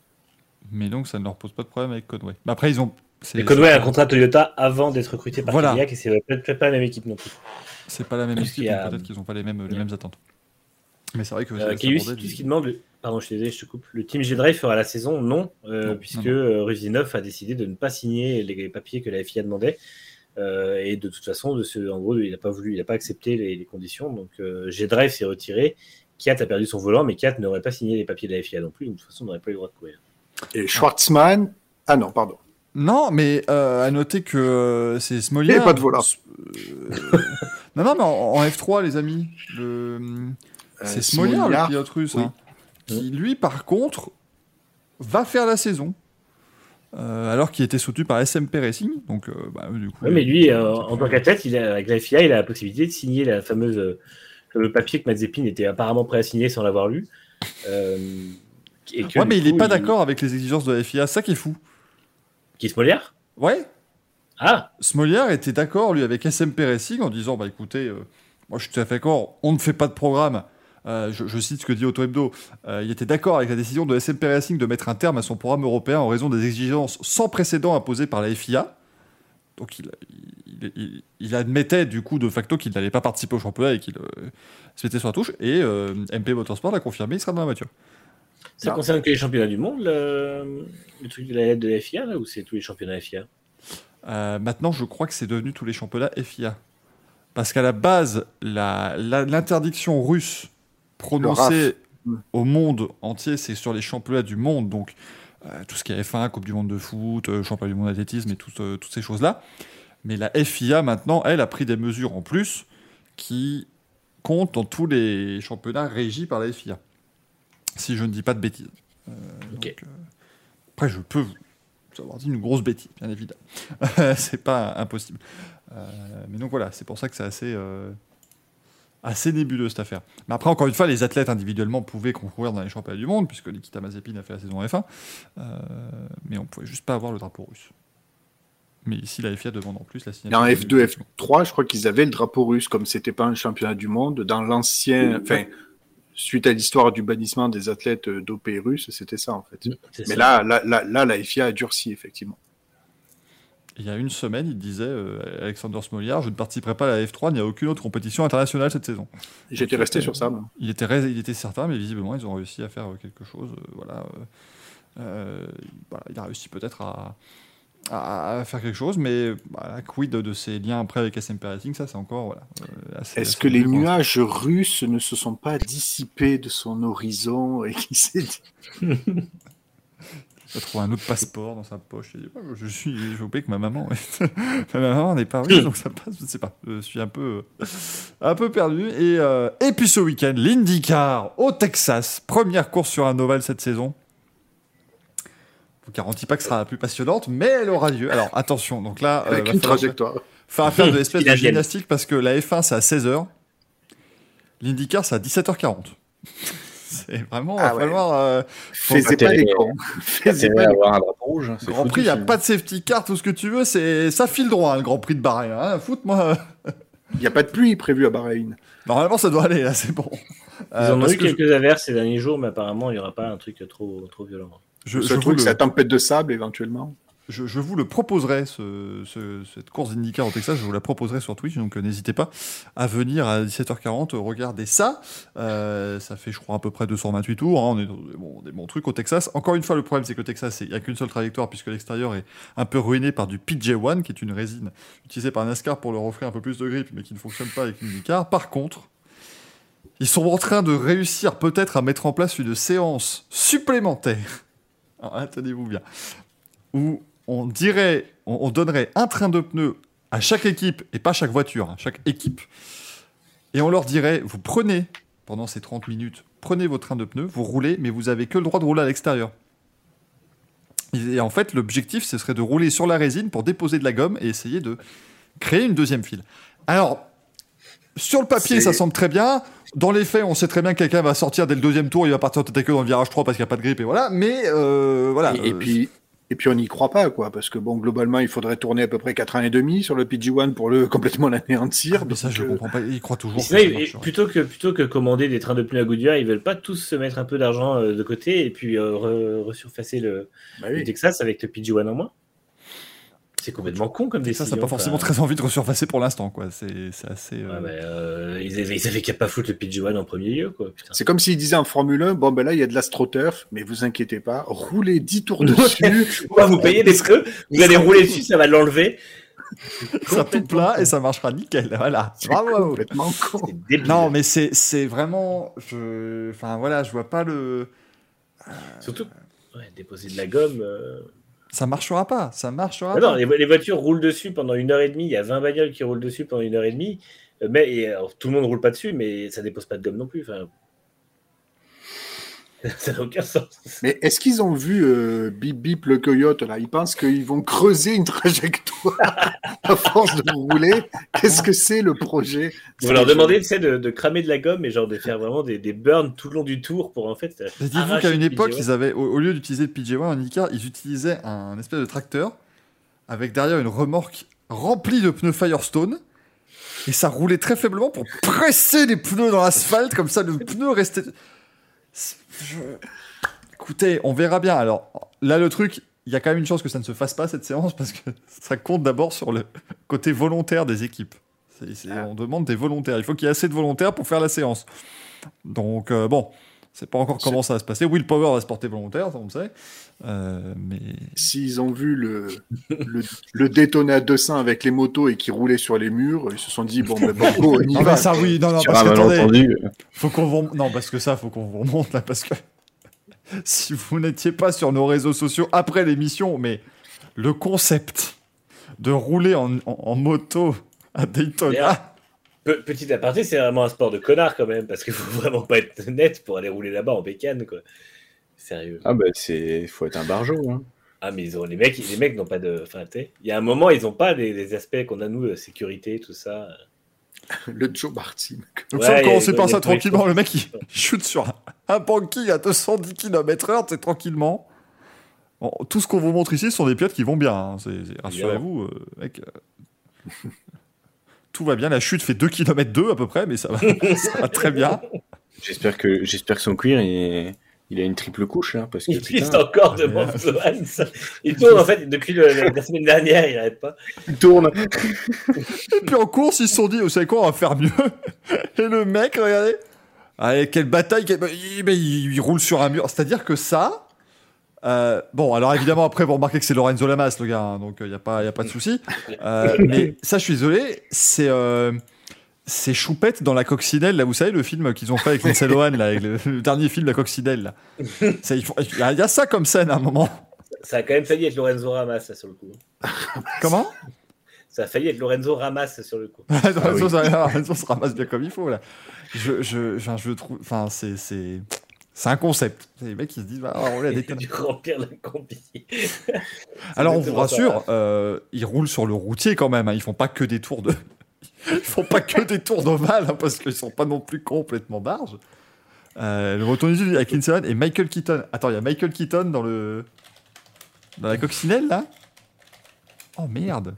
Mais donc, ça ne leur pose pas de problème avec Conway. Mais après, ils ont. Et Conway a un contrat Toyota avant d'être recruté par Voilà. Cadillac et c'est peut-être pas la même équipe non plus. C'est pas la même Parce équipe, a- peut-être qu'ils n'ont pas les mêmes, les Yeah. mêmes attentes. Mais c'est vrai que. Euh, qu'est-ce qu'il demande Pardon, je suis désolé, je te coupe. Le team G-Drive fera la saison Non, euh, Non, puisque non, euh, Rusinov a décidé de ne pas signer les papiers que la FIA demandait. Euh, et de toute façon, de ce, en gros, il n'a pas voulu, il n'a pas accepté les, les conditions. Donc euh, G-Drive s'est retiré. Kiat a perdu son volant, mais Kiat n'aurait pas signé les papiers de la FIA non plus. Donc, de toute façon, on n'aurait pas eu le droit de courir. Et Schwartzmann. Ah non, pardon. Non, mais euh, à noter que euh, c'est Smolier. Il pas de volant. Euh, non, non, mais en, en F3, les amis, le, c'est Smolier, le pilote russe, oui. hein, qui lui, par contre, va faire la saison. euh, alors qu'il était soutenu par SMP Racing, donc euh, bah, du coup. Ouais, mais lui, euh, en tant qu'athlète, il a, avec la FIA, il a la possibilité de signer la fameuse, euh, le papier que Mazepin était apparemment prêt à signer sans l'avoir lu. Euh, et que, Ouais, mais il est coup, pas d'accord avec les exigences de la FIA, ça qui est fou. Qui est Smoliar Ouais, Ah Smoliar était d'accord, lui, avec SMP Racing, en disant, bah écoutez, euh, moi je suis tout à fait d'accord, on ne fait pas de programme. Euh, je, je cite ce que dit Auto Hebdo. Euh, il était d'accord avec la décision de SMP Racing de mettre un terme à son programme européen en raison des exigences sans précédent imposées par la FIA. Donc il, il, il- il admettait du coup de facto qu'il n'allait pas participer au championnat et qu'il se mettait sur la touche. Et MP Motorsport l'a confirmé, il sera dans la voiture. Ça concerne que les championnats du monde, le, le truc de la lettre de la FIA, là, ou c'est tous les championnats FIA Euh, maintenant, je crois que c'est devenu tous les championnats FIA. Parce qu'à la base, la- la- l'interdiction russe prononcée au monde entier, c'est sur les championnats du monde. Donc, euh, tout ce qui est F1, Coupe du monde de foot, euh, championnat du monde d'athlétisme et tout, euh, toutes ces choses-là. Mais la FIA, maintenant, elle, a pris des mesures en plus qui comptent dans tous les championnats régis par la FIA. Si je ne dis pas de bêtises. Euh, donc, euh, après, je peux vous avoir dit une grosse bêtise, bien évidemment. c'est pas impossible. Euh, mais donc voilà, c'est pour ça que c'est assez, euh, assez nébuleux cette affaire. Mais après, encore une fois, les athlètes individuellement pouvaient concourir dans les championnats du monde, puisque Nikita Mazepin a fait la saison F1, euh, mais on pouvait juste pas avoir le drapeau russe. Mais ici, la FIA demande en plus la signature. en du- F2, F3, je crois qu'ils avaient le drapeau russe, comme c'était pas un championnat du monde. Dans l'ancien, enfin, suite à l'histoire du bannissement des athlètes euh, dopés russes, c'était ça en fait. Mais ça. là, là, là, là, la FIA a durci effectivement. Il y a une semaine, il disait, euh, Alexander Smoliar, je ne participerai pas à la F3 ni à aucune autre compétition internationale cette saison. J'étais resté sur ça. moi. Il était, il certain, mais visiblement, ils ont réussi à faire euh, quelque chose. euh, voilà, euh, euh, voilà, il a réussi peut-être à, à- à faire quelque chose, mais voilà, quid de, de ses liens après avec SMP Racing, ça c'est encore. Voilà, euh, Est-ce que les nuages russes ne se sont pas dissipés de son horizon et qui s'est dit- Il a trouvé un autre passeport dans sa poche. Il dit, Ouais, je suis, j'ai oublié que ma maman, ma maman n'est pas riche, donc ça passe. Je sais pas. Je suis un peu, un peu perdu. Et, euh, et puis ce week-end, l'IndyCar au Texas, première course sur un ovale cette saison. Vous garantis pas que ce sera la plus passionnante, mais elle aura lieu. Alors attention, donc là, euh, Avec va une trajectoire. faire faire de l'espèce de gymnastique parce que la F1 c'est à 16h, l'IndyCar c'est à 17h40. c'est vraiment, Ah va ouais. falloir. euh, intérêt- pas les cons. Faisez C'est pas avoir un drapeau rouge. hein, Grand Prix, il n'y a pas de safety car, tout ce que tu veux, c'est ça file droit, hein, le Grand Prix de Bahreïn. Hein. Foute-moi. Il n'y a pas de pluie prévue à Bahreïn. Normalement, ça doit aller, là, c'est bon. Ils Euh, en ont eu que je- quelques averses ces derniers jours, mais apparemment, il n'y aura pas un truc trop, trop violent. Je, je le- c'est la tempête de sable éventuellement. je, je vous le proposerai, ce, ce- cette course d'IndyCar au Texas, je vous la proposerai sur Twitch, donc euh, n'hésitez pas à venir à 17h40 euh, regarder ça. Euh, ça fait, je crois, à peu près 228 tours. hein, on est dans des bons, des bons trucs au Texas. Encore une fois, le problème, c'est que le Texas, il n'y a qu'une seule trajectoire, puisque l'extérieur est un peu ruiné par du PJ1, qui est une résine utilisée par NASCAR pour leur offrir un peu plus de grip, mais qui ne fonctionne pas avec l'IndyCar. Par contre, ils sont en train de réussir peut-être à mettre en place une séance supplémentaire. Là, tenez-vous bien. Où on dirait, on, on donnerait un train de pneus à chaque équipe, et pas chaque voiture, hein, chaque équipe. Et on leur dirait, vous prenez, pendant ces 30 minutes, prenez vos trains de pneus, vous roulez, mais vous avez que le droit de rouler à l'extérieur. Et en fait, l'objectif, ce serait de rouler sur la résine pour déposer de la gomme et essayer de créer une deuxième file. Alors, sur le papier, ça semble très bien. Dans les faits, on sait très bien que quelqu'un va sortir dès le deuxième tour, il va partir tête à queue dans le virage 3 parce qu'il n'y a pas de grippe et voilà. Mais euh, voilà. et, et euh, puis, et puis on n'y croit pas, quoi, parce que bon, globalement, il faudrait tourner à peu près 4 ans et demi sur le PG1 pour le complètement l'anéantir. ah, mais ça, je euh, comprends pas. Il croit toujours. que ils- plutôt, que, plutôt que commander des trains de pneus à Goodyear, ils veulent pas tous se mettre un peu d'argent euh, de côté et puis euh, re- resurfacer le, bah le. Texas avec le PG1 en moins C'est complètement con comme Ça, décision. ça n'a pas forcément très envie de resurfacer pour l'instant, quoi. C'est c'est assez. euh, Ouais, mais, euh, ils avaient, ils avaient qu'à pas foutre le PG1 en premier lieu, quoi. C'est comme s'ils disaient en Formule 1, bon ben là il y a de l'astroturf, mais vous inquiétez pas, roulez 10 tours dessus. Pourquoi vous payez des pneus Vous allez rouler dessus, ça va l'enlever. ça tout plat et ça marchera nickel. Voilà. Bravo. complètement con. Non, mais c'est c'est vraiment. Je... Enfin voilà, je vois pas le. Surtout, ouais, déposer de la gomme. euh, Ça marchera pas. Ça marchera pas. non, les, les voitures roulent dessus pendant une heure et demie. Il y a 20 bagnoles qui roulent dessus pendant une heure et demie. Euh, Mais et, alors, tout le monde roule pas dessus, mais ça dépose pas de gomme non plus. ça n'a aucun sens. Mais est-ce qu'ils ont vu euh, Bip Bip le coyote là? Ils pensent qu'ils vont creuser une trajectoire à force de rouler. Qu'est-ce que c'est le projet? Vous leur demandez de, de cramer de la gomme et genre de faire vraiment des, des burns tout le long du tour pour en fait. Dites-vous qu'à une époque, PG1. ils avaient, au, au lieu d'utiliser le PJ1 en IndyCar, ils utilisaient un espèce de tracteur avec derrière une remorque remplie de pneus Firestone. Et ça roulait très faiblement pour presser les pneus dans l'asphalte, comme ça le pneu restait. Je- Écoutez, on verra bien. Alors là, le truc, il y a quand même une chance que ça ne se fasse pas cette séance parce que ça compte d'abord sur le côté volontaire des équipes. Ah. On demande des volontaires. Il faut qu'il y ait assez de volontaires pour faire la séance. Donc euh, bon, c'est pas encore comment ça va se passer. Will Power va se porter volontaire, ça on le sait. Euh, mais S'ils ont vu le, le, le détonner à 200 avec les motos et qui roulaient sur les murs, ils se sont dit bon ben banco, on y non, va. ça oui, non non parce que attendez, faut qu'on vous... non parce que ça faut qu'on vous remonte là parce que si vous n'étiez pas sur nos réseaux sociaux après l'émission, mais le concept de rouler en, en- en moto à Daytona. Pe- petit aparté, c'est vraiment un sport de connard quand même, parce qu'il faut vraiment pas être net pour aller rouler là-bas en bécane, quoi. Sérieux. Ah bah c'est faut être un barjot. Hein. Ah, mais ils ont, les mecs, les mecs n'ont pas de. Enfin, tu sais, il y a un moment, ils n'ont pas les, les aspects qu'on a nous, de sécurité, tout ça. Le Joe Martin. Donc Ouais, ça, y par ça tranquillement. Le mec, il chute sur un, un banking à 210 km/h, c'est tranquillement. Bon, tout ce qu'on vous montre ici ce sont des pilotes qui vont bien. hein. Rassurez-vous, euh, mec. Euh, tout va bien. La chute fait 2 km 2 à peu près, mais ça va, ça va très bien. J'espère que j'espère que son cuir il, il a une triple couche là parce que Il putain, encore de Ouais. Sloan. ça. Il tourne en fait depuis le- la, la semaine dernière, il n'arrête pas. il tourne. Et puis en course, ils se sont dit, vous savez quoi, on va faire mieux. Et le mec, regardez. Allez, quelle bataille. quelle- Il, mais il- il roule sur un mur. C'est-à-dire que ça. Euh, bon, alors évidemment, après, vous remarquez que c'est Lorenzo Lamas, le gars, hein, donc il n'y a, pas- y a pas de souci. Euh, mais ça, je suis désolé, c'est. euh, c'est Choupette dans la coccinelle, là, vous savez, le film qu'ils ont fait avec Lindsay Lohan, là, avec le, le dernier film, La coccinelle, là. Il faut- Il y, a- il y a ça comme scène à un moment. Ça a quand même failli être Lorenzo Ramas, ça, sur le coup. Comment? Ça a failli être Lorenzo Ramas, sur le coup. Lorenzo, ça- Lorenzo se ramasse bien comme il faut là. Je, je, enfin, je trouve, enfin, c'est, c'est, un concept. Les mecs qui se disent, ah, on l'a dû remplir la. Alors on vous rassure, euh, ils roulent sur le routier quand même. hein. Ils font pas que des tours de, ils font pas que des tours d'ovale hein, parce qu'ils sont pas non plus complètement barges. Euh, le retour du avec Lindsay et Michael Keaton. Attends, il y a Michael Keaton dans le, dans la coccinelle là? Oh merde.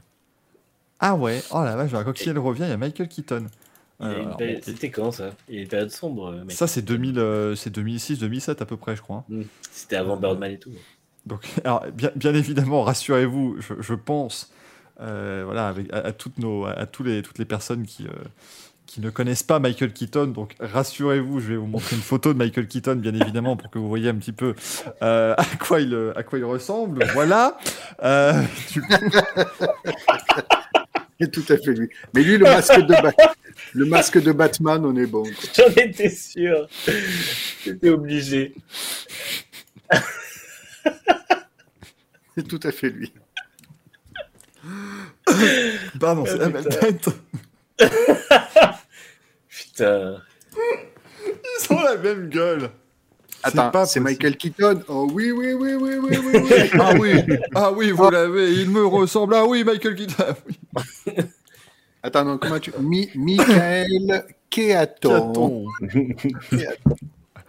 Ah ouais. Oh la vache, la coccinelle revient. Il y a Michael Keaton. Il y a Euh, une alors, période- bon, C'était quand ça? Il y a une période sombre, euh, mec. ça c'est 2000, euh, c'est 2006, 2007 à peu près, je crois. hein. Hmm. C'était avant Birdman et tout. Donc, alors, bien, bien évidemment, rassurez-vous, je, je pense, euh, voilà, avec, à, à toutes nos, à tous les, toutes les personnes qui, euh, qui ne connaissent pas Michael Keaton. Donc, rassurez-vous, je vais vous montrer une photo de Michael Keaton, bien évidemment, pour que vous voyez un petit peu euh, à quoi il, à quoi il ressemble. Voilà. Euh, du coup, C'est tout à fait lui. Mais lui, le masque de, Ba- le masque de Batman, on est bon. J'en étais sûr. J'étais obligé. C'est tout à fait lui. pardon, c'est la Ah, même putain. tête. Putain. Ils ont la même gueule. C'est Attends, c'est. Michael Keaton Oh oui, oui, oui, oui, oui, oui, oui. Ah oui, ah oui, vous l'avez, il me ressemble. Ah oui, Michael Keaton. Ah oui. Attends, non, comment tu... Mi Michael Keaton. Keaton.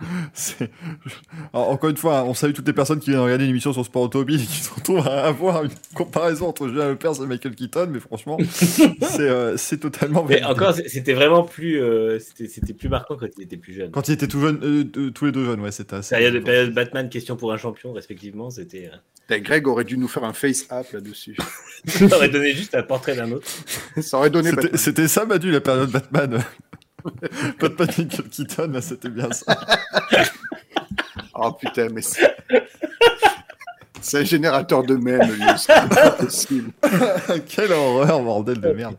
Alors, encore une fois, on salue toutes les personnes qui viennent regarder une émission sur Sport Automobile et qui se retrouvent à avoir une comparaison entre Julien Lepers et Michael Keaton, mais franchement, c'est euh, c'est totalement Mais encore, c'était vraiment plus, euh, c'était plus marquant quand il était plus jeune. Quand ils étaient tout jeunes, euh, tous les deux jeunes, ouais, c'était assez. Période, période Batman, question pour un champion, respectivement, c'était. euh, Putain, Greg aurait dû nous faire un face-up là-dessus. Ça aurait donné juste un portrait d'un autre. Ça aurait donné. C'était ça, Madu, la période Batman. Batman Michael Keaton, là, c'était bien ça. Oh putain, mais c'est... C'est un générateur de mèmes, lui. C'est pas possible. Quelle horreur, bordel de merde.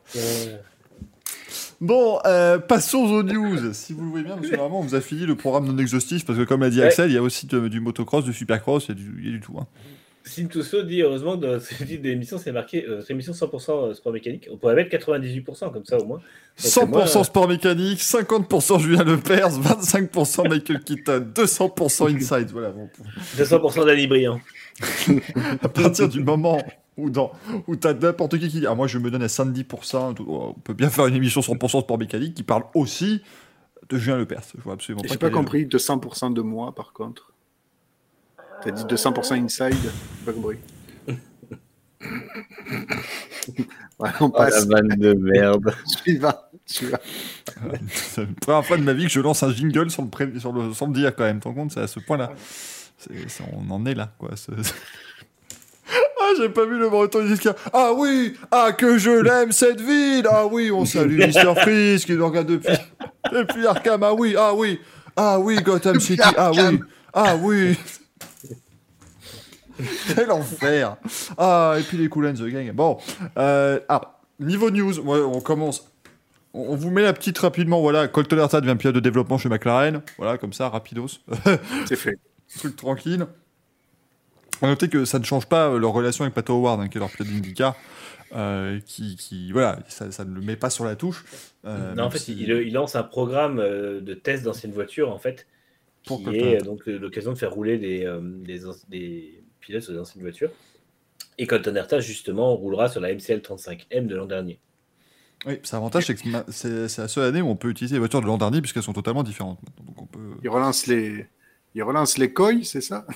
Bon, euh, passons aux news. Si vous le voulez bien, que vraiment, on vous a fini le programme non exhaustif, parce que comme l'a dit Ouais. Axel, il y a aussi de- du motocross, du supercross, il y a du, a du tout. hein. Sim Tusso dit heureusement que dans ce titre d'émission, c'est marqué euh, c'est émission 100% sport mécanique. On pourrait mettre 98% comme ça au moins. Donc, 100% moi, euh, sport mécanique, 50% Julien Lepers, 25% Michael Keaton, 200% Inside. Voilà, bon, pour- 200% Danny Briand. à partir du moment où, dans, où t'as n'importe qui qui dit Ah, moi je me donne à 70%, tout- on peut bien faire une émission 100% sport mécanique qui parle aussi de Julien Lepers. Je vois absolument J'ai pas. pas quel est- compris 200% de moi, par contre. T'as dit 200% inside pas compris. Voilà, on Oh, la passe. vanne de merde. Suivant. Suivant. C'est la première fois de ma vie que je lance un jingle sans le, pré- sur le, sans le dire quand même. T'en compte, c'est à ce point-là. On en est là, quoi. ce- Ah, j'ai pas vu le breton car. Ah oui, ah que je l'aime cette ville. Ah oui, on salue Mister Freeze qui nous regarde depuis depuis Arkham. Ah oui, ah oui, ah oui, Gotham City. Ah oui, ah oui. Quel enfer. Ah et puis les Cool and the Gang. Bon, euh, ah niveau news, ouais, on commence. On on vous met la petite rapidement, voilà, Colton Herta devient pilote de développement chez McLaren, voilà, comme ça, rapidos, C'est fait. truc tranquille. On noter que ça ne change pas euh, leur relation avec Pato Howard, hein, qui est leur pilote d'IndyCar, euh, qui, qui, voilà, ça, ça ne le met pas sur la touche. euh, non, en fait, si- il, il lance un programme euh, de test d'anciennes voitures, en fait, Pour qui Colton est donc l'occasion de faire rouler des, euh, des pilotes sur des anciennes voitures. Et Colton Herta, justement, roulera sur la MCL 35M de l'an dernier. Oui, c'est l'avantage, c'est que c'est la seule année où on peut utiliser les voitures de l'an dernier, puisqu'elles sont totalement différentes. maintenant. Donc on peut... Il relance les, il relance les coils, c'est ça?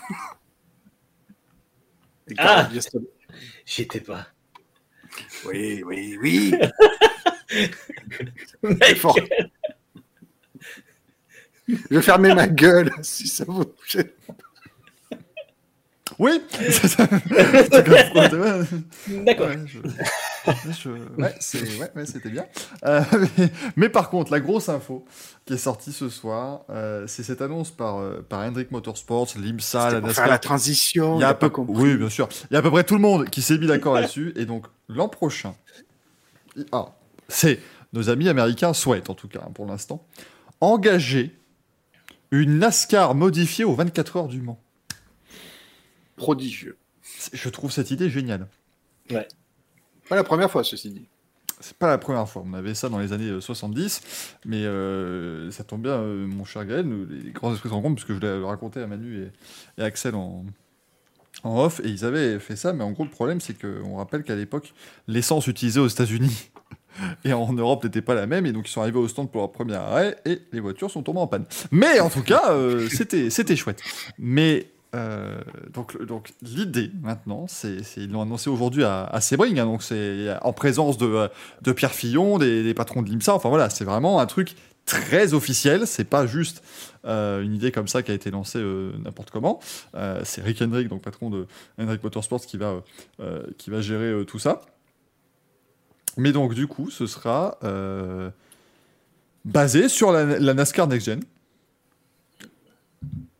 Ah Carl Biaston- J'y étais pas. Oui, oui, oui. Je vais fermer ma gueule si ça vous gêne. Oui D'accord. Ouais, je- ouais, je- ouais, c'est- ouais, ouais, c'était bien. Euh, mais, mais par contre, la grosse info qui est sortie ce soir, euh, c'est cette annonce par, euh, par Hendrick Motorsports, l'IMSA, la NASCAR. faire la transition. Il y a peu... compris. Oui, bien sûr. Il y a à peu près tout le monde qui s'est mis d'accord là-dessus. Et donc, l'an prochain, ah, c'est nos amis américains souhaitent, en tout cas, hein, pour l'instant, engager une NASCAR modifiée aux 24 heures du Mans. Prodigieux. Je trouve cette idée géniale. Pas la première fois, ceci dit. C'est pas la première fois. On avait ça dans les années euh, 70, mais euh, ça tombe bien, euh, mon cher Gaël, nous, les grands esprits se rencontrent, puisque je l'ai raconté à Manu et, et Axel en, en off, et ils avaient fait ça, mais en gros, le problème, c'est qu'on rappelle qu'à l'époque, l'essence utilisée aux États-Unis et en Europe n'était pas la même, et donc ils sont arrivés au stand pour leur premier arrêt, et les voitures sont tombées en panne. Mais en tout cas, euh, c'était c'était chouette. Mais euh, donc, donc l'idée maintenant, c'est ils l'ont annoncé aujourd'hui à, Sebring, hein, donc c'est en présence de, Pierre Fillon, des, patrons de l'IMSA. Enfin voilà, c'est vraiment un truc très officiel. C'est pas juste euh, une idée comme ça qui a été lancée euh, n'importe comment. C'est Rick Hendrick, donc patron de Hendrick Motorsports, qui va, qui va gérer tout ça. Mais donc du coup, ce sera basé sur la NASCAR Next Gen.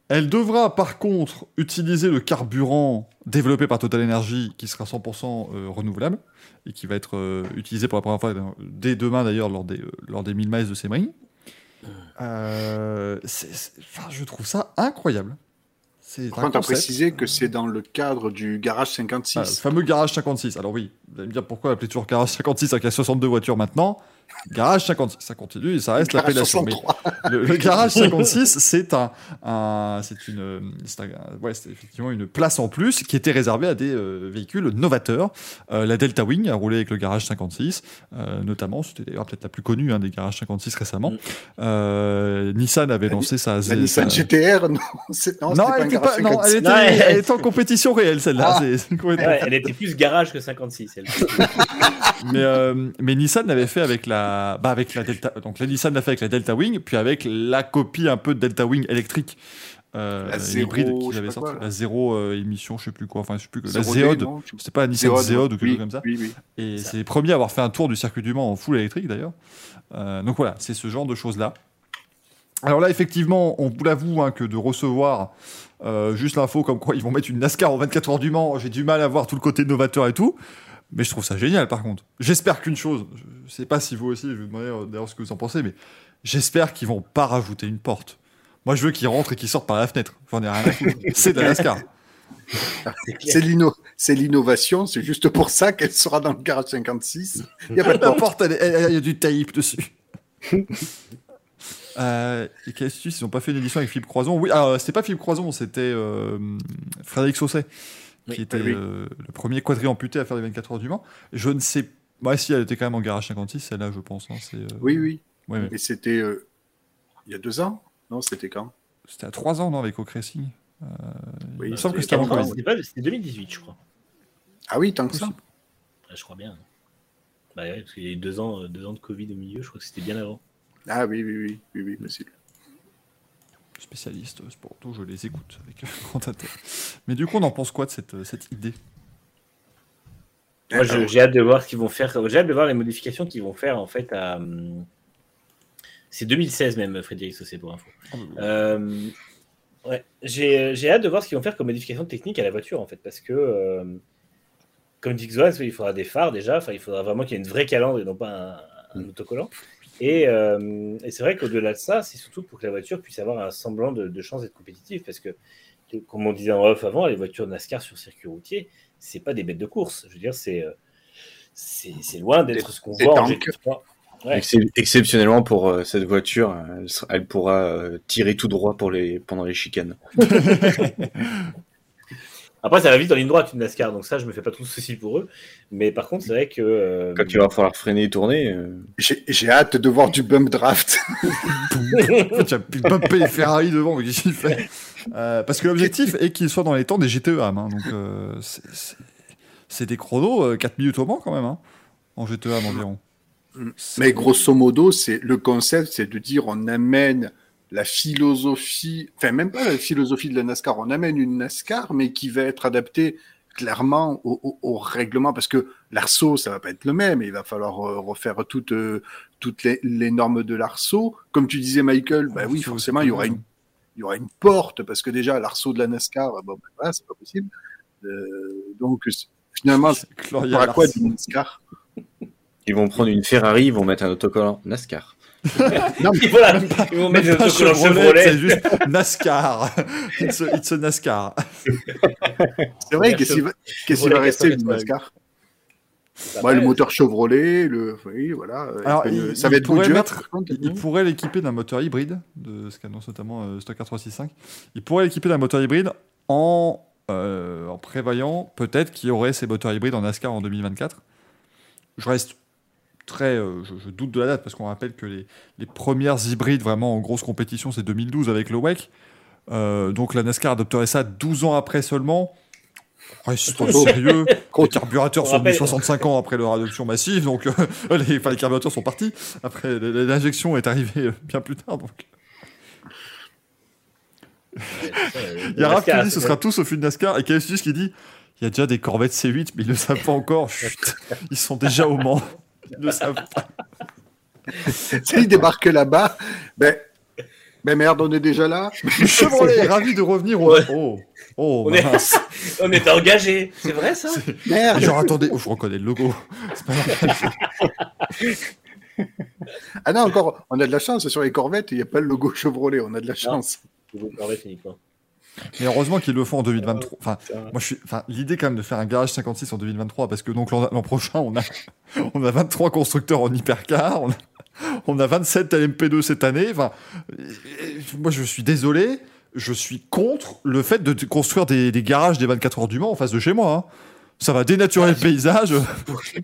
Elle devra par contre utiliser le carburant développé par Total Energy qui sera 100% euh, renouvelable et qui va être euh, utilisé pour la première fois dans- dès demain d'ailleurs lors des, euh, lors des 1000 miles de Sebring. Euh, c'est- c'est- enfin, je trouve ça incroyable. C'est Par contre, à préciser que c'est dans le cadre du garage Ah, le 56. fameux garage 56. Alors oui, vous allez me dire pourquoi appeler toujours garage 56 avec il y a 62 voitures maintenant. Garage 56, ça continue et ça reste Garage l'appellation. Mais 63. le, le garage 56, c'est un, un- c'est une, c'est un- ouais, effectivement une place en plus qui était réservée à des euh, véhicules novateurs. Euh, la Delta Wing a roulé avec le garage 56, euh, notamment. C'était d'ailleurs peut-être la plus connue hein, des garages 56 récemment. Mm. Euh, Nissan avait La lancé sa, La sa- Nissan GTR, non, c'est non, pas elle un était garage pas, non, elle 56. était, Non, elle- elle était en compétition réelle celle-là. Ah. Ouais, elle était plus garage que 56. Elle. mais, euh, mais Nissan l'avait fait avec la, bah avec la Delta. Donc la Nissan l'a fait avec la Delta Wing, puis avec la copie un peu de Delta Wing électrique. Euh, La zéro, hybride je qu'ils avaient sorti. quoi, la zéro euh, émission, je sais plus quoi, enfin je sais plus que- la Zéode, c'était pas la Nissan Zéode ou quelque oui, chose comme ça. Oui, oui. Et c'est les premiers à avoir fait un tour du circuit du Mans en full électrique d'ailleurs. Euh, donc voilà, c'est ce genre de choses là. Alors là, effectivement, on vous l'avoue hein, que de recevoir euh, juste l'info comme quoi ils vont mettre une NASCAR en 24 heures du Mans, j'ai du mal à voir tout le côté novateur et tout. Mais je trouve ça génial par contre. J'espère qu'une chose, je sais pas si vous aussi, je vais vous demander euh, d'ailleurs ce que vous en pensez, mais j'espère qu'ils vont pas rajouter une porte. Moi je veux qu'ils rentrent et qu'ils sortent par la fenêtre. J'en ai rien à foutre. C'est de la NASCAR. C'est l'inno- c'est l'innovation, c'est juste pour ça qu'elle sera dans le garage 56. Il n'y a pas de La porte. porte, elle est- elle- il y a du tape dessus. Euh, et quelle astuce, ils n'ont pas fait une édition avec Philippe Croison? Oui, alors c'était pas Philippe Croison, c'était euh, Frédéric Sausset, qui était oui. euh, le premier quadri-amputé à faire les 24 heures du Mans. Je ne sais pas si elle était quand même en garage 56, celle-là, je pense. hein, euh, Oui, oui. ouais, ouais. Et c'était euh, il y a deux ans Non, c'était quand? C'était à 3 ans, non, avec O'Cressy Oui, Il me semble que c'était. Covid. C'était pas- c'était 2018, je crois. Ah oui, tant que ça. Ouais, je crois bien. Bah ouais, parce qu'il y a eu deux ans, deux ans de Covid au milieu, je crois que c'était bien avant. Ah oui, oui, oui, oui, oui, possible. Spécialiste sport auto, je les écoute avec grand intérêt. Mais du coup, on en pense quoi de cette, euh, cette idée? Moi, j'ai hâte de voir ce qu'ils vont faire. J'ai hâte de voir les modifications qu'ils vont faire en fait à. hum, C'est 2016 même, Frédéric Saucé pour info. Euh, ouais, j'ai j'ai hâte de voir ce qu'ils vont faire comme modification technique à la voiture en fait, parce que euh, comme dit Xoan, il faudra des phares déjà. Enfin, il faudra vraiment qu'il y ait une vraie calandre et non pas un, un autocollant. Et, euh, et c'est vrai qu'au-delà de ça, c'est surtout pour que la voiture puisse avoir un semblant de, de chance d'être compétitive, parce que comme on disait en off avant, les voitures NASCAR sur circuit routier, c'est pas des bêtes de course. Je veux dire, c'est euh, c'est loin d'être ce qu'on voit en tanks. GT3. Ouais. Excep- exceptionnellement pour euh, cette voiture, elle, sera- elle pourra euh, tirer tout droit pour les, pendant les chicanes. Après, ça va vite en ligne droite une NASCAR, donc ça, je me fais pas trop de soucis pour eux. Mais par contre, c'est vrai que. euh, Quand il va falloir freiner et tourner, euh, J'ai hâte de voir du bump draft. tu as pu bumper les Ferrari devant, mais qu'est-ce qu'il fait? Euh, Parce que l'objectif est qu'il soit dans les temps des GTE AM. hein, donc, euh, c'est- des chronos, euh, 4 minutes au Mans quand même, hein, en GTE AM environ. Mais grosso modo, c'est le concept, c'est de dire on amène la philosophie, enfin même pas la philosophie de la NASCAR, on amène une NASCAR, mais qui va être adaptée clairement au, au- au règlement, parce que l'ARSO, ça va pas être le même, il va falloir euh, refaire toutes, euh, toutes les, les normes de l'ARSO. Comme tu disais, Michael, bah oui, forcément, il y aura une, il y aura une porte, parce que déjà, l'ARSO de la NASCAR, bon, ben voilà, c'est pas possible. Euh, donc, finalement, fera quoi d'une NASCAR? Ils vont prendre une Ferrari, ils vont mettre un autocollant NASCAR. Non, mais voilà, ils vont mettre des pas autocollants Chevrolet, c'est Chevrolet. juste NASCAR. it's, a, it's a NASCAR. c'est vrai, qu'est-ce qu'il va, rester du 488. NASCAR Bah, Le moteur Chevrolet, le. Oui, voilà. euh, Alors, il- il- ça va être pourrait mettre- par contre, Il, il pourrait l'équiper d'un moteur hybride, de ce qu'annonce notamment euh, Stocker 365. Il pourrait l'équiper d'un moteur hybride en, euh, en prévoyant peut-être qu'il y aurait ces moteurs hybrides en NASCAR en 2024. Je reste très. euh, je, je doute de la date parce qu'on rappelle que les, les premières hybrides vraiment en grosse compétition, c'est 2012 avec le WEC. Euh, donc la NASCAR adopterait ça 12 ans après seulement. Restons sérieux. Les carburateurs On sont venus rappelle- 65 ans après leur adoption massive, donc euh, les, enfin, les carburateurs sont partis. Après, l'injection est arrivée bien plus tard. Donc. Il y a Raph qui dit ce sera tous au fil de NASCAR et KFC qui dit il y a déjà des Corvettes C8, mais ils ne le savent pas encore. Chut, ils sont déjà au Mans. Ils ne savent pas. S'il débarque là-bas, ben, ben merde, on est déjà là. Le Chevrolet est ravi de revenir au. Ouais. Oh, oh On est-. On est engagé, c'est vrai ça Merde. Genre, attendez, oh, je reconnais le logo. C'est pas normal. Ah non, encore, on a de la chance sur les Corvettes, il n'y a pas le logo Chevrolet, on a de la chance. Nouveau Corvette uniquement. Mais heureusement qu'ils le font en 2023. Enfin, moi, je suis. Enfin, l'idée quand même de faire un garage 56 en 2023, parce que donc l'an prochain, on a, on a 23 constructeurs en hypercar, on a, on a 27 LMP2 cette année. Enfin, moi, je suis désolé, je suis contre le fait de construire des, des garages des 24 heures du Mans en face de chez moi. hein. Ça va dénaturer le paysage.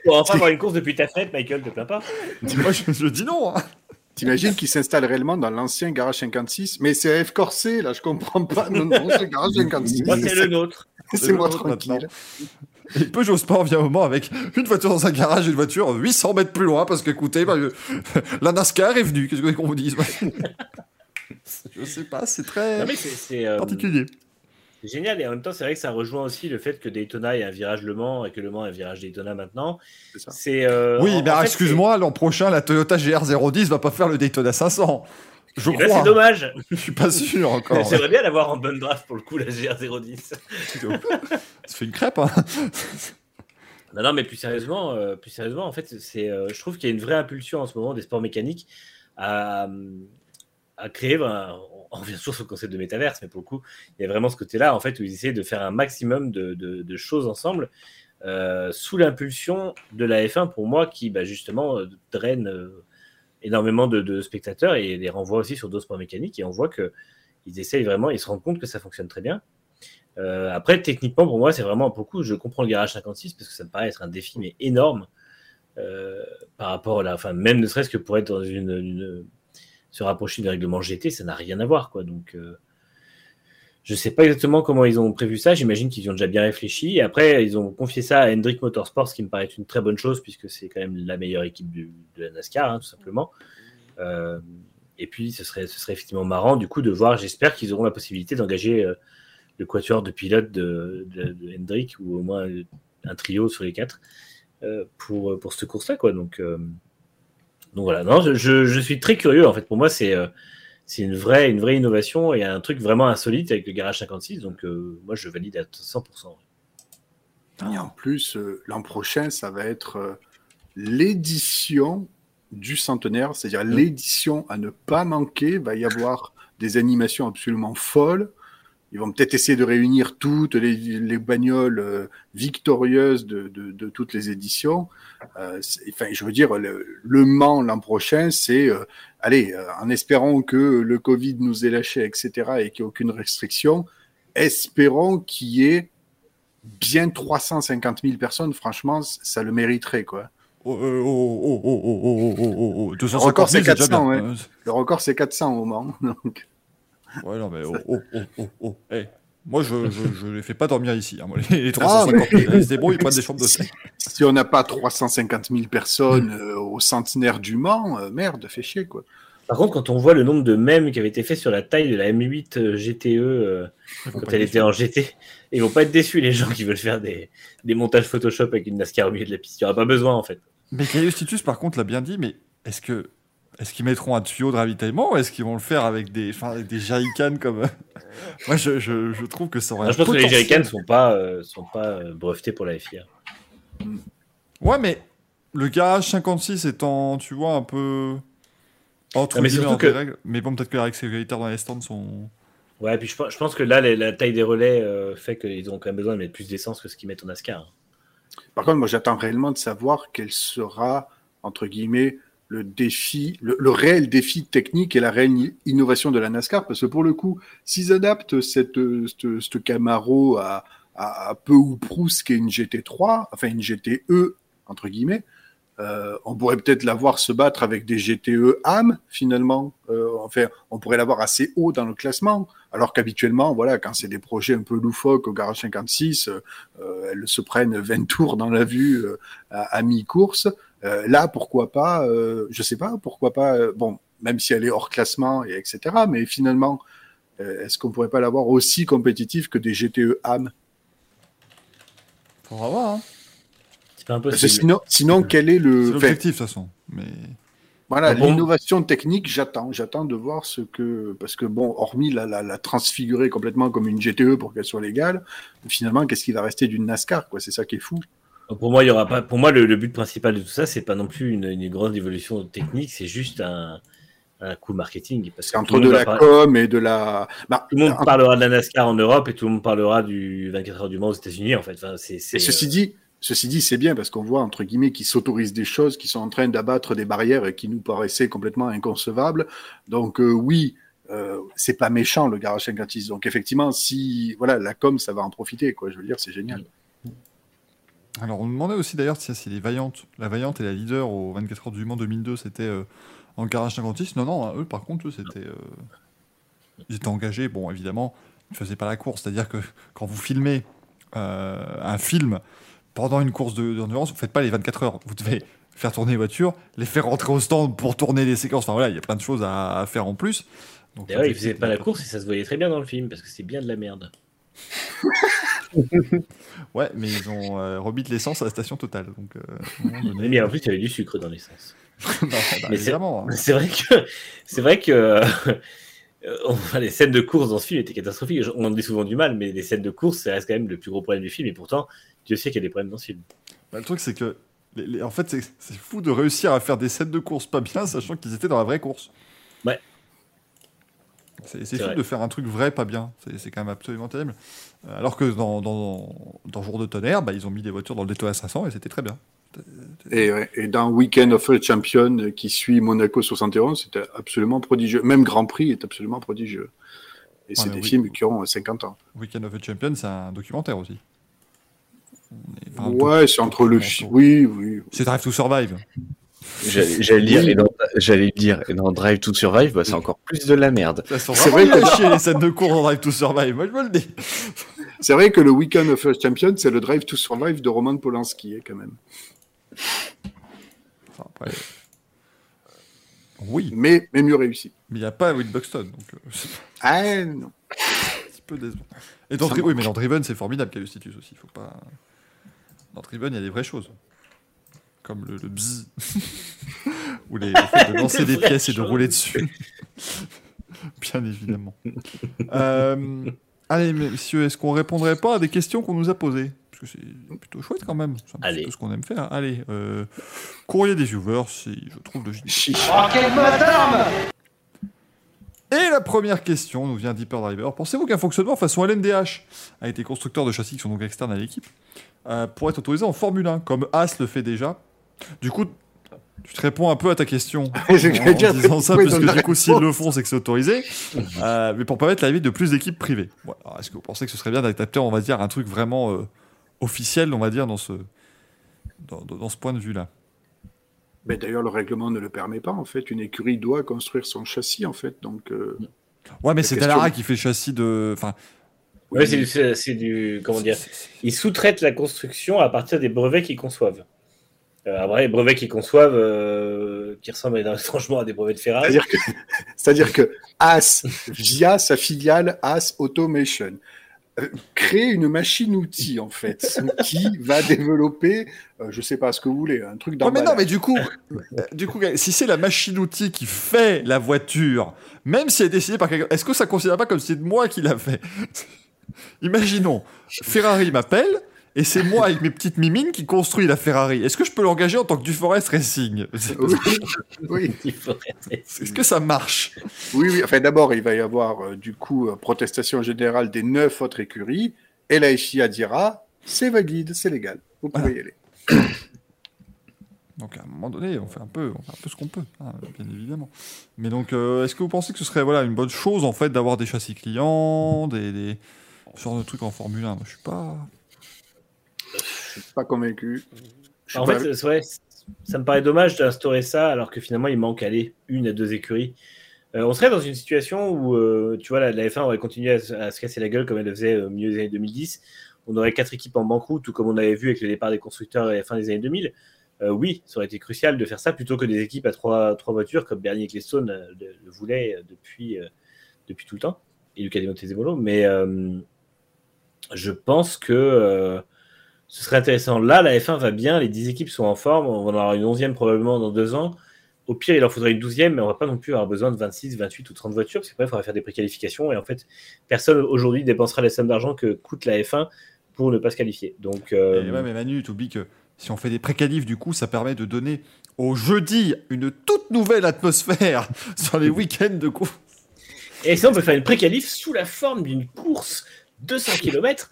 Pour enfin avoir une course depuis ta fenêtre, Michael, te plains pas moi, je, je dis non. hein. T'imagines qu'il s'installe réellement dans l'ancien garage 56 Mais c'est F Corsé, là, je comprends pas. Non, non, c'est garage 56. Moi, c'est le nôtre. C'est moi le tranquille. Et Peugeot Sport vient au moment avec une voiture dans un garage et une voiture 800 mètres plus loin parce qu'écoutez, bah, euh, la NASCAR est venue. Qu'est-ce que vous voulez qu'on vous dise Je sais pas, c'est très Non, mais euh, particulier. C'est génial. Et en même temps, c'est vrai que ça rejoint aussi le fait que Daytona ait un virage Le Mans et que Le Mans ait un virage Daytona maintenant. C'est euh, oui, mais fait, excuse-moi, l'an prochain, la Toyota GR010 va pas faire le Daytona 500. Je et crois. c'est dommage. Je suis pas sûr encore. J'aimerais bien l'avoir en bonne draft pour le coup, la GR010. Ça fait une crêpe. Hein. Non, non, mais plus sérieusement, euh, plus sérieusement, en fait, c'est, euh, je trouve qu'il y a une vraie impulsion en ce moment des sports mécaniques à, à créer. ben, on revient toujours sur le concept de métaverse, mais pour le coup, il y a vraiment ce côté-là, en fait, où ils essaient de faire un maximum de, choses ensemble euh, sous l'impulsion de la F1, pour moi, qui bah, justement euh, draine euh, énormément de, spectateurs et les renvoie aussi sur d'autres sports mécaniques. Et on voit que ils essayent vraiment, ils se rendent compte que ça fonctionne très bien. Après, techniquement, pour moi, c'est vraiment beaucoup. Je comprends le garage 56 parce que ça me paraît être un défi, mais énorme par rapport à la. Enfin, même ne serait-ce que pour être dans une- se rapprocher du règlement GT, ça n'a rien à voir, quoi. Donc, euh, sais pas exactement comment ils ont prévu ça. J'imagine qu'ils ont déjà bien réfléchi. Après, ils ont confié ça à Hendrick Motorsports, ce qui me paraît une très bonne chose puisque c'est quand même la meilleure équipe de la NASCAR, hein, tout simplement. Euh, et puis, ce serait, effectivement marrant, du coup, de voir. J'espère qu'ils auront la possibilité d'engager euh, le quatuor de pilotes de, de, de Hendrick ou au moins un trio sur les quatre pour, pour cette course-là. Donc, donc voilà. Non, je, je, suis très curieux. En fait, pour moi, c'est euh, c'est une vraie, une vraie innovation et un truc vraiment insolite avec le garage 56. Donc, euh, moi, je valide à 100%. Et en plus, euh, l'an prochain, ça va être l'édition du centenaire, c'est-à-dire l'édition à ne pas manquer. Il va y avoir des animations absolument folles ils vont peut-être essayer de réunir toutes les, bagnoles victorieuses de, toutes les éditions. Enfin, je veux dire, le, le Mans l'an prochain, c'est, allez, en espérant que le Covid nous ait lâché, etc., et qu'il n'y ait aucune restriction, espérons qu'il y ait bien 350 000 personnes. Franchement, ça le mériterait, quoi. Le record, c'est 400. Le record, c'est 400 au Mans. Ouais, non, mais oh, oh, oh, oh, oh. Eh, Moi, je, je, je les fais pas dormir ici. hein, les, les Ah, 350 000, ils se débrouillent, ils prennent des chambres si, d'hôtel. si on n'a pas 350 000 personnes euh, au centenaire du Mans, euh, merde, fait chier, quoi. Par contre, quand on voit le nombre de mèmes qui avaient été faits sur la taille de la M8 euh, GTE euh, quand elle était en GT, ils vont pas être déçus, les gens qui veulent faire des, des montages Photoshop avec une NASCAR au milieu de la piste. Il n'y aura pas besoin, en fait. Mais Caius Titus, par contre, l'a bien dit, mais est-ce que. Est-ce qu'ils mettront un tuyau de ravitaillement ou est-ce qu'ils vont le faire avec des, enfin, avec des jerrycans comme. Moi, je, je, je trouve que ça aurait un je pense que les jerrycans ne sont pas, euh, sont pas euh, brevetés pour la FIA. Ouais, mais le garage 56 étant, tu vois, un peu. Entre mais guillemets, surtout en que- règles. Mais bon, peut-être que les règles sécuritaires dans les stands sont. Ouais, puis je, pense- je pense que là, les- la taille des relais euh, fait qu'ils ont quand même besoin de mettre plus d'essence que ce qu'ils mettent au NASCAR. Par contre, moi, j'attends réellement de savoir quel sera, entre guillemets, le défi, le, réel défi technique et la réelle innovation de la NASCAR. Parce que pour le coup, s'ils adaptent cette, cette, Camaro à, à, peu ou prou ce qu'est une GT3, enfin une GTE, entre guillemets, euh, on pourrait peut-être la voir se battre avec des GTE AM, finalement. Euh, enfin, on pourrait l'avoir assez haut dans le classement. Alors qu'habituellement, voilà, quand c'est des projets un peu loufoques au garage 56, euh, elles se prennent 20 tours dans la vue euh, à mi-course. Euh, là, pourquoi pas, euh, je sais pas, pourquoi pas, euh, bon, même si elle est hors classement et etc., mais finalement, euh, est-ce qu'on pourrait pas l'avoir aussi compétitive que des GTE AM Faudra voir, hein. C'est pas impossible. sinon, sinon, quel est le... enfin, l'objectif, de toute façon. Mais. Voilà, Ah bon? l'innovation technique, j'attends. J'attends de voir ce que. Parce que, bon, hormis la, la, la transfigurer complètement comme une GTE pour qu'elle soit légale, finalement, qu'est-ce qui va rester d'une NASCAR, quoi? C'est ça qui est fou. Pour moi, il y aura pas. Pour moi, le, le but principal de tout ça, c'est pas non plus une, une grande évolution technique, c'est juste un, un coup marketing. Parce que entre de la com et de la. Bah, Tout le monde parlera de la NASCAR en Europe et tout le monde parlera du 24 heures du Mans aux États-Unis, en fait. Enfin, Et ceci dit, ceci dit, c'est bien parce qu'on voit entre guillemets qu'ils s'autorisent des choses qui sont en train d'abattre des barrières et qui nous paraissaient complètement inconcevables. Donc euh, oui, euh, c'est pas méchant le garage 56. Donc effectivement, si voilà la com, ça va en profiter quoi. Je veux dire, c'est génial. Alors, on me demandait aussi d'ailleurs tiens, si les Vaillantes, la Vaillante et la leader au 24 heures du Mans 2002, c'était euh, en garage 56. Non, non, hein, eux, par contre, eux, c'était. euh, Ils étaient engagés. Bon, évidemment, ils ne faisaient pas la course. C'est-à-dire que quand vous filmez euh, un film pendant une course de- d'endurance, vous ne faites pas les 24 heures. Vous devez faire tourner les voitures, les faire rentrer au stand pour tourner les séquences. Enfin voilà, il y a plein de choses à, à faire en plus. D'ailleurs, ils l'objectif, faisaient pas la course et ça se voyait très bien dans le film parce que c'est bien de la merde. Ouais, mais ils ont euh, remis de l'essence à la station totale. Donc, euh, donné- mais en plus, il y avait du sucre dans l'essence. Bah, c'est- évidemment. hein. C'est vrai que c'est vrai que euh, enfin, les scènes de course dans ce film étaient catastrophiques. On en dit souvent du mal, mais les scènes de course, ça reste quand même le plus gros problème du film. Et pourtant, Dieu sait qu'il y a des problèmes dans ce film. Bah, le truc, c'est que. les- les- en fait, c'est fou de réussir à faire des scènes de course pas bien, sachant qu'ils étaient dans la vraie course. Ouais. C'est fou vrai. de faire un truc vrai pas bien. C'est quand même absolument terrible. Euh, Alors que dans, dans, dans Jour de tonnerre, bah, ils ont mis des voitures dans le Daytona 500 et c'était très bien. Et, et dans Weekend of the Champion euh, qui suit Monaco 71, c'était absolument prodigieux. Même Grand Prix est absolument prodigieux. Et c'est Ouais, des oui. films qui ont 50 ans. Weekend of the Champion, c'est un documentaire aussi. Enfin, Ouais, c'est entre le. Oui, oui. C'est Drive to Survive. J'allais dire, et dans, j'allais dire, et dans Drive to Survive, bah, c'est encore plus de la merde. C'est vrai que- chier les scènes de course dans Drive to Survive. Moi, je me le dis. C'est vrai que le Weekend of the Champion, c'est le Drive to Survive de Roman Polanski, hein, quand même. Enfin, après. Oui, Mais, mais mieux réussi. mais il n'y a pas Will Buxton. Donc, euh, Ah non. un petit peu décevant. Et dans, oui, mais dans Driven, c'est formidable Calustitus aussi. Faut pas... Dans Driven, il y a des vraies choses. Comme le, le bzz. Ou les, le fait de lancer des pièces et de rouler dessus. Bien évidemment. Euh, allez, messieurs, est-ce qu'on répondrait pas à des questions qu'on nous a posées? Parce que c'est plutôt chouette quand même. C'est un petit Allez. peu ce qu'on aime faire. Allez, euh, courrier des viewers, si je trouve le Chiche. Et la première question nous vient d'Hyper Driver. Pensez-vous qu'un fonctionnement façon LMDH a été constructeur de châssis qui sont donc externes à l'équipe euh, pour être autorisé en Formule 1, comme As le fait déjà? Du coup, tu te réponds un peu à ta question en, disant ça, oui, parce que du coup, s'ils le font, c'est que c'est autorisé. Euh, mais pour permettre l'arrivée de plus d'équipes privées. Est-ce que vous pensez que ce serait bien d'adapter, on va dire, un truc vraiment euh, officiel, on va dire, dans ce, dans, ce point de vue-là? Mais d'ailleurs, le règlement ne le permet pas, en fait. Une écurie doit construire son châssis, en fait. Donc, euh, Ouais, mais c'est Dallara qui fait le châssis de. Enfin, Ouais, c'est du, du. Comment dire Ils sous-traitent la construction à partir des brevets qu'ils conçoivent. Euh, après, les brevets qu'ils conçoivent, euh, qui ressemblent étrangement à des brevets de Ferrari. c'est-à-dire que, c'est-à-dire que As, via sa filiale As Automation, euh, crée une machine-outil, en fait, qui va développer, euh, je sais pas ce que vous voulez, un truc Ouais, mais non, mais du coup, euh, du coup, si c'est la machine-outil qui fait la voiture, même si elle est décidée par quelqu'un, est-ce que ça ne considère pas comme si c'est moi qui l'a fait? Imaginons, Ferrari m'appelle et c'est moi avec mes petites mimines qui construis la Ferrari. Est-ce que je peux l'engager en tant que Duforest Racing? Oui, oui, Est-ce que ça marche? Oui, oui. Enfin, d'abord, il va y avoir euh, du coup euh, protestation générale des neuf autres écuries, et la FIA dira c'est valide, c'est légal, vous pouvez y aller. Donc à un moment donné, on fait un peu, on fait un peu ce qu'on peut, hein, bien évidemment. Mais donc, euh, est-ce que vous pensez que ce serait voilà une bonne chose en fait d'avoir des châssis clients, des, des ce genre de trucs en Formule 1 Moi, je suis pas. Je suis pas convaincu. Suis En pas- fait, vrai, ça me paraît dommage d'instaurer ça alors que finalement il manque aller une à deux écuries. Euh, on serait dans une situation où, euh, tu vois, la, la F1 aurait continué à, se- à se casser la gueule comme elle le faisait euh, au milieu des années 2010. On aurait quatre équipes en banqueroute, tout comme on avait vu avec le départ des constructeurs à la fin des années 2000. Euh, oui, ça aurait été crucial de faire ça plutôt que des équipes à trois, trois voitures comme Bernie Ecclestone euh, le, le voulait euh, depuis, euh, depuis tout le temps, et Luca Di Montezemolo. Mais euh, je pense que euh, ce serait intéressant. Là, la F1 va bien, les 10 équipes sont en forme, on va en avoir une 11e probablement dans deux ans. Au pire, il en faudrait une 12e, mais on va pas non plus avoir besoin de 26, 28 ou 30 voitures, parce qu'après, il faudra faire des préqualifications. Et en fait, personne aujourd'hui dépensera les sommes d'argent que coûte la F1 pour ne pas se qualifier. Donc, euh, Et ouais, mais Manu, t'oublies que si on fait des préqualifs, du coup, ça permet de donner au jeudi une toute nouvelle atmosphère sur les week-ends de course. Et sinon, on peut faire une préqualif sous la forme d'une course 200 km,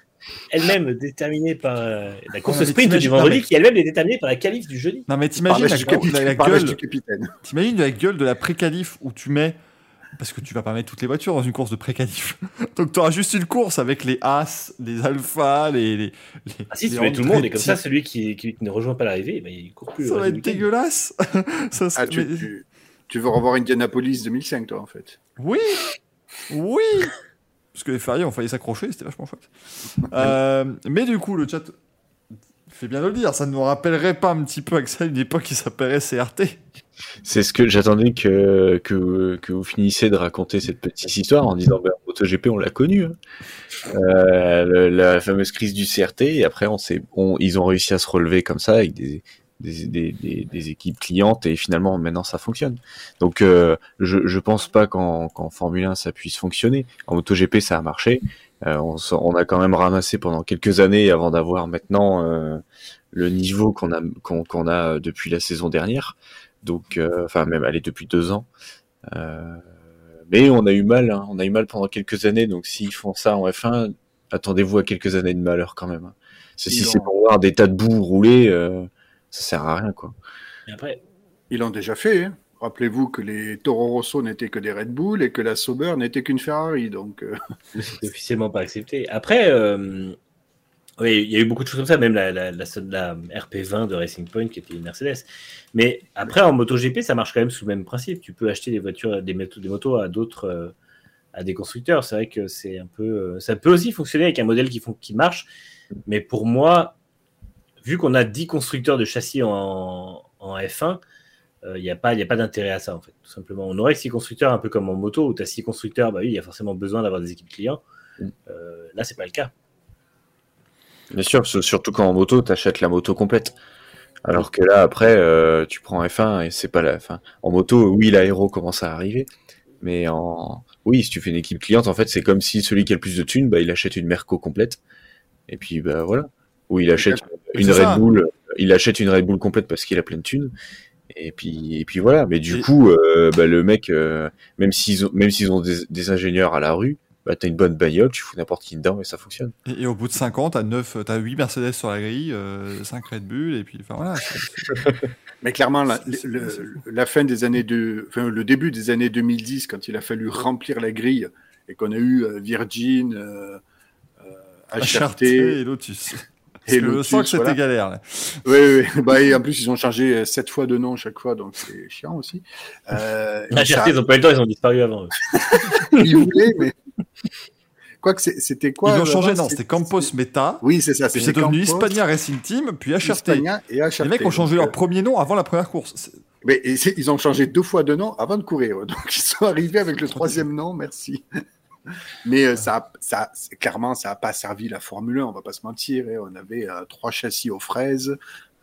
elle-même déterminée par euh, la course Ah, mais sprint du non, vendredi, mais- qui elle-même est déterminée par la qualif du jeudi. Non, mais t'imagines la, la- la gueule, du capitaine. t'imagines la gueule de la préqualif où tu mets. Parce que tu vas pas mettre toutes les voitures dans une course de préqualif. Donc tu auras juste une course avec les As, les Alpha, les. les, les Ah si, les tu mets tout le monde, et comme ça, celui qui, qui ne rejoint pas l'arrivée, ben, il court plus. Ça va être dégueulasse. ça Ah, tu, mais- tu, tu veux revoir Indianapolis 2005, toi, en fait. Oui Oui Parce que les Ferrari ont failli s'accrocher, c'était vachement chouette. Euh, mais du coup, le chat fait bien de le dire, ça ne nous rappellerait pas un petit peu avec ça une époque qui s'appellerait CRT C'est ce que j'attendais que, que, que vous finissiez de raconter cette petite histoire en disant ben, MotoGP, on l'a connu. hein. Euh, la fameuse crise du CRT, et après, on on- ils ont réussi à se relever comme ça avec des, des, des, des- des équipes clientes, et finalement, maintenant, ça fonctionne. Donc, euh, je, je pense pas qu'en qu'en Formule 1, ça puisse fonctionner. En MotoGP, ça a marché. Euh, on, on a quand même ramassé pendant quelques années avant d'avoir maintenant euh, le niveau qu'on a, qu'on a depuis la saison dernière. Donc, euh, enfin, même, allez, depuis deux ans. Euh, mais on a eu mal, hein, on a eu mal pendant quelques années. Donc, s'ils font ça en F1, attendez-vous à quelques années de malheur quand même. hein. C'est- Ils c'est pour voir des tas de boue rouler, euh, ça sert à rien, quoi. Et après, Ils l'ont déjà fait. hein. Rappelez-vous que les Toro Rosso n'étaient que des Red Bull et que la Sauber n'était qu'une Ferrari. Donc, euh, c'est officiellement pas accepté. Après, euh, oui, il y a eu beaucoup de choses comme ça, même la, la, la, la RP20 de Racing Point qui était une Mercedes. Mais après, en MotoGP, ça marche quand même sous le même principe. Tu peux acheter des voitures, des motos, des motos à d'autres, euh, à des constructeurs. C'est vrai que c'est un peu, ça peut aussi fonctionner avec un modèle qui, qui marche. Mais pour moi, vu qu'on a 10 constructeurs de châssis en, en F1, euh, il n'y a pas, il y a pas d'intérêt à ça, en fait, tout simplement. On aurait 6 constructeurs, un peu comme en moto, où tu as 6 constructeurs, bah oui, il y a forcément besoin d'avoir des équipes clients. Euh, là, c'est pas le cas. Bien sûr, surtout quand en moto, t'achètes la moto complète. Alors que là, après, euh, tu prends F1 et c'est pas la fin. En moto, oui, l'aéro commence à arriver. Mais en, oui, si tu fais une équipe cliente, en fait, c'est comme si celui qui a le plus de thunes, bah, il achète une Merco complète. Et puis, bah, voilà. Ou il achète une ça. Red Bull, il achète une Red Bull complète parce qu'il a plein de thunes. Et puis, et puis voilà. Mais du Et- coup, euh, bah, le mec, euh, même s'ils ont, même s'ils ont des, des ingénieurs à la rue, bah, t'as une bonne bagnole, tu fous n'importe qui dedans et ça fonctionne. Et, et au bout de 5 ans, t'as 9, t'as 8 Mercedes sur la grille, euh, 5 Red Bull, et puis enfin voilà. Mais clairement, la, le- la fin des années de, enfin, le début des années 2010, quand il a fallu remplir la grille et qu'on a eu euh, Virgin, euh, euh, HRT HRT, et Lotus. Et que je Lotus, sens que c'était voilà. galère. Là. Oui, oui. Bah, et en plus, ils ont changé euh, sept fois de nom chaque fois, donc c'est chiant aussi. Euh, La ça- GRT, ils n'ont pas eu le temps, ils ont disparu avant. eux. ils voulaient, mais quoique c'est- c'était quoi Ils ont changé, là-bas non, c'était Campos Meta, Oui, c'est ça. puis c'est c'était devenu Campos, Hispania Racing Team, puis HRT. Hispania et HRT. Les mecs ont changé donc, leur premier nom avant la première course. Mais ils ont changé deux fois de nom avant de courir. Donc ils sont arrivés avec le troisième nom, merci. Mais euh, ça, a- ça, clairement, ça n'a pas servi la Formule 1, on va pas se mentir. hein. On avait euh, trois châssis aux fraises.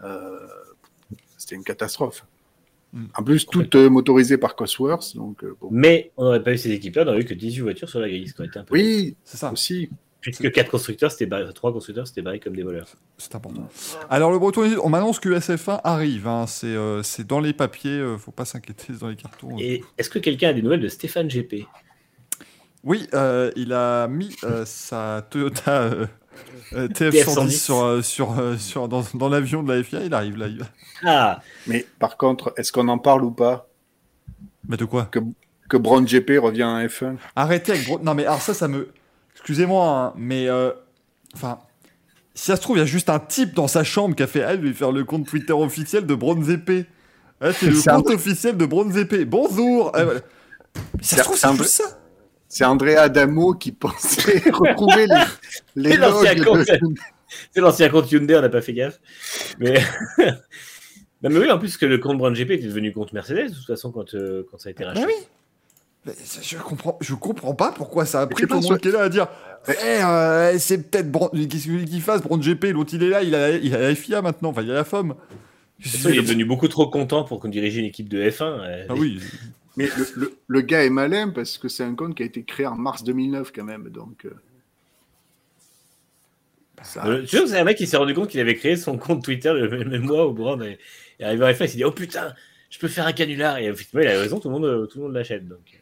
euh, C'était une catastrophe. Mm. En plus, toutes euh, motorisées par Cosworth. Donc, euh, bon. Mais on n'aurait pas eu ces équipes-là, on n'aurait eu que 18 voitures sur la grille. ce un peu Oui, C'est ça. aussi. Puisque quatre constructeurs, c'était barré- trois constructeurs, c'était barré comme des voleurs. C'est important. Alors le Breton, on m'annonce que SF1 arrive. hein. C'est euh, c'est dans les papiers. euh, faut pas s'inquiéter c'est dans les cartons. Et est-ce que quelqu'un a des nouvelles de Stéphane GP Oui, euh, il a mis euh, sa Toyota euh, euh, TF110 TF110 sur, sur, sur, dans, dans l'avion de la FIA. Il arrive là. Ah, Mais par contre, est-ce qu'on en parle ou pas? Mais de quoi? Que Brown GP revient à F1 Arrêtez avec. Bro- Non, mais alors ça, ça me. Excusez-moi, hein, mais. Enfin. Si ça se trouve, il y a juste un type dans sa chambre qui a fait elle, vais faire le compte Twitter officiel de Bronze Épée. Ouais, c'est le compte officiel de Bronze Épée. Bonjour Eh, voilà. Ça C'est- se trouve, c'est juste ça. C'est Andrea Adamo qui pensait retrouver les, les C'est l'ancien logs compte. de... c'est l'ancien compte Hyundai, on n'a pas fait gaffe. Mais... non, mais oui, en plus que le compte Brown GP était devenu compte Mercedes, de toute façon, quand, euh, quand ça a été racheté. Bah oui. Mais ça, je comprends, je comprends pas pourquoi ça a pris c'est tout le monde qui est là à dire Eh, euh, c'est peut-être Bron- qu'est-ce qu'il qu'il fasse Bronze GP l'autre il est là il a, il a la FIA maintenant enfin il a la FOM il est devenu beaucoup trop content pour qu'on dirige une équipe de F1. euh, ah oui Mais le, le- le gars est malin parce que c'est un compte qui a été créé en mars 2009 quand même. Donc, euh, ça- Euh, Tu sais que c'est un mec qui s'est rendu compte qu'il avait créé son compte Twitter le même mois où Brown est est arrivé à F1, il s'est dit Oh putain, je peux faire un canular. Et effectivement, il a raison, tout le monde, tout le monde l'achète. Donc.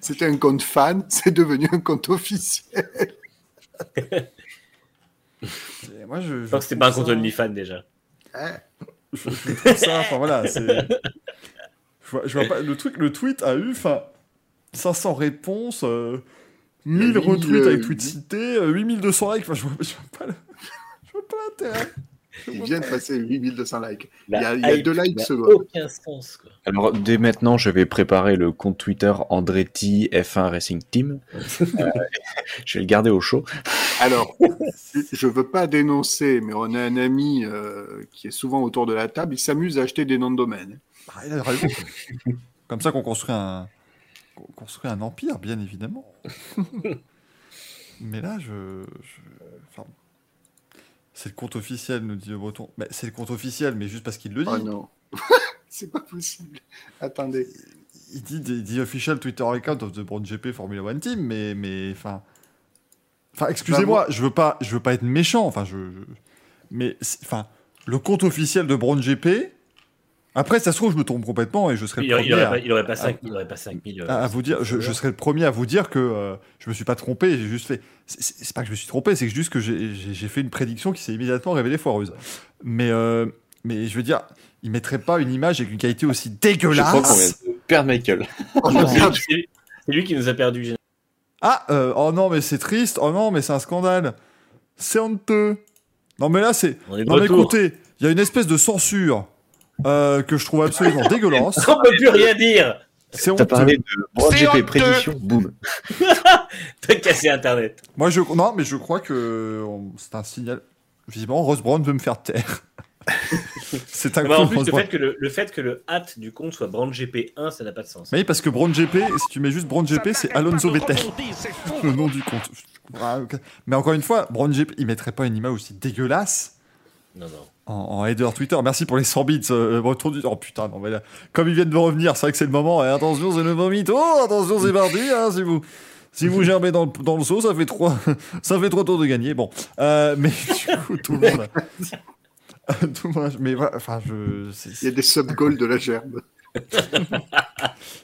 C'était un compte fan, c'est devenu un compte officiel. Et moi je, Je pense que c'était pas un compte ça- OnlyFans déjà. Hein je, ça enfin voilà c'est vois, je vois pas le truc le tweet a eu enfin 500 réponses euh, 1000 Il y a retweets 1000, avec euh, tweets cités euh, 8200 likes enfin je vois, je vois pas le- je vois pas l'intérêt Il vient de pas- passer 8200 likes. La Il y a- il y a hype deux likes secondes. aucun sens. Quoi. Alors, dès maintenant, je vais préparer le compte Twitter Andretti F1 Racing Team. Euh, je vais le garder au chaud. Alors, je veux pas dénoncer, mais on a un ami euh, qui est souvent autour de la table, il s'amuse à acheter des noms de domaine. Ah, il raison. Comme ça qu'on construit un qu'on construit un empire, bien évidemment. Mais là, je, je- enfin, c'est le compte officiel, nous dit le Breton. Mais c'est le compte officiel, mais juste parce qu'il le dit. Oh non, c'est pas possible. Attendez. Il dit the, the official Twitter account of the Brown GP Formula One Team, mais mais enfin, enfin, excusez-moi, je veux pas, je veux pas être méchant, enfin, je, je- mais enfin, le compte officiel de Brown GP. Après, ça se trouve, je me trompe complètement et je serai Il le premier il aurait à- pas, il aurait pas 5 il aurait pas 5000. euh, à, à vous dire, je, je serai le premier à vous dire que euh, je me suis pas trompé, j'ai juste fait. C'est- pas que je me suis trompé, c'est que juste que j'ai- fait une prédiction qui s'est immédiatement révélée foireuse. Mais, euh, mais je veux dire, il mettrait pas une image avec une qualité aussi Je crois qu'on dégueulasse. vient de perdre Michael. Oh, c'est lui, qui nous a perdu. Ah, euh, oh non, mais c'est triste, oh non, mais c'est un scandale. C'est honteux. Non, mais là, c'est. Non, mais écoutez, il y a une espèce de censure euh, que je trouve absolument dégueulasse. On peut plus rien dire. C'est T'as honteux. parlé de Broad C'est GP honteux. prédiction, boum. T'as cassé Internet. Moi, je. Non, mais je crois que c'est un signal. Visiblement, Rose Brown veut me faire taire. c'est un Mais en plus, le fait, que le, le fait que le hâte du compte soit Brand GP1, ça n'a pas de sens. Mais oui, parce que Brown GP, si tu mets juste Brown GP, c'est Alonso Vettel. Le nom du compte. Ah. Mais encore une fois, Brown GP, il mettrait pas une image aussi dégueulasse Non, non. En, en header Twitter. Merci pour les 100 bits. euh, retour du... Oh putain, non, mais là, comme ils viennent de revenir, c'est vrai que c'est le moment. Et attention, c'est le vomit. Oh, attention, c'est parti. Hein, si vous. Si vous gerbez dans le, dans le seau, ça fait trois, ça fait trois tours de gagner. Bon, Euh, mais du coup, tout le monde, a- tout le monde, mais voilà, enfin, je, Il y a des sub-goals de la gerbe.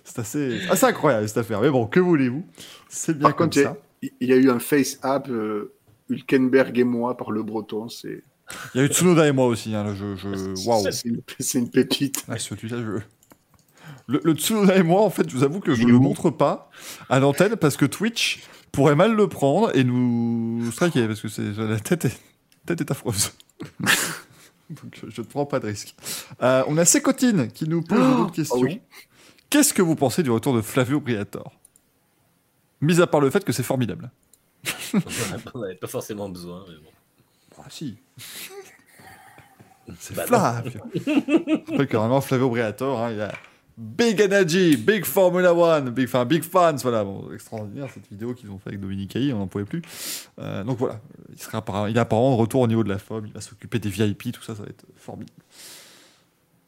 c'est assez, assez incroyable cette affaire. Mais bon, que voulez-vous? C'est bien Par comme contre, il y, ça. a, il y a eu un face-app euh, Hülkenberg et moi par le breton. C'est Il y a eu Tsunoda et moi aussi. Hein, là, je, je... Waouh. c'est une, pépite. Ah, celui-là, je... Le, le Tsunoda et moi, en fait, je vous avoue que je ne le montre pas à l'antenne parce que Twitch pourrait mal le prendre et nous striker parce que c'est la tête est, tête est affreuse. Donc je ne prends pas de risque. Euh, on a Sécotine qui nous pose une autre question. oui. Qu'est-ce que vous pensez du retour de Flavio Briatore Mis à part le fait que c'est formidable. On n'avait pas forcément besoin. Mais bon. Ah si. C'est Bah, Flavio. Rappelle que vraiment Flavio Briatore, hein, il a Big Energy, Big Formula One, Big, enfin, big fans, voilà, bon, extraordinaire cette vidéo qu'ils ont fait avec Dominique Haï, on n'en pouvait plus. Euh, donc voilà, il, sera il est apparemment de retour au niveau de la FOM, il va s'occuper des VIP, tout ça, ça va être formidable.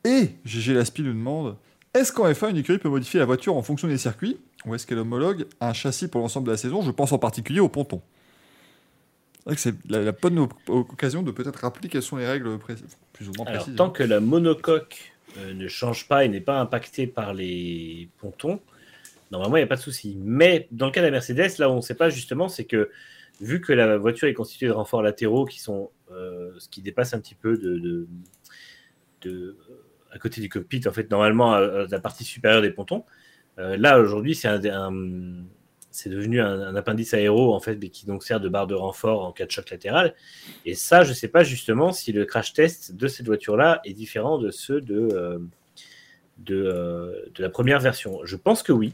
Et GG Laspi nous demande est-ce qu'en F1, une écurie peut modifier la voiture en fonction des circuits? Ou est-ce qu'elle homologue un châssis pour l'ensemble de la saison? Je pense en particulier au ponton. C'est vrai que c'est la, la bonne occasion de peut-être rappeler quelles sont les règles précises, plus ou moins Alors, précises. tant que la monocoque euh, ne change pas et n'est pas impactée par les pontons, normalement, il n'y a pas de souci. Mais dans le cas de la Mercedes, là où on ne sait pas justement, c'est que vu que la voiture est constituée de renforts latéraux qui sont euh, ce qui dépasse un petit peu de, de- de- à côté du cockpit, en fait, normalement, à, à la partie supérieure des pontons, euh, là, aujourd'hui, c'est un, un- c'est devenu un, un appendice aéro, en fait, mais qui donc sert de barre de renfort en cas de choc latéral. Et ça, je ne sais pas justement si le crash test de cette voiture-là est différent de ceux de, euh, euh, de la première version. Je pense que oui.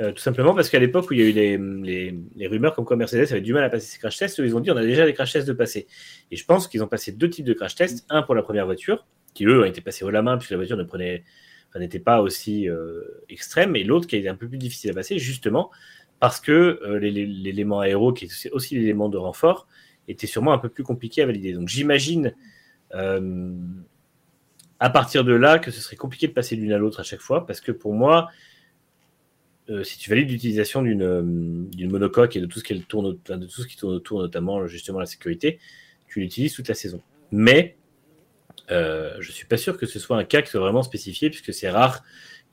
Euh, tout simplement parce qu'à l'époque où il y a eu les, les- les rumeurs comme quoi Mercedes avait du mal à passer ses crash tests, ils ont dit on a déjà des crash tests de passer. Et je pense qu'ils ont passé deux types de crash tests. Un pour la première voiture, qui eux ont été passés haut la main puisque la voiture ne prenait, n'était pas aussi extrême, et l'autre qui a été un peu plus difficile à passer justement parce que euh, l'é- l'é- l'élément aéro, qui est aussi l'élément de renfort, était sûrement un peu plus compliqué à valider. Donc j'imagine euh, à partir de là que ce serait compliqué de passer l'une à l'autre à chaque fois, parce que pour moi, euh, si tu valides l'utilisation d'une d'une monocoque et de tout ce de tout ce qui tourne autour, notamment justement la sécurité, tu l'utilises toute la saison. Mais je suis pas sûr que ce soit un cas qui soit vraiment spécifié, puisque c'est rare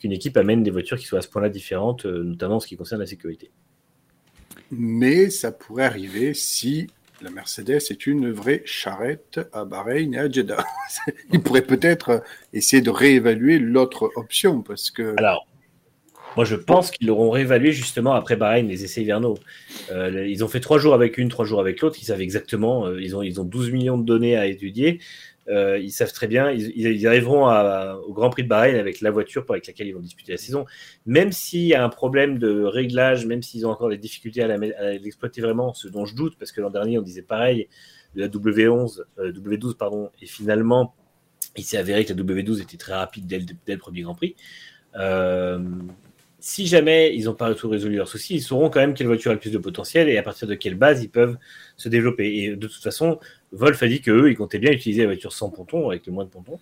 qu'une équipe amène des voitures qui soient à ce point-là différentes, euh, notamment en ce qui concerne la sécurité. Mais ça pourrait arriver si la Mercedes est une vraie charrette à Bahreïn et à Jeddah. Il pourrait peut-être essayer de réévaluer l'autre option parce que Alors, moi, je pense qu'ils l'auront réévalué justement après Bahreïn, les essais hivernaux. Euh, ils ont fait trois jours avec une, trois jours avec l'autre. Ils savent exactement. euh, ils, ont, ils ont 12 millions de données à étudier. Euh, ils savent très bien. Ils, arriveront au Grand Prix de Bahreïn avec la voiture avec laquelle ils vont disputer la saison. Même s'il y a un problème de réglage, même s'ils ont encore des difficultés à l'exploiter vraiment, ce dont je doute, parce que l'an dernier, on disait pareil de la W11, euh, W12, pardon, et finalement, il s'est avéré que la W12 était très rapide dès le, dès le premier Grand Prix. Euh, si jamais ils n'ont pas tout résolu leurs soucis, ils sauront quand même quelle voiture a le plus de potentiel et à partir de quelle base ils peuvent se développer. Et de toute façon, Wolf a dit qu'eux, ils comptaient bien utiliser la voiture sans ponton, avec le moins de pontons.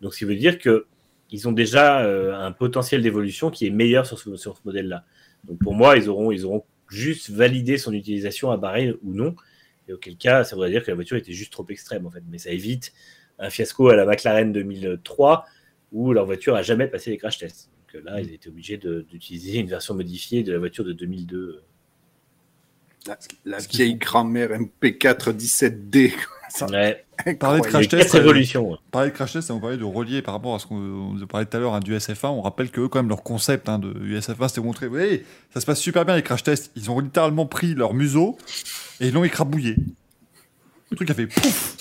Donc, ce qui veut dire que ils ont déjà euh, un potentiel d'évolution qui est meilleur sur ce, modèle-là. Donc, pour moi, ils auront, juste validé son utilisation à Bahreïn ou non. Et auquel cas, ça voudrait dire que la voiture était juste trop extrême, en fait. Mais ça évite un fiasco à la McLaren 2003 où leur voiture a jamais passé les crash tests. Euh, là, ils étaient obligés d'utiliser une version modifiée de la voiture de 2002. la, la vieille grand-mère MP4 17D. Ça- Ouais, Parler de crash quatre test, euh, évolutions. ouais. Parler de crash test, ça vous parlait de relier par rapport à ce qu'on on nous a parlé tout à l'heure hein, du SF1. On rappelle que eux, quand même, leur concept hein, de USF1, c'était montrer, oui, ça se passe super bien les crash tests. Ils ont littéralement pris leur museau et ils l'ont écrabouillé. Le truc a fait pouf.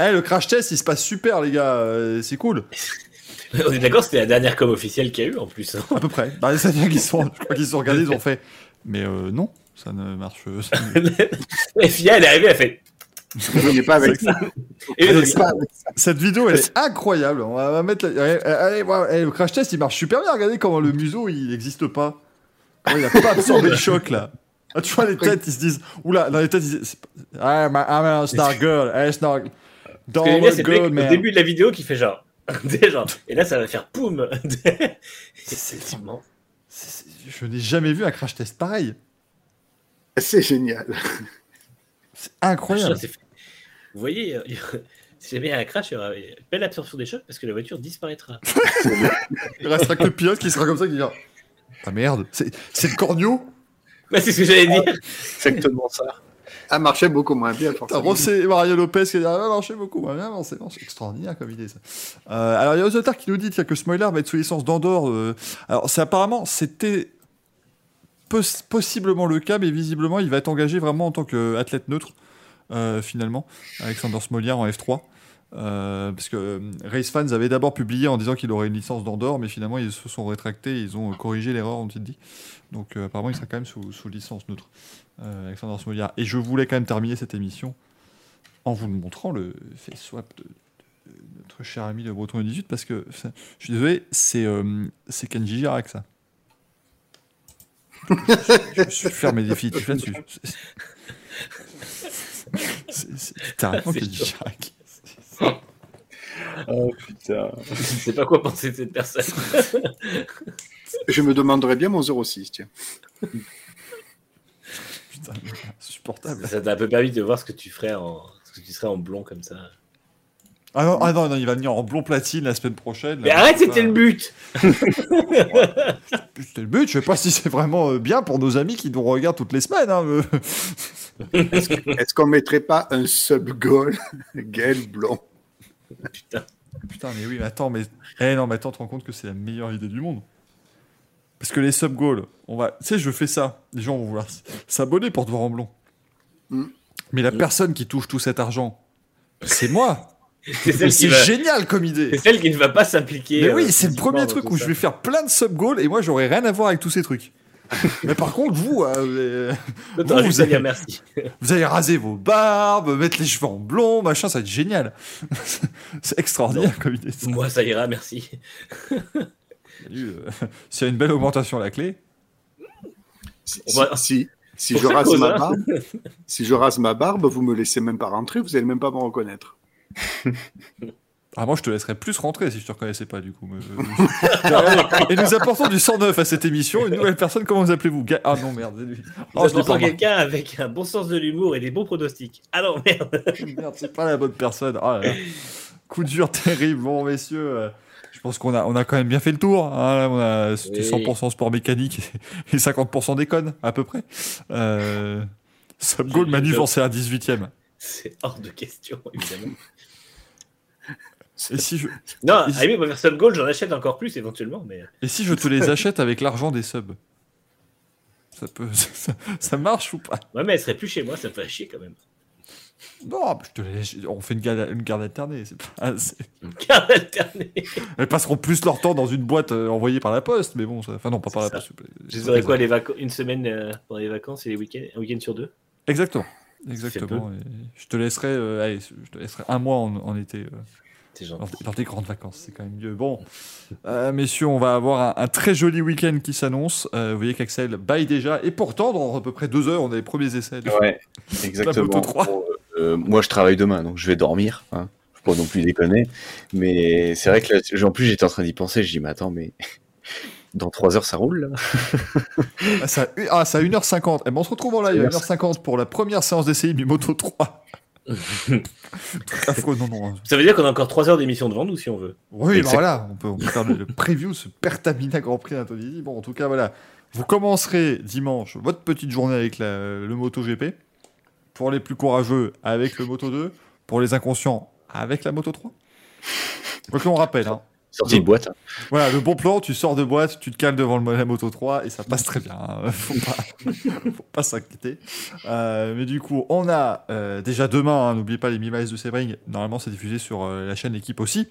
Eh, le crash test, il se passe super, les gars. euh, c'est cool. On est d'accord, c'était la dernière com officielle qu'il y a eu en plus. hein. À peu près. Bah, ça veut dire qu'ils sont, je crois qu'ils se sont regardés, ils ont fait. Mais euh, non, ça ne marche. ça ne- Et FIA, elle est arrivée, elle fait. On n'est pas avec ça. Et pas avec ça. Cette vidéo, elle est incroyable. On va mettre. la- Allez, allez, le crash test, il marche super bien. Regardez comment le museau, il n'existe pas. Oh, il a pas absorbé le choc là. Ah, tu vois les têtes, ils se disent. Oula, dans les têtes, ils disent. it's not good. Hey, it's not. Ce que Don't au début de la vidéo qui fait genre. Genre. Et là, ça va faire poum. c'est immense. C'est- c'est- Je n'ai jamais vu un crash test pareil. C'est génial. C'est incroyable. Vous voyez, euh, si jamais il y a un crash, il y aura une belle absorption des chocs parce que la voiture disparaîtra. Il restera que le pilote qui sera comme ça qui dira. Ah merde, c'est c'est le corneau Ouais, c'est ce que j'allais dire. Exactement ça. Ça marchait beaucoup moins bien, forcément. Rosé Mario Lopez qui a dit Ah, non, je sais beaucoup, moins bien, c'est c'est extraordinaire comme idée ça. Euh, alors il y a Ozotar qui nous dit que Smoiler va être sous licence d'Andorre. euh, alors c'est apparemment, c'était pos- possiblement le cas, mais visiblement il va être engagé vraiment en tant qu'athlète neutre, euh, finalement, Alexander Smoiler en F3. Euh, parce que Race Fans avait d'abord publié en disant qu'il aurait une licence d'Andorre, mais finalement ils se sont rétractés, ils ont corrigé l'erreur, ont-ils dit. Donc apparemment il sera quand même sous licence neutre, euh, Alexander Smolia. Et je voulais quand même terminer cette émission en vous montrant le face swap de, de notre cher ami le Breton 18 parce que ça- je suis désolé, c'est euh, c'est Kenji Girac ça. je me suis fermé définitif là-dessus. C'est- littéralement C'est Kenji. Girac. Oh putain. Je sais pas quoi penser de cette personne. Je me demanderais bien mon 06, tiens. Putain, insupportable. Ça t'a un peu permis de voir ce que tu ferais en, ce que tu serais en blond comme ça. Ah non, ah non, non, il va venir en blond platine la semaine prochaine. Mais là. arrête, c'était le but. C'était le but. Je sais pas si c'est vraiment euh, bien pour nos amis qui nous regardent toutes les semaines. Hein, mais- Est-ce qu'on mettrait pas un sub-goal Gaël Blond? Putain. Putain, mais oui, mais attends, mais. Eh non, mais attends, tu te rends compte que c'est la meilleure idée du monde. Parce que les sub-goals, on va. Tu sais, je fais ça. Les gens vont vouloir s'abonner pour te voir en blond. Mm. Mais la personne qui touche tout cet argent, c'est moi. C'est C'est va- génial comme c'est idée. celle qui ne va pas s'impliquer. Mais euh, oui, c'est le premier truc où ça. je vais faire plein de sub-goals et moi, j'aurais rien à voir avec tous ces trucs. mais par contre, vous, euh, vous, avez- merci. vous allez raser vos barbes, mettre les cheveux en blond, machin, ça va être génial. c'est extraordinaire comme idée. ça. Moi, ça ira, merci. Salut, euh, S'il y a une belle augmentation à la clé. Si, va- si, je rase cause, ma hein. barbe, si je rase ma barbe, vous me laissez même pas rentrer, vous allez même pas me reconnaître. Ah, moi, je te laisserais plus rentrer si je te reconnaissais pas, du coup. mais, euh, Et nous apportons du 109 à cette émission. Une nouvelle personne, comment vous appelez-vous? Ga- Ah non, merde, c'est lui. Oh, je quelqu'un avec un bon sens de l'humour et des bons pronostics. Ah non, merde. Merde, c'est pas la bonne personne. Ah là là. Coup dur terrible. Bon, messieurs, euh, je pense qu'on a, on a quand même bien fait le tour. hein. C'était Oui. 100% sport mécanique et 50% déconne, à peu près. Euh, Subgoal, Manu Je- vend c'est un 18ème. C'est hors de question, évidemment. Et si je, Non, Ils- à la limite, moi, faire sub goal, j'en achète encore plus éventuellement, mais et si je te les achète avec l'argent des subs? Ça, peut, ça, marche ou pas? Ouais, mais elle serait plus chez moi, ça me ferait chier quand même. Non, mais je te les- on fait une garde, une garde alternée. c'est pas assez. Une carte alternée. Elles passeront plus leur temps dans une boîte euh, envoyée par la poste, mais bon, ça... enfin non, pas par la poste. Je saurais quoi, les vacances, une semaine euh, pendant les vacances et les week-ends, un week-end sur deux? Exactement. Exactement. Je te laisserai, euh, allez, je te laisserai un mois en, en été, euh, dans, gentil. dans tes grandes vacances, c'est quand même mieux. Bon, euh, messieurs, on va avoir un, un très joli week-end qui s'annonce. Euh, vous voyez qu'Axel baille déjà, et pourtant, dans à peu près deux heures, on a les premiers essais. de- Ouais, La exactement. moto 3. Bon, euh, moi, je travaille demain, donc je vais dormir. Hein. Faut pas non plus déconner. Mais c'est vrai que là, en plus, j'étais en train d'y penser. Je dis, mais attends, mais dans 3 heures, ça roule là Ah, ça, ah, c'est à 1h50. Eh ben, on se retrouve en live à 1h50 pour la première séance d'essai du Moto 3. Truc affreux, non, non. hein. Ça veut dire qu'on a encore 3 heures d'émission devant nous si on veut. Oui, Exact. voilà, on peut, on peut faire le, preview de ce Pertamina Grand Prix d'Indonésie. Bon, en tout cas, voilà. Vous commencerez dimanche votre petite journée avec la- le Moto GP. Pour les plus courageux, avec le Moto 2. Pour les inconscients, avec la Moto 3. Donc, on rappelle, hein. Sortie de boîte. hein. Voilà, le bon plan, tu sors de boîte, tu te cales devant le, la Moto 3 et ça passe très bien. hein. Faut pas, s'inquiéter. Euh, mais du coup, on a euh, déjà demain, hein, n'oubliez pas les Miles de Sebring. Normalement, c'est diffusé sur euh, la chaîne Équipe aussi,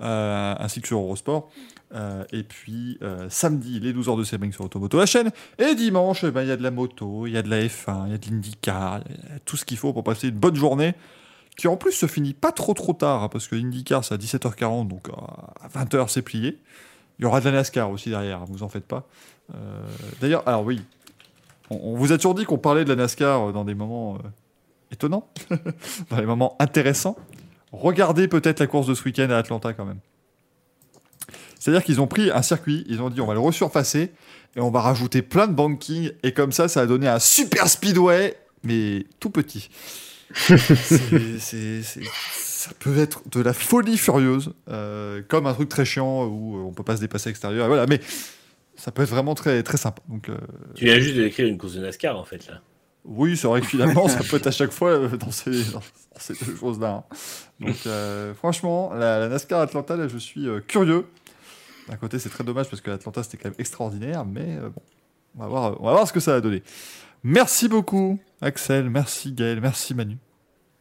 ainsi que sur Eurosport. Euh, et puis euh, samedi, les 12 heures de Sebring sur Automoto, la chaîne. Et dimanche, eh ben, il y a de la moto, il y a de la F1, il y a de l'IndyCar, tout ce qu'il faut pour passer une bonne journée qui en plus se finit pas trop trop tard, hein, parce que l'IndyCar c'est à 17h40, donc euh, à 20h c'est plié. Il y aura de la NASCAR aussi derrière, vous en faites pas. D'ailleurs, alors oui, on, on vous a toujours dit qu'on parlait de la NASCAR dans des moments étonnants, dans des moments intéressants. Regardez peut-être la course de ce week-end à Atlanta quand même. C'est-à-dire qu'ils ont pris un circuit, ils ont dit on va le resurfacer et on va rajouter plein de banking et comme ça, ça a donné un super speedway, mais tout petit. C'est- c'est- c'est- ça peut être de la folie furieuse, euh, comme un truc très chiant où on peut pas se dépasser à l'extérieur. Voilà, mais ça peut être vraiment très très sympa. Donc euh, Tu viens juste de décrire une course de NASCAR en fait là. oui, c'est vrai que finalement, ça peut être à chaque fois euh, dans ces, dans ces deux choses-là. hein. Donc franchement, la, la NASCAR Atlanta, là, je suis curieux. D'un côté, c'est très dommage parce que l'Atlanta c'était quand même extraordinaire, mais euh, bon, on va voir, on va voir ce que ça va donner. Merci beaucoup, Axel. Merci Gaël. Merci Manu.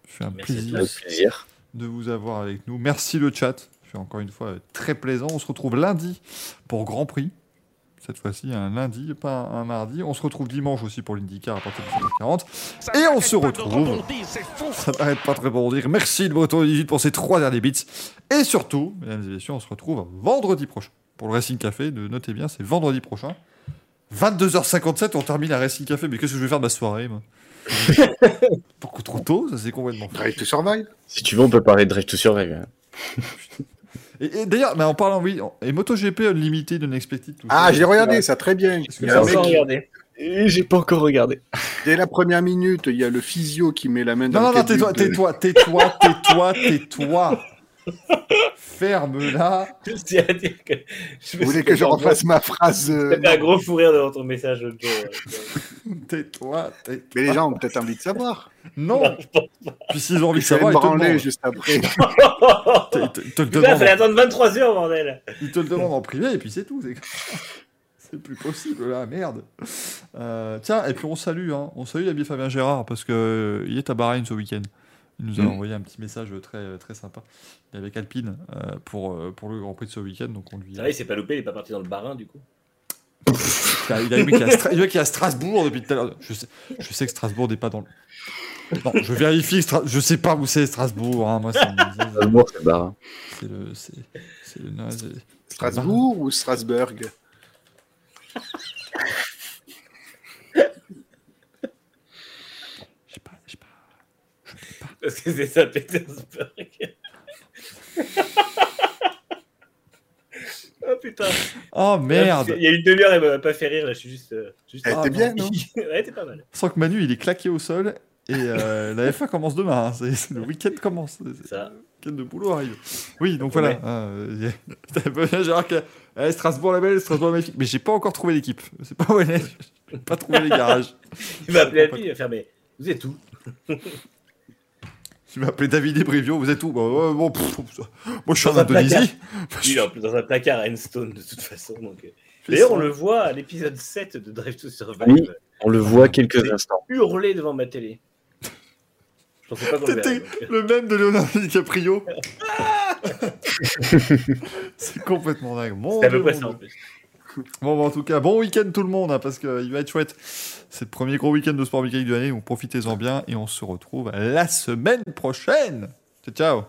C'est un Merci plaisir plaisir. de vous avoir avec nous. Merci le chat. C'est encore une fois euh, très plaisant. On se retrouve lundi pour Grand Prix. Cette fois-ci, un lundi, pas un, un mardi. On se retrouve dimanche aussi pour l'IndyCar à partir de 7h40. Et on se retrouve. Ça n'arrête pas de rebondir. Merci le Breton 18 pour ces trois derniers bits. Et surtout, mesdames et messieurs, on se retrouve vendredi prochain. Pour le Racing Café, de, notez bien, c'est vendredi prochain. 22h57, on termine la Racing Café. Mais qu'est-ce que je vais faire de ma soirée, moi? Beaucoup trop tôt, ça c'est complètement. Drive to Survive Si tu veux, on peut parler de Drive to Survive. hein. Et, et d'ailleurs, mais en parlant, oui, et MotoGP Unlimited, Unexpected, tout Ah, j'ai regardé ça très bien. Sans qui- regarder. Et J'ai pas encore regardé. Dès la première minute, il y a le physio qui met la main dans Non, non, le non, tais-toi, tais-toi, tais-toi, tais-toi, tais-toi. Ferme-la. Je tiens à dire que je me Vous voulez que je refasse ma phrase euh, un gros fou rire devant ton message. Tais-toi, tais-toi. Mais les gens ont peut-être envie de savoir. Non. Puis s'ils ont envie de savoir, ils te le demandent. juste après. Ils te- ils te le Putain, fallait attendre 23 heures, bordel. Ils te le demandent en privé et puis c'est tout. C'est plus possible là, merde. Euh, tiens, et puis on salue, hein, on salue l'ami Fabien Gérard parce que euh, il est à Bahreïn ce week-end. Il nous a Mm. envoyé un petit message très très sympa. Il est avec Alpine euh, pour euh, pour le Grand Prix de ce week-end, donc on lui. Il s'est pas loupé, il est pas parti dans le barin du coup. Il a, il a le mec qui est à est Strasbourg depuis tout à l'heure. Je sais, je sais que Strasbourg n'est pas dans le. Non, je vérifie. Stra- Je sais pas où c'est Strasbourg. hein, Moi, c'est Strasbourg, c'est barre. c'est le. C'est c'est le. non, Strasbourg ou Strasbourg Je sais pas. Je sais pas. Parce que c'est Saint-Pétersbourg. oh putain. Oh merde. Il y a une demi-heure, elle m'a pas fait rire, là, je suis juste. euh, juste... Elle Ah, était bien, non. ouais, t'es pas mal. Sans que Manu il est claqué au sol et euh, la F1 commence demain. hein. Le week-end commence. Ça. Le week-end de boulot arrive. Oui, donc voilà. Hein, euh, y a- T'as pas bien Gérard que eh, Strasbourg la belle, Strasbourg la magnifique. Mais j'ai pas encore trouvé l'équipe. C'est pas où elle est. J'ai pas trouvé les garages. Il va appeler la fille, il va faire, mais vous êtes où? Tu m'as appelé David Ebrivio, vous êtes où bah, bon, pff, Moi je suis en Indonésie. Il est en plus dans un placard à Enstone de toute façon. Donc... euh. D'ailleurs, on le voit à l'épisode 7 de Drive to Survive Oui. On le voit quelques instants. hurler devant ma télé. Je pensais pas qu'on le le même de Leonardo DiCaprio. C'est complètement dingue. C'est à peu près ça en plus. Bon, bah, en tout cas, bon week-end tout le monde, hein, parce qu'il va être chouette. C'est le premier gros week-end de sport mécanique de l'année, donc profitez-en bien et on se retrouve la semaine prochaine. Ciao, ciao.